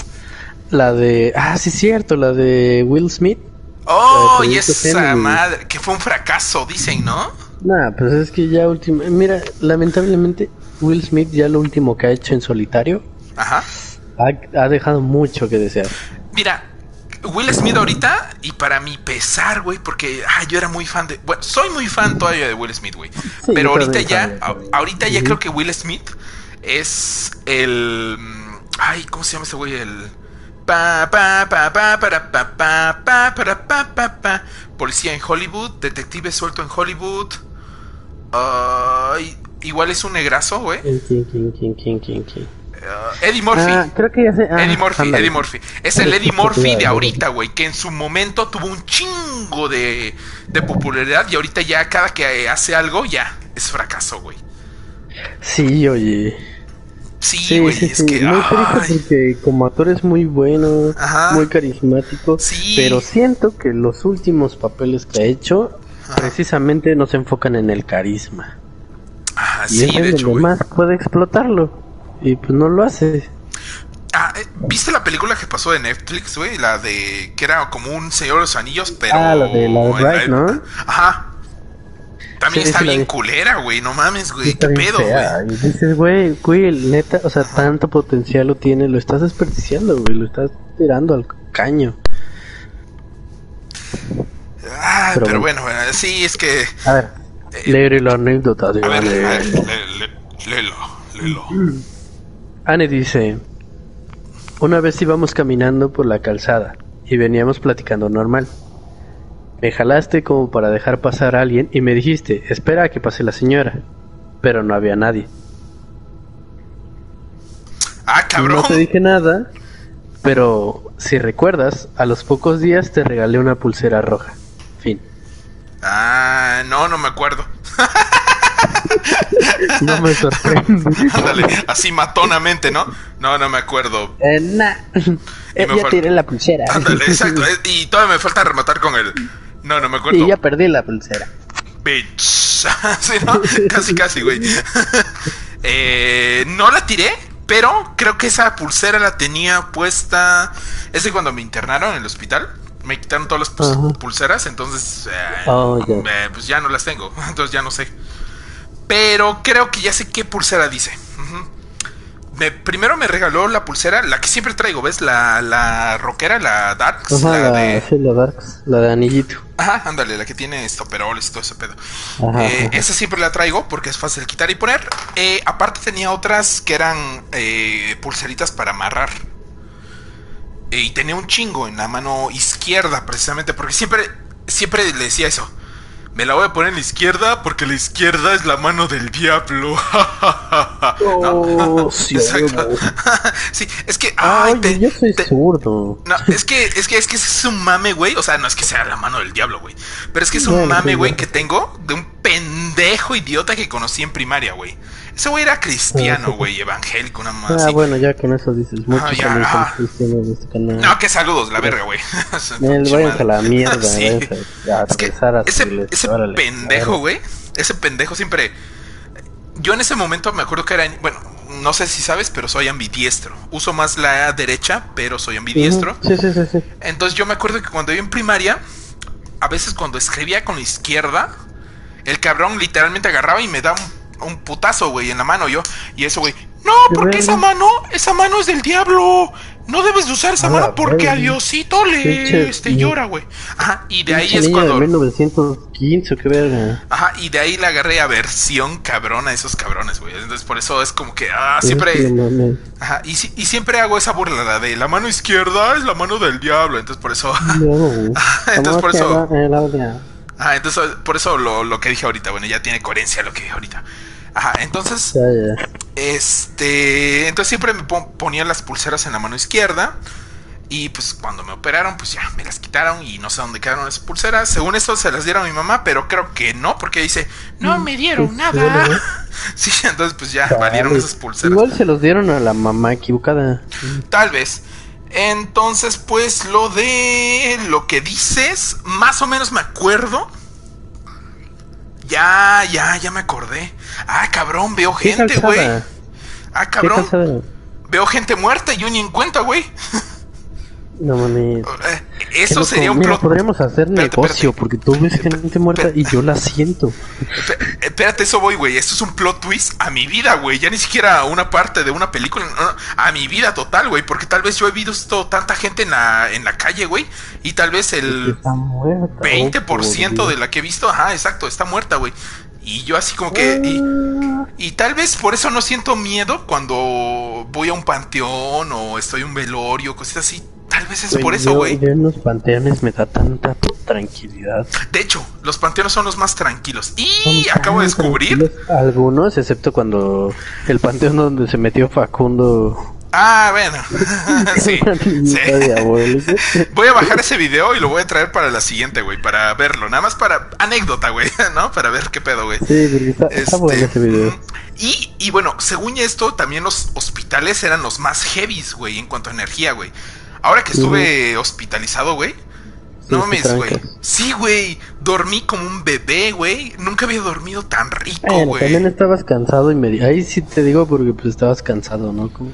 Speaker 1: la de. Ah, sí, es cierto, la de Will Smith.
Speaker 2: Oh, y esa madre, que fue un fracaso, dicen, ¿no?
Speaker 1: Nah, pues es que ya último. Mira, lamentablemente, Will Smith ya lo último que ha hecho en solitario.
Speaker 2: Ajá.
Speaker 1: Ha, ha dejado mucho que desear.
Speaker 2: Mira, Will Smith ahorita, y para mi pesar, güey, porque ah, yo era muy fan de. Bueno, soy muy fan todavía de Will Smith, güey. pero ahorita ya, ahorita ya creo que Will Smith es el. Ay, ¿cómo se llama ese güey? El. Pa, pa, pa, pa, para, pa, pa, pa, para, pa, pa, pa. Policía en Hollywood, detective suelto en Hollywood. igual es un negrazo, güey. ¿Quién, quién, quién, quién, quién, quién? Eddie Murphy. Ah, creo que ya sé. Ah, Eddie Murphy, Eddie Murphy. Es el Eddie Murphy de ahorita, güey, que en su momento tuvo un chingo de, de popularidad y ahorita ya cada que hace algo ya es fracaso, güey.
Speaker 1: Sí, oye.
Speaker 2: Sí, güey, sí, es que.
Speaker 1: Muy triste porque como actor es muy bueno, muy carismático. Pero siento que los últimos papeles que ha hecho precisamente no se enfocan en el carisma.
Speaker 2: Ah, y sí, de hecho,
Speaker 1: más puede explotarlo. Y pues no lo hace.
Speaker 2: Ah, eh, ¿viste la película que pasó de Netflix, güey? La de que era como un Señor de los Anillos, pero.
Speaker 1: Ah, la de la ¿no?
Speaker 2: Ajá. También está bien culera, güey. No mames, güey. ¿Qué pedo, güey?
Speaker 1: Y dices, güey, güey, neta, o sea, tanto potencial lo tiene, lo estás desperdiciando, güey. Lo estás tirando al caño.
Speaker 2: Ah, pero, bueno, sí, es que.
Speaker 1: A ver, eh, la anécdota de.
Speaker 2: A ver, a ver, léelo, léelo.
Speaker 1: Anne dice, una vez íbamos caminando por la calzada y veníamos platicando normal. Me jalaste como para dejar pasar a alguien y me dijiste, espera a que pase la señora. Pero no había nadie.
Speaker 2: Ah, cabrón.
Speaker 1: No te dije nada, pero si recuerdas, a los pocos días te regalé una pulsera roja. Fin.
Speaker 2: Ah, no, no me acuerdo.
Speaker 1: no me sorprende.
Speaker 2: Ándale, así matonamente, ¿no? No, no me acuerdo.
Speaker 1: Eh, nah. Eh, ya tiré la pulsera.
Speaker 2: Ándale, exacto. Eh, y todavía me falta rematar con el. No, no me acuerdo.
Speaker 1: Y ya perdí la pulsera.
Speaker 2: Bitch. sí, ¿no? Casi, casi, güey. eh, no la tiré, pero creo que esa pulsera la tenía puesta. Ese cuando me internaron en el hospital. Me quitaron todas las pulseras, entonces. Eh, oh, eh, pues ya no las tengo. Entonces ya no sé. Pero creo que ya sé qué pulsera dice. me, primero me regaló la pulsera, la que siempre traigo, ¿ves? La, la rockera, la Darks.
Speaker 1: la, de... la Darks, la de anillito.
Speaker 2: Ajá, ándale, la que tiene estoperoles y todo ese pedo. Eh, esa siempre la traigo porque es fácil quitar y poner. Eh, aparte tenía otras que eran eh, pulseritas para amarrar. y tenía un chingo en la mano izquierda, precisamente, porque siempre, siempre le decía eso me la voy a poner en la izquierda porque la izquierda es la mano del diablo.
Speaker 1: oh, sí,
Speaker 2: Exacto. sí, es que.
Speaker 1: Ay, yo soy zurdo.
Speaker 2: No, es que, es que es que es un mame, güey. O sea, no es que sea la mano del diablo, güey. Pero es que es un mame, güey, que tengo de un pendejo idiota que conocí en primaria, güey. Ese güey era cristiano, ah, güey, evangélico, una más.
Speaker 1: Ah, bueno, ya con eso dices. Muchos ah, ya,
Speaker 2: ah. cristianos de este canal. No, que saludos, la verga, güey.
Speaker 1: Vayan a la mierda, sí. a es que
Speaker 2: ese, ese pendejo, güey. Ese pendejo siempre. Yo en ese momento me acuerdo que era. Bueno, no sé si sabes, pero soy ambidiestro. Uso más la derecha, pero soy ambidiestro.
Speaker 1: Sí, sí, sí, sí.
Speaker 2: Entonces yo me acuerdo que cuando yo en primaria, a veces cuando escribía con la izquierda, el cabrón literalmente agarraba y me daba un un putazo, güey, en la mano yo. Y eso, güey, no, porque esa mano, esa mano es del diablo. No debes usar esa mano porque a Diosito le este, llora, güey. Ajá, y de ahí es cuando.
Speaker 1: 1915, qué verga.
Speaker 2: Ajá, y de ahí la agarré a versión cabrona a esos cabrones, güey. Entonces por eso es como que, ah, siempre. Ajá, y, y siempre hago esa burla la de la mano izquierda es la mano del diablo. Entonces por eso. entonces por eso. Ah, entonces por eso lo, lo que dije ahorita, bueno, ya tiene coherencia lo que dije ahorita. Ajá, entonces. Este. Entonces siempre me ponía las pulseras en la mano izquierda. Y pues cuando me operaron, pues ya me las quitaron y no sé dónde quedaron esas pulseras. Según esto se las dieron a mi mamá, pero creo que no, porque dice, no me dieron nada. sí, entonces pues ya valieron esas pulseras.
Speaker 1: Igual se los dieron a la mamá equivocada.
Speaker 2: Tal vez. Entonces, pues lo de lo que dices, más o menos me acuerdo. Ya, ya, ya me acordé. Ah, cabrón, veo gente, güey. Ah, cabrón. Veo gente muerta y yo ni en cuenta, güey.
Speaker 1: No mames.
Speaker 2: Eh, eso sería un
Speaker 1: plot. Podríamos hacer negocio porque tú ves gente muerta y yo la siento.
Speaker 2: Espérate, eso voy, güey. Esto es un plot twist a mi vida, güey. Ya ni siquiera una parte de una película. a mi vida total, güey. Porque tal vez yo he visto tanta gente en la, en la calle, güey. Y tal vez el 20% de la que he visto, ajá, exacto, está muerta, güey. Y yo así como que... Y, tal vez por eso no siento miedo cuando voy a un panteón o estoy en un velorio, cosas así. Tal vez es por eso, güey.
Speaker 1: en los panteones me da tanta tranquilidad.
Speaker 2: De hecho, los panteones son los más tranquilos. Y acabo de descubrir...
Speaker 1: Algunos, excepto cuando el panteón donde se metió Facundo
Speaker 2: Ah, bueno. sí. Voy a bajar ese video y lo voy a traer para la siguiente, güey, para verlo. Nada más para anécdota, güey, ¿no? Para ver qué pedo, güey.
Speaker 1: Sí, está, este, ese video.
Speaker 2: Y, y bueno, según esto, también los hospitales eran los más heavies, güey, en cuanto a energía, güey. Ahora que estuve hospitalizado, güey. no mames, güey. Sí, güey. Dormí como un bebé, güey. Nunca había dormido tan rico, güey.
Speaker 1: también estabas cansado y me... Ahí sí te digo porque pues estabas cansado, ¿no? Como...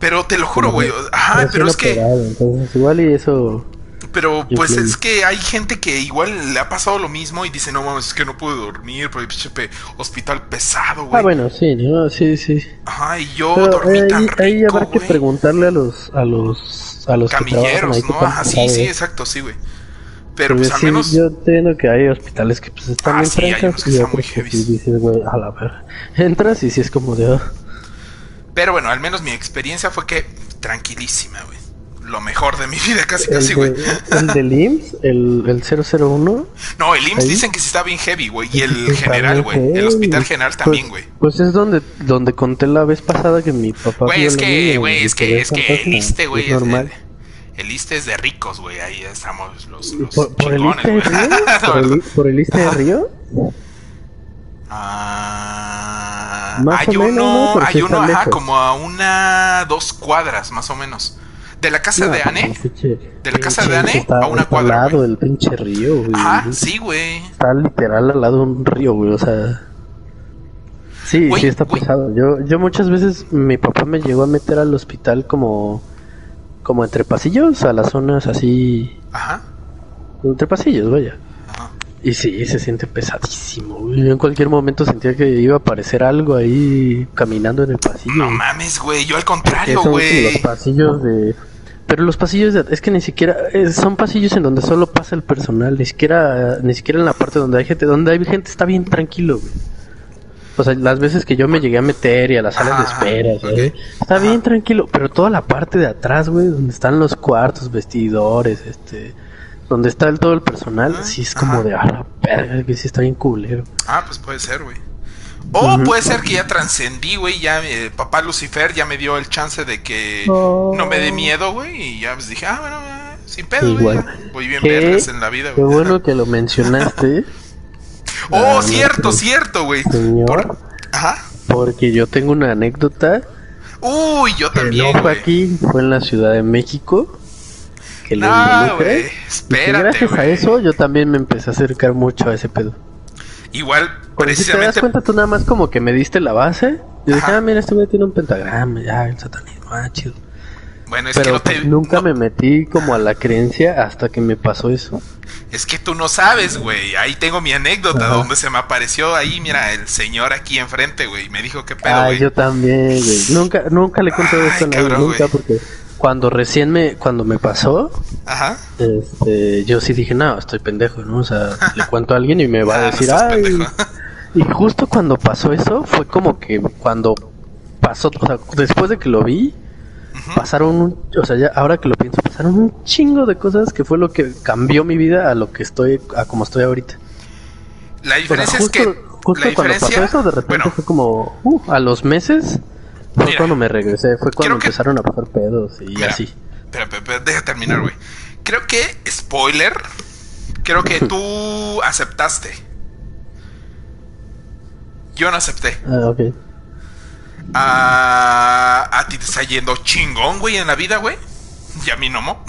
Speaker 2: Pero te lo juro, güey. Ajá, pero es que.
Speaker 1: Entonces, igual y eso.
Speaker 2: Pero pues es que hay gente que igual le ha pasado lo mismo y dice, no mames, es que no puedo dormir porque pinche hospital pesado, güey.
Speaker 1: Ah, bueno, sí, no, sí, sí.
Speaker 2: Ajá, y yo dormí ahí, tan rico,
Speaker 1: Ahí habrá que preguntarle a los, a los, a los
Speaker 2: camilleros, ¿no? Ajá, sí, sí, exacto, sí, güey. Pero pues al menos.
Speaker 1: Yo entiendo que hay hospitales que pues están ah, bien sí, que dices, güey, a la ver. Entras y si es como de. Oh,
Speaker 2: pero bueno, al menos mi experiencia fue que tranquilísima, güey. Lo mejor de mi vida, casi, casi, güey.
Speaker 1: ¿El del IMSS? ¿El, el 001?
Speaker 2: No, el IMSS dicen que sí está bien heavy, güey. Y el general, güey. El hospital general pues, también, güey.
Speaker 1: Pues, es donde, donde conté la vez pasada que mi papá.
Speaker 2: Güey, es que, güey, es que, es que el ISTE, güey, es, normal. el ISTE es de ricos, güey. Ahí estamos los, los
Speaker 1: ¿Por, ¿Por, el ISTE de Río? ¿Por, el, ¿Por el ISTE de Río?
Speaker 2: Ah, hay uno, hay uno, ajá, como a una, dos cuadras más o menos. De la casa de Anne. de la casa de Anne a una cuadra.
Speaker 1: Al lado del pinche río, güey.
Speaker 2: Ajá, sí, güey.
Speaker 1: Está literal al lado de un río, güey. O sea. Sí, sí está pesado. Yo, yo muchas veces mi papá me llegó a meter al hospital como, como entre pasillos, a las zonas así.
Speaker 2: Ajá.
Speaker 1: Entre pasillos, vaya. Y sí, se siente pesadísimo. Yo en cualquier momento sentía que iba a aparecer algo ahí caminando en el pasillo.
Speaker 2: No mames, güey. Yo al contrario, güey.
Speaker 1: Los pasillos de. Pero los pasillos de... es que ni siquiera son pasillos en donde solo pasa el personal, ni siquiera ni siquiera en la parte donde hay gente, donde hay gente está bien tranquilo, güey. O sea, las veces que yo me llegué a meter y a las salas de espera, está bien tranquilo, pero toda la parte de atrás, güey, donde están los cuartos, vestidores, este, donde está el, todo el personal, sí es como de, ah, la verga, que sí está bien culero.
Speaker 2: Ah, pues puede ser, güey. O puede ser que ya trascendí, güey, ya eh, papá Lucifer ya me dio el chance de que no me dé miedo, güey, y ya pues dije, ah, bueno, sin pedo, güey. Voy bien verdes en la vida,
Speaker 1: güey. Qué bueno que lo mencionaste.
Speaker 2: oh, cierto, cierto, güey.
Speaker 1: Señor. Ajá. Porque yo tengo una anécdota.
Speaker 2: Uy, yo también.
Speaker 1: No fue aquí, fue en la Ciudad de México que
Speaker 2: no, güey, espérate,
Speaker 1: gracias a eso yo también me empecé a acercar mucho a ese pedo.
Speaker 2: Igual, precisamente...
Speaker 1: Si te das cuenta, tú nada más como que me diste la base. Yo dije, ah, mira, este güey tiene un pentagrama, ya, el satanismo, ah, chido.
Speaker 2: Bueno, es
Speaker 1: que
Speaker 2: no te...
Speaker 1: Pues, nunca me metí como a la creencia hasta que me pasó eso.
Speaker 2: Es que tú no sabes, güey. Ahí tengo mi anécdota donde se me apareció ahí, mira, el señor aquí enfrente, güey. Me dijo qué pedo, güey.
Speaker 1: yo también, güey. Nunca, nunca le conté esto a nadie, nunca, porque cuando recién me, cuando me pasó,
Speaker 2: Ajá.
Speaker 1: este, yo sí dije, no, estoy pendejo, ¿no? O sea, le cuento a alguien y me va a ah, decir, ay. Y justo cuando pasó eso, fue como que cuando pasó, o sea, después de que lo vi, pasaron, un, o sea, ya ahora que lo pienso, pasaron un chingo de cosas que fue lo que cambió mi vida a lo que estoy, a como estoy ahorita.
Speaker 2: La diferencia es que
Speaker 1: justo cuando pasó eso, de repente fue como, uh, a los meses fue cuando me regresé, fue cuando empezaron a pasar pedos y así.
Speaker 2: Pero, deja terminar, güey. Creo que, spoiler, creo que tú aceptaste. Yo no acepté.
Speaker 1: Ah, ok.
Speaker 2: Ah, a ti te está yendo chingón, güey, en la vida, güey. Y a mí no,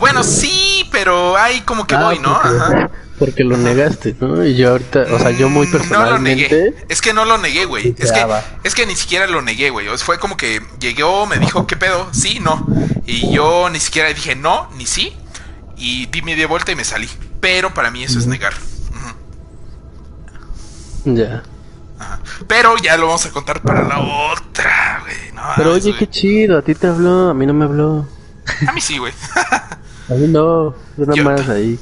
Speaker 2: bueno, sí, pero hay como que ah, voy, ¿no? Ajá.
Speaker 1: Porque lo negaste, ¿no? Y yo ahorita, o sea, yo muy personalmente...
Speaker 2: No lo negué. Es que no lo negué, güey. Es que, es que ni siquiera lo negué, güey. Fue como que llegó, me dijo, ¿qué pedo? Sí, no. Y yo ni siquiera dije no, ni sí. y di media vuelta y me salí. Pero para mí eso es negar.
Speaker 1: Ya.
Speaker 2: Pero ya lo vamos a contar para la otra, güey.
Speaker 1: Pero oye, qué chido, a ti te habló, a mí no me habló.
Speaker 2: A mí sí, güey.
Speaker 1: a mí no, nada más ahí.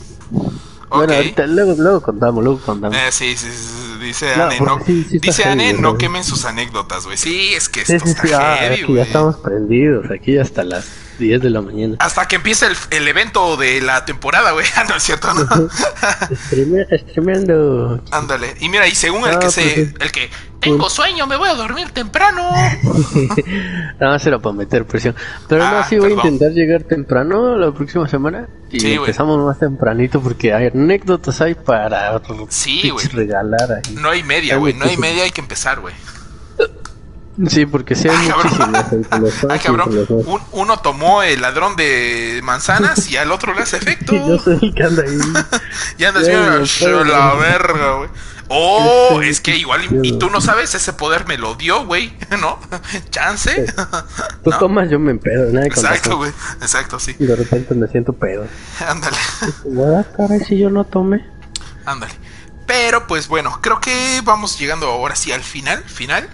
Speaker 1: Bueno, ahorita luego, luego contamos, luego contamos.
Speaker 2: Eh, sí, sí, sí, dice Anne, no, dice Anne, no quemen sus anécdotas, güey. Sí, es que esto está heavy,
Speaker 1: güey. ya estamos prendidos, aquí hasta las 10 de la mañana.
Speaker 2: Hasta que empiece el, el evento de la temporada, güey. Ah, no es cierto, ¿no?
Speaker 1: Streameando.
Speaker 2: Ándale. Y mira, y según el que se. Pues, el que. Tengo sueño, me voy a dormir temprano.
Speaker 1: no, se lo puedo meter presión. Pero no, ah, sí voy a intentar llegar temprano la próxima semana. Y empezamos más tempranito porque hay anécdotas hay para
Speaker 2: sí,
Speaker 1: regalar ahí.
Speaker 2: No hay media, güey. No hay media, hay que empezar, güey.
Speaker 1: Sí, porque sí hay
Speaker 2: ah, Ay, cabrón. uno tomó el ladrón de manzanas y al otro le hace efecto.
Speaker 1: yo soy el que anda ahí.
Speaker 2: y anda haciendo la verga, güey. Oh, es que igual, y, tú no sabes, ese poder me lo dio, güey, ¿no? Chance.
Speaker 1: Tú tomas, yo me empedo, nada
Speaker 2: Exacto, güey, exacto, sí.
Speaker 1: Y de repente me siento pedo.
Speaker 2: Ándale.
Speaker 1: caray, si yo no tome.
Speaker 2: Ándale. Pero pues bueno, creo que vamos llegando ahora sí al final, final.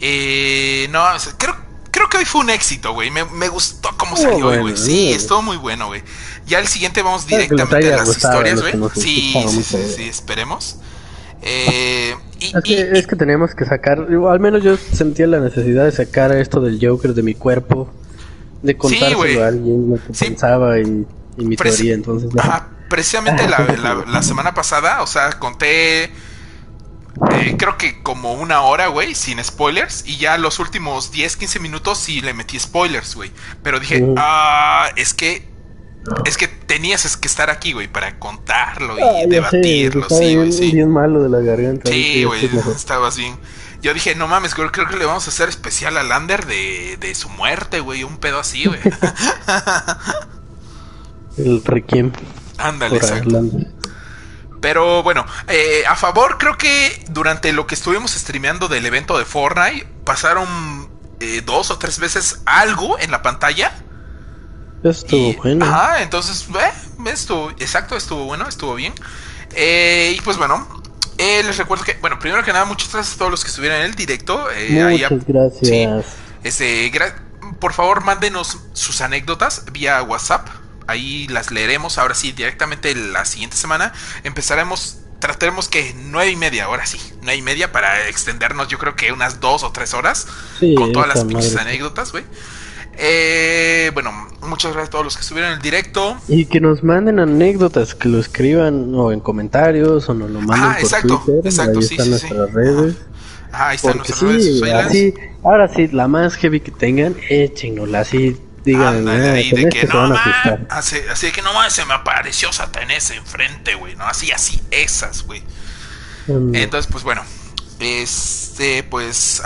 Speaker 2: Eh, no, creo, creo que hoy fue un éxito, güey. Me, me gustó cómo salió güey. Sí, estuvo muy bueno, güey. Ya el siguiente vamos directamente a las historias, güey. Sí, sí, sí, esperemos. Eh,
Speaker 1: es, que, es, que, tenemos que sacar, al menos yo sentía la necesidad de sacar esto del Joker de mi cuerpo, de contárselo a alguien lo que pensaba y, mi teoría, entonces...
Speaker 2: precisamente la, la, semana pasada, o sea, conté eh, creo que como una hora, güey, sin spoilers. Y ya los últimos 10, 15 minutos sí le metí spoilers, güey. Pero dije, ah, es que. Es que tenías que estar aquí, güey, para contarlo y ah, debatirlo. sí, güey, sí.
Speaker 1: bien malo de la garganta.
Speaker 2: Sí, güey, estabas bien. Yo dije, no mames, creo, creo, que le vamos a hacer especial a Lander de, de su muerte, güey. Un pedo así, güey.
Speaker 1: El Requiem.
Speaker 2: Ándale, exacto. Pero bueno, eh, a favor creo que durante lo que estuvimos streameando del evento de Fortnite pasaron eh, dos o tres veces algo en la pantalla.
Speaker 1: Estuvo bueno.
Speaker 2: Ajá, entonces, eh, estuvo, exacto, estuvo bueno, estuvo bien. Eh, y pues bueno, les recuerdo que, bueno, primero que nada, muchas gracias a todos los que estuvieron en el directo.
Speaker 1: muchas gracias.
Speaker 2: este, por favor, mándenos sus anécdotas vía WhatsApp ahí las leeremos ahora sí directamente la siguiente semana. Empezaremos, trataremos que nueve y media, ahora sí, nueve y media para extendernos yo creo que unas dos o tres horas con todas las pinches anécdotas, güey. Eh, bueno, muchas gracias a todos los que estuvieron en el directo.
Speaker 1: Y que nos manden anécdotas, que lo escriban o en comentarios o nos lo manden ah, por
Speaker 2: exacto,
Speaker 1: Twitter.
Speaker 2: Exacto,
Speaker 1: ahí
Speaker 2: sí,
Speaker 1: están
Speaker 2: sí,
Speaker 1: nuestras redes.
Speaker 2: ahí están nuestras redes.
Speaker 1: ahora sí, la más heavy que tengan, échennosla así Digan,
Speaker 2: y de que no así, así que no se me apareció Satanás enfrente, güey, ¿no? Así, así, esas, güey. Mm. Entonces, pues bueno, este, pues,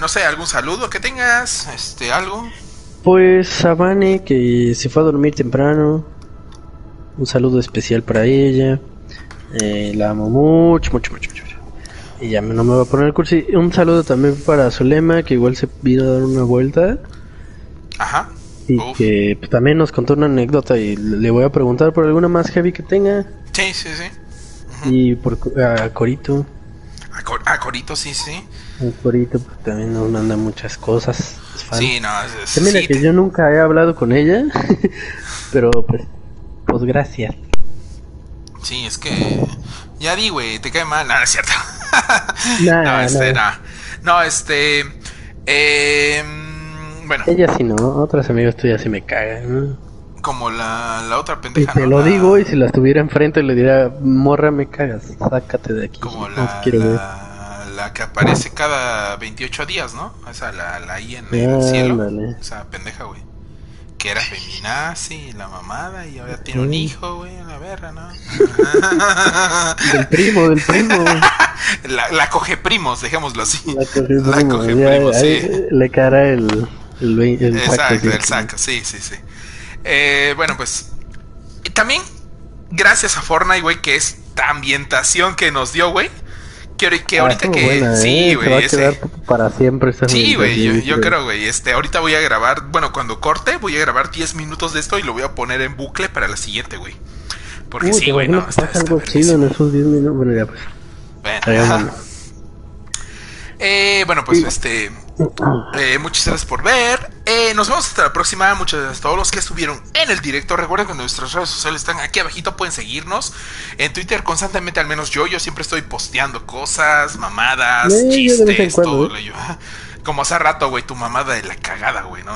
Speaker 2: no sé, algún saludo que tengas, este, algo.
Speaker 1: Pues a Vane, que se fue a dormir temprano. Un saludo especial para ella. Eh, la amo mucho, mucho, mucho, mucho. Y ya no me va a poner el curso. Un saludo también para Zulema, que igual se vino a dar una vuelta.
Speaker 2: Ajá.
Speaker 1: Y que pues, también nos contó una anécdota y le voy a preguntar por alguna más heavy que tenga.
Speaker 2: Sí, sí, sí.
Speaker 1: Y por a Corito.
Speaker 2: A, Corito, sí, sí.
Speaker 1: A Corito pues, también nos manda muchas cosas.
Speaker 2: Sí, no,
Speaker 1: es, Mira que yo nunca he hablado con ella, pero pues, pues gracias.
Speaker 2: Sí, es que ya di, güey, te cae mal, no es cierto. no, este, no. no, este, eh, bueno.
Speaker 1: Ella sí no, otras amigas tuyas sí me cagan.
Speaker 2: Como la, la otra pendeja.
Speaker 1: Y te lo digo y si la estuviera enfrente le diría, morra me cagas, sácate de aquí.
Speaker 2: Como la, la, la, que aparece cada 28 días, ¿no? Esa, la, la ahí en el cielo. Esa pendeja, güey. Que era feminazi, la mamada, y ahora tiene un hijo, güey, la verga, ¿no?
Speaker 1: del primo, del primo.
Speaker 2: la, la coge primos, dejémoslo así.
Speaker 1: La coge, primos, sí. Le cara el el,
Speaker 2: Exacto, el saco, sí, sí, sí. Eh, bueno, pues también gracias a Fortnite, güey, que esta ambientación que nos dio, güey, que, ah, ahorita que. sí,
Speaker 1: ¿eh? güey. para siempre
Speaker 2: Sí, güey. Yo, yo creo, güey. Este, ahorita voy a grabar. Bueno, cuando corte, voy a grabar 10 minutos de esto y lo voy a poner en bucle para la siguiente, güey. Porque sí, güey, no.
Speaker 1: Está, algo chido en esos 10 minutos. Bueno, ya pues.
Speaker 2: Bueno, eh, bueno, pues este. Eh, muchas gracias por ver. Eh, nos vemos hasta la próxima. Muchas gracias a todos los que estuvieron en el directo. Recuerden que nuestras redes sociales están aquí abajito. Pueden seguirnos. En Twitter constantemente, al menos yo, yo siempre estoy posteando cosas, mamadas, chistes, todo. ¿eh? Como hace rato, güey, tu mamada de la cagada, güey, ¿no?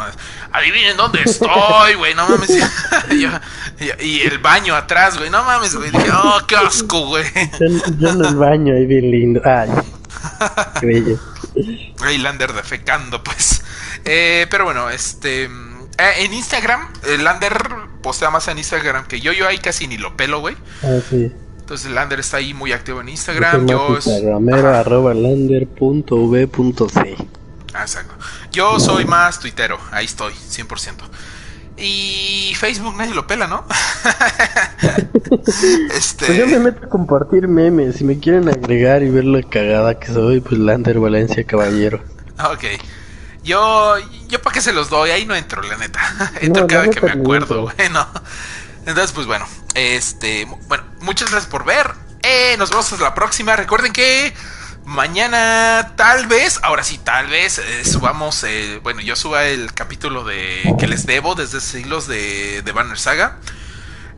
Speaker 2: Adivinen dónde estoy, güey, no mames. y el baño atrás, güey, no mames, güey. Dije, oh, qué asco, güey.
Speaker 1: Yo, en el baño, ahí bien lindo. Ay, qué bello.
Speaker 2: Lander defecando, pues. Eh, pero bueno, este. Eh, en Instagram, el Lander postea más en Instagram que yo. Yo ahí casi ni lo pelo, güey.
Speaker 1: Ah, sí.
Speaker 2: Entonces Lander está ahí muy activo en Instagram.
Speaker 1: Yo, Instagramero arroba lander.v.c.
Speaker 2: Ah, exacto. Yo soy más tuitero, ahí estoy, 100%. Y Facebook nadie lo pela, ¿no?
Speaker 1: este... Pues yo me meto a compartir memes. Si me quieren agregar y ver la cagada que soy, pues Lander Valencia Caballero.
Speaker 2: Ok. Yo, yo para qué se los doy, ahí no entro, la neta. Entro cada que me acuerdo, bueno. Entonces, pues bueno, este, bueno, muchas gracias por ver. Eh, nos vemos hasta la próxima. Recuerden que Mañana tal vez, ahora sí, tal vez eh, subamos, eh, bueno, yo suba el capítulo de que les debo desde siglos de, de Banner Saga.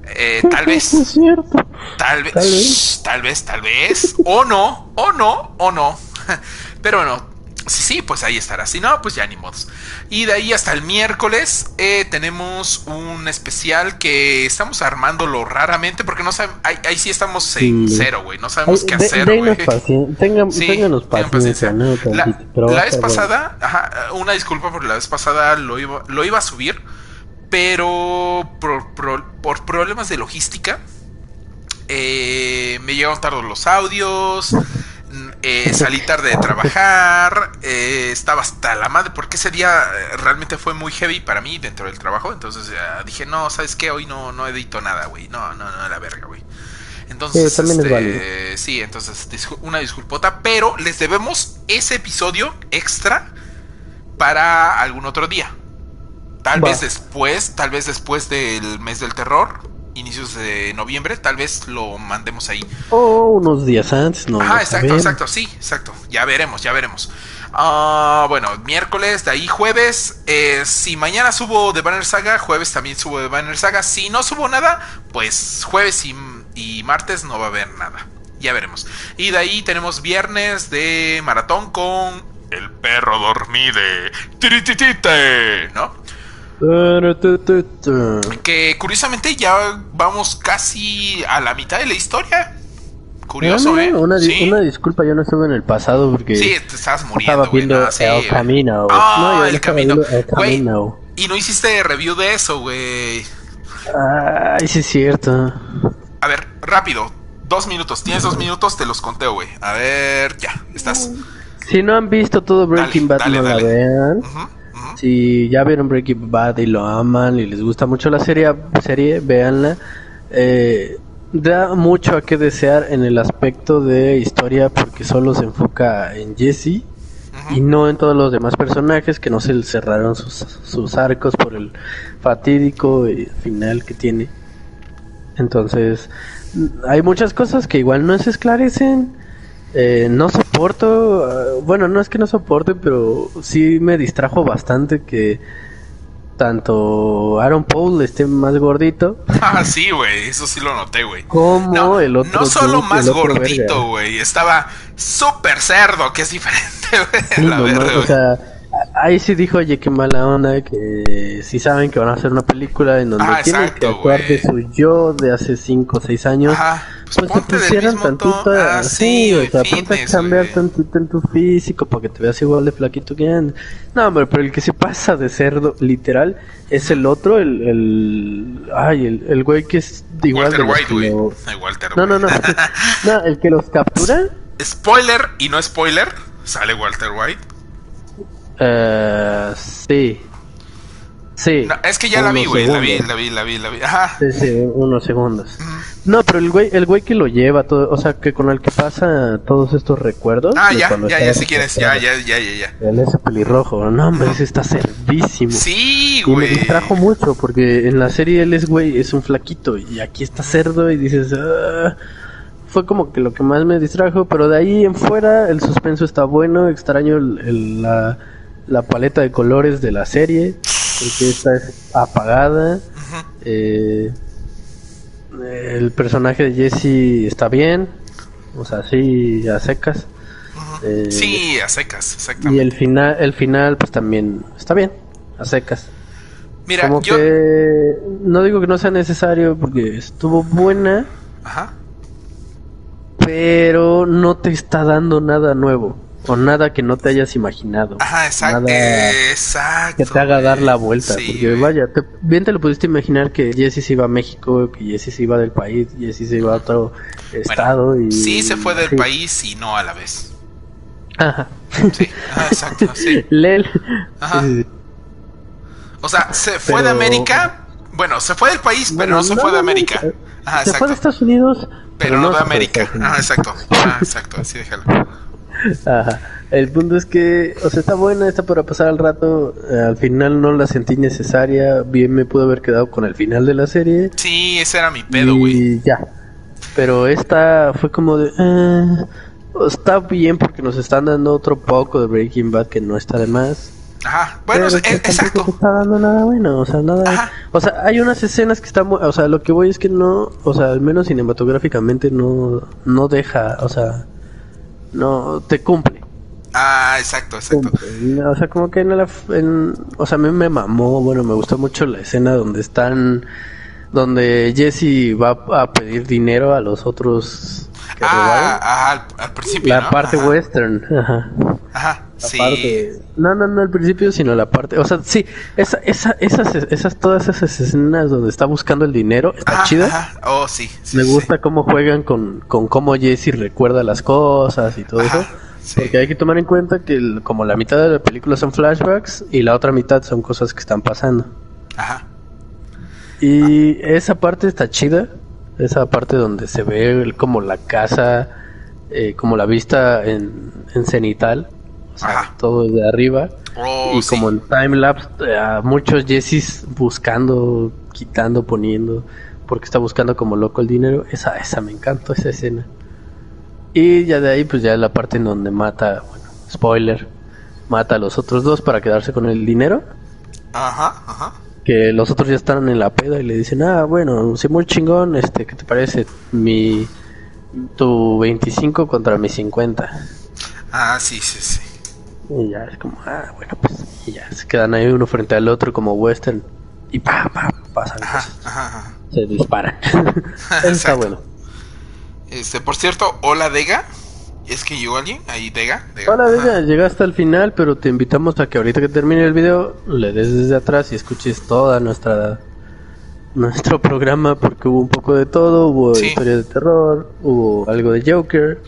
Speaker 2: Eh, tal vez. Tal vez. Tal vez, tal vez. O no, o no, o no. Pero bueno, Sí, sí, pues ahí estará. Si no, pues ya ni modos. Y de ahí hasta el miércoles eh, tenemos un especial que estamos armándolo raramente porque no sabemos. Ahí, sí estamos en cero, güey. No sabemos qué hacer, güey.
Speaker 1: Tengan, paciencia.
Speaker 2: la, vez pasada, ajá, una disculpa porque la vez pasada lo iba, lo iba a subir, pero por, por problemas de logística. Eh, me llegaron tarde los audios eh, salí tarde de trabajar, eh, estaba hasta la madre, porque ese día eh, realmente fue muy heavy para mí dentro del trabajo, entonces dije, no, ¿sabes qué? Hoy no, no edito nada, güey, no, no, no, la verga, güey. Entonces, sí, este, sí, entonces una disculpota, pero les debemos ese episodio extra para algún otro día. Tal vez después, tal vez después del mes del terror, inicios de noviembre, tal vez lo mandemos ahí.
Speaker 1: O unos días antes, ¿no?
Speaker 2: Ah, exacto, exacto, sí, exacto. Ya veremos, ya veremos. Ah, bueno, miércoles, de ahí jueves. Eh, si mañana subo de Banner Saga, jueves también subo de Banner Saga. Si no subo nada, pues jueves y, y martes no va a haber nada. Ya veremos. Y de ahí tenemos viernes de maratón con el perro dormide. Trititite, ¿no? Que curiosamente ya vamos casi a la mitad de la historia. Curioso, ¿eh?
Speaker 1: Una, disculpa, yo no estuve en el pasado porque.
Speaker 2: Sí, te estabas muriendo.
Speaker 1: Estaba viendo el camino.
Speaker 2: Ah, el, camino. y no hiciste review de eso, güey.
Speaker 1: Ay, sí es cierto.
Speaker 2: A ver, rápido. Dos minutos. Tienes dos minutos, te los conteo, güey. A ver, ya, estás.
Speaker 1: Si no han visto todo Breaking Bad, no la vean. Si ya vieron Breaking Bad y lo aman y les gusta mucho la serie, serie véanla. Eh, da mucho a que desear en el aspecto de historia porque solo se enfoca en Jesse y no en todos los demás personajes que no se cerraron sus, sus arcos por el fatídico final que tiene. Entonces, hay muchas cosas que igual no se esclarecen eh, no soporto, eh, bueno, no es que no soporte, pero sí me distrajo bastante que tanto Aaron Paul esté más gordito.
Speaker 2: Ah, sí, güey, eso sí lo noté, güey.
Speaker 1: Como no, el otro.
Speaker 2: No solo más gordito, güey, estaba súper cerdo, que es diferente, güey. la
Speaker 1: verdad, o sea, ahí sí dijo, oye, qué mala onda, que si saben que van a hacer una película en donde ah, tienen que actuar de su yo de hace 5 o 6 años. Ajá pues, pues te pusieran tantito ah, sí, o sea, ponte a cambiar tantito en tu físico para que te veas igual de flaquito que antes. No, hombre, pero el que se pasa de cerdo, literal, es el otro, el, el ay, el, el güey que es igual
Speaker 2: Walter
Speaker 1: de
Speaker 2: White, güey.
Speaker 1: Walter no, no, no, no, el que los captura.
Speaker 2: Spoiler y no spoiler, sale Walter White.
Speaker 1: Uh, sí. Sí.
Speaker 2: es que ya la vi, güey. La vi, la vi, la vi, la vi. Ajá.
Speaker 1: Sí, sí, unos segundos. No, pero el güey, el güey que lo lleva todo, o sea, que con el que pasa todos estos recuerdos.
Speaker 2: Ah, ya, ya, ya, si quieres, ya, ya, ya, ya, ya.
Speaker 1: El ese pelirrojo, no, hombre, ese está cerdísimo.
Speaker 2: Sí, güey.
Speaker 1: Y me distrajo mucho, porque en la serie él es, güey, es un flaquito, y aquí está cerdo, y dices, ah, fue como que lo que más me distrajo, pero de ahí en fuera el suspenso está bueno, extraño el, la, la paleta de colores de la serie porque esta es apagada. Eh, el personaje de Jesse está bien, o sea, sí, a secas.
Speaker 2: Eh, sí, a secas, exactamente.
Speaker 1: Y el final, el final, pues también está bien, a secas.
Speaker 2: Mira,
Speaker 1: Como que no digo que no sea necesario porque estuvo buena.
Speaker 2: Ajá.
Speaker 1: Pero no te está dando nada nuevo. O nada que no te hayas imaginado.
Speaker 2: Ajá, exacto. exacto.
Speaker 1: Que te haga dar la vuelta. porque vaya, bien te lo pudiste imaginar que Jesse se iba a México, que Jesse se iba del país, Jesse se iba a otro estado. y,
Speaker 2: sí, se fue del país y no a la vez.
Speaker 1: Ajá.
Speaker 2: Sí, exacto, sí.
Speaker 1: Lel.
Speaker 2: Ajá. O sea, se fue de América. Bueno, se fue del país, pero no se fue de América.
Speaker 1: Ajá, se fue de Estados Unidos,
Speaker 2: pero, no, de América. Ajá, exacto. Ajá, exacto, así déjalo.
Speaker 1: Ajá. El punto es que, o sea, está buena, está para pasar al rato. Eh, al final no la sentí necesaria. Bien me pudo haber quedado con el final de la serie.
Speaker 2: Sí, ese era mi pedo, güey.
Speaker 1: Y ya. Pero esta fue como de. Eh, está bien porque nos están dando otro poco de Breaking Bad que no está de más.
Speaker 2: Ajá, bueno, es, exacto.
Speaker 1: No está dando nada bueno, o sea, nada. O sea, hay unas escenas que están. O sea, lo que voy es que no. O sea, al menos cinematográficamente no, no deja. O sea no te cumple.
Speaker 2: Ah, exacto, exacto.
Speaker 1: O sea, como que en la, o sea, a mí me mamó, bueno, me gustó mucho la escena donde están, donde Jesse va a pedir dinero a los otros
Speaker 2: que ah, al, principio.
Speaker 1: La parte western,
Speaker 2: ajá. Ajá, sí.
Speaker 1: no, no, no al principio, sino la parte, o sea, sí, esa, esa, esas, esas, todas esas escenas donde está buscando el dinero, está chida. Ajá.
Speaker 2: Oh, sí.
Speaker 1: Me gusta cómo juegan con, con cómo Jesse recuerda las cosas y todo eso. Porque hay que tomar en cuenta que como la mitad de la película son flashbacks y la otra mitad son cosas que están pasando.
Speaker 2: Ajá.
Speaker 1: Y esa parte está chida. Esa parte donde se ve como la casa, eh, como la vista en, en cenital todo de arriba.
Speaker 2: Oh,
Speaker 1: y como en timelapse, a muchos Jessys buscando, quitando, poniendo, porque está buscando como loco el dinero. Esa, esa me encantó, esa escena. Y ya de ahí, pues ya la parte en donde mata, bueno, spoiler, mata a los otros dos para quedarse con el dinero.
Speaker 2: Ajá, ajá.
Speaker 1: Que los otros ya están en la peda y le dicen, ah, bueno, soy muy chingón, este, ¿qué te parece? Mi, tu 25 contra mi 50.
Speaker 2: Ah, sí, sí, sí.
Speaker 1: Y ya es como, ah, bueno, pues, y ya se quedan ahí uno frente al otro como western. Y pa, pa, pasan. Se disparan. está bueno.
Speaker 2: Este, por cierto, hola Dega. ¿Es que llegó alguien? Ahí, Dega.
Speaker 1: Hola Dega, llegaste al final, pero te invitamos a que ahorita que termine el video le des desde atrás y escuches toda nuestra nuestro programa porque hubo un poco de todo, hubo historia de terror, hubo algo de Joker,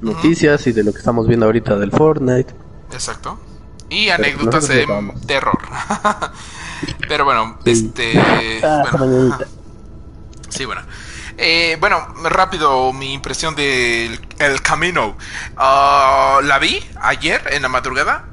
Speaker 1: noticias y de lo que estamos viendo ahorita del Fortnite.
Speaker 2: Exacto. Y anécdotas de terror. Pero bueno, este. Ah, bueno. Sí, bueno. Eh, bueno, rápido, mi impresión del El Camino. Ah, la vi ayer en la madrugada.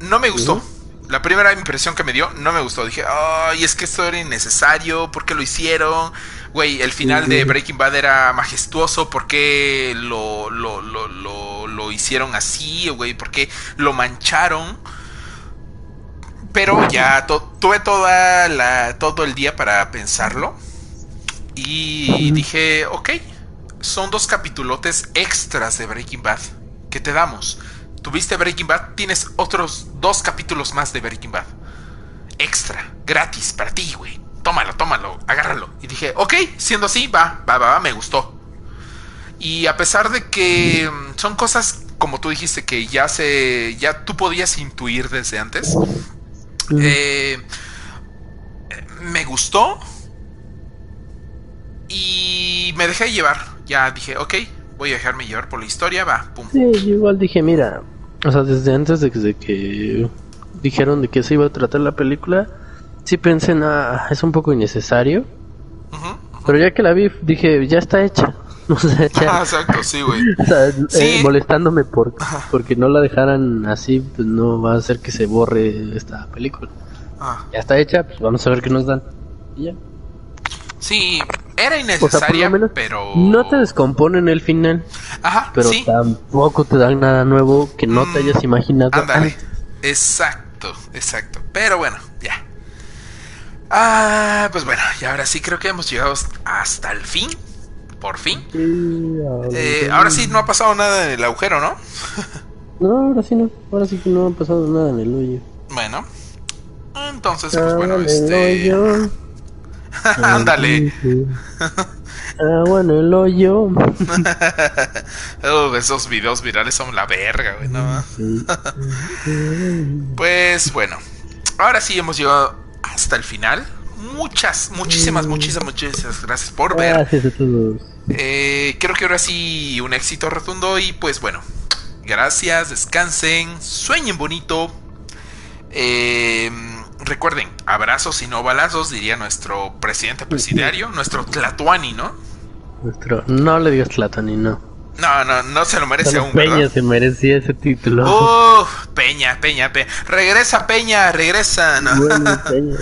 Speaker 2: No me gustó. La primera impresión que me dio no me gustó. Dije, ay, es que esto era innecesario. ¿Por qué lo hicieron? Güey, el final de Breaking Bad era majestuoso. ¿Por qué lo, lo, lo, lo, lo hicieron así? Güey, ¿por qué lo mancharon? Pero ya tuve toda la, todo el día para pensarlo. Y dije, ok, son dos capitulotes extras de Breaking Bad que te damos. Tuviste Breaking Bad, tienes otros dos capítulos más de Breaking Bad. Extra, gratis para ti, güey. Tómalo, tómalo, agárralo. Y dije, ok, siendo así, va, va, va, me gustó. Y a pesar de que mm, son cosas, como tú dijiste, que ya se. ya tú podías intuir desde antes. Eh, me gustó. Y me dejé llevar. Ya dije, ok, voy a dejarme llevar por la historia, va, pum.
Speaker 1: Sí, igual dije, mira, o sea, desde antes de que, dijeron de que se iba a tratar la película, sí pensé, nada, es un poco innecesario. Pero ya que la vi, dije, ya está hecha. O sea,
Speaker 2: ah, exacto, sí, güey.
Speaker 1: O sea, eh, molestándome por, porque no la dejaran así, pues no va a hacer que se borre esta película. Ah. Ya está hecha, pues vamos a ver qué nos dan. Y ya.
Speaker 2: Sí, era innecesaria, pero...
Speaker 1: No te descomponen el final.
Speaker 2: Ajá,
Speaker 1: Pero tampoco te dan nada nuevo que no te mm, hayas imaginado.
Speaker 2: Ándale. Exacto, exacto. Pero bueno. Ah, pues bueno, y ahora sí creo que hemos llegado hasta el fin. Por fin. Eh, ahora sí no ha pasado nada en el agujero, ¿no?
Speaker 1: no, ahora sí no. Ahora sí que no ha pasado nada en el hoyo.
Speaker 2: Bueno. Entonces, pues bueno, este... Ándale.
Speaker 1: Agua en el hoyo.
Speaker 2: oh, esos videos virales son la verga, güey. No. pues bueno. Ahora sí hemos llegado hasta el final. Muchas, muchísimas, muchísimas, muchísimas gracias por ver.
Speaker 1: Gracias a todos.
Speaker 2: Eh, creo que ahora sí un éxito rotundo y pues bueno. Gracias, descansen, sueñen bonito. Eh, recuerden, abrazos y no balazos, diría nuestro presidente presidiario, nuestro Tlatuani, ¿no?
Speaker 1: Nuestro, no le digas Tlatuani, no.
Speaker 2: No, no, no se lo merece aún.
Speaker 1: Peña se merecía ese título.
Speaker 2: Uf, Peña, Peña, Peña. Regresa, Peña, regresa. No. Bueno, Peña,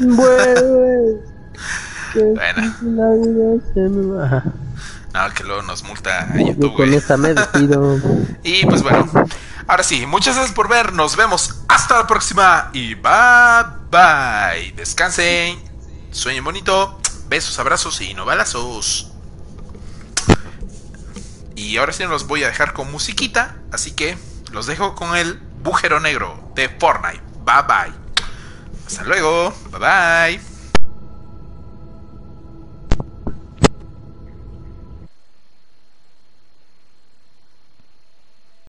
Speaker 2: bueno. bueno. No, que luego nos multa a YouTube.
Speaker 1: Con esta me despido.
Speaker 2: y pues bueno, ahora sí, muchas gracias por ver. Nos vemos hasta la próxima. Y bye bye. Descansen. Sueñen bonito. Besos, abrazos y no balazos. Y ahora sí los voy a dejar con musiquita. Así que los dejo con el bujero negro de Fortnite. Bye bye. Hasta luego. Bye bye.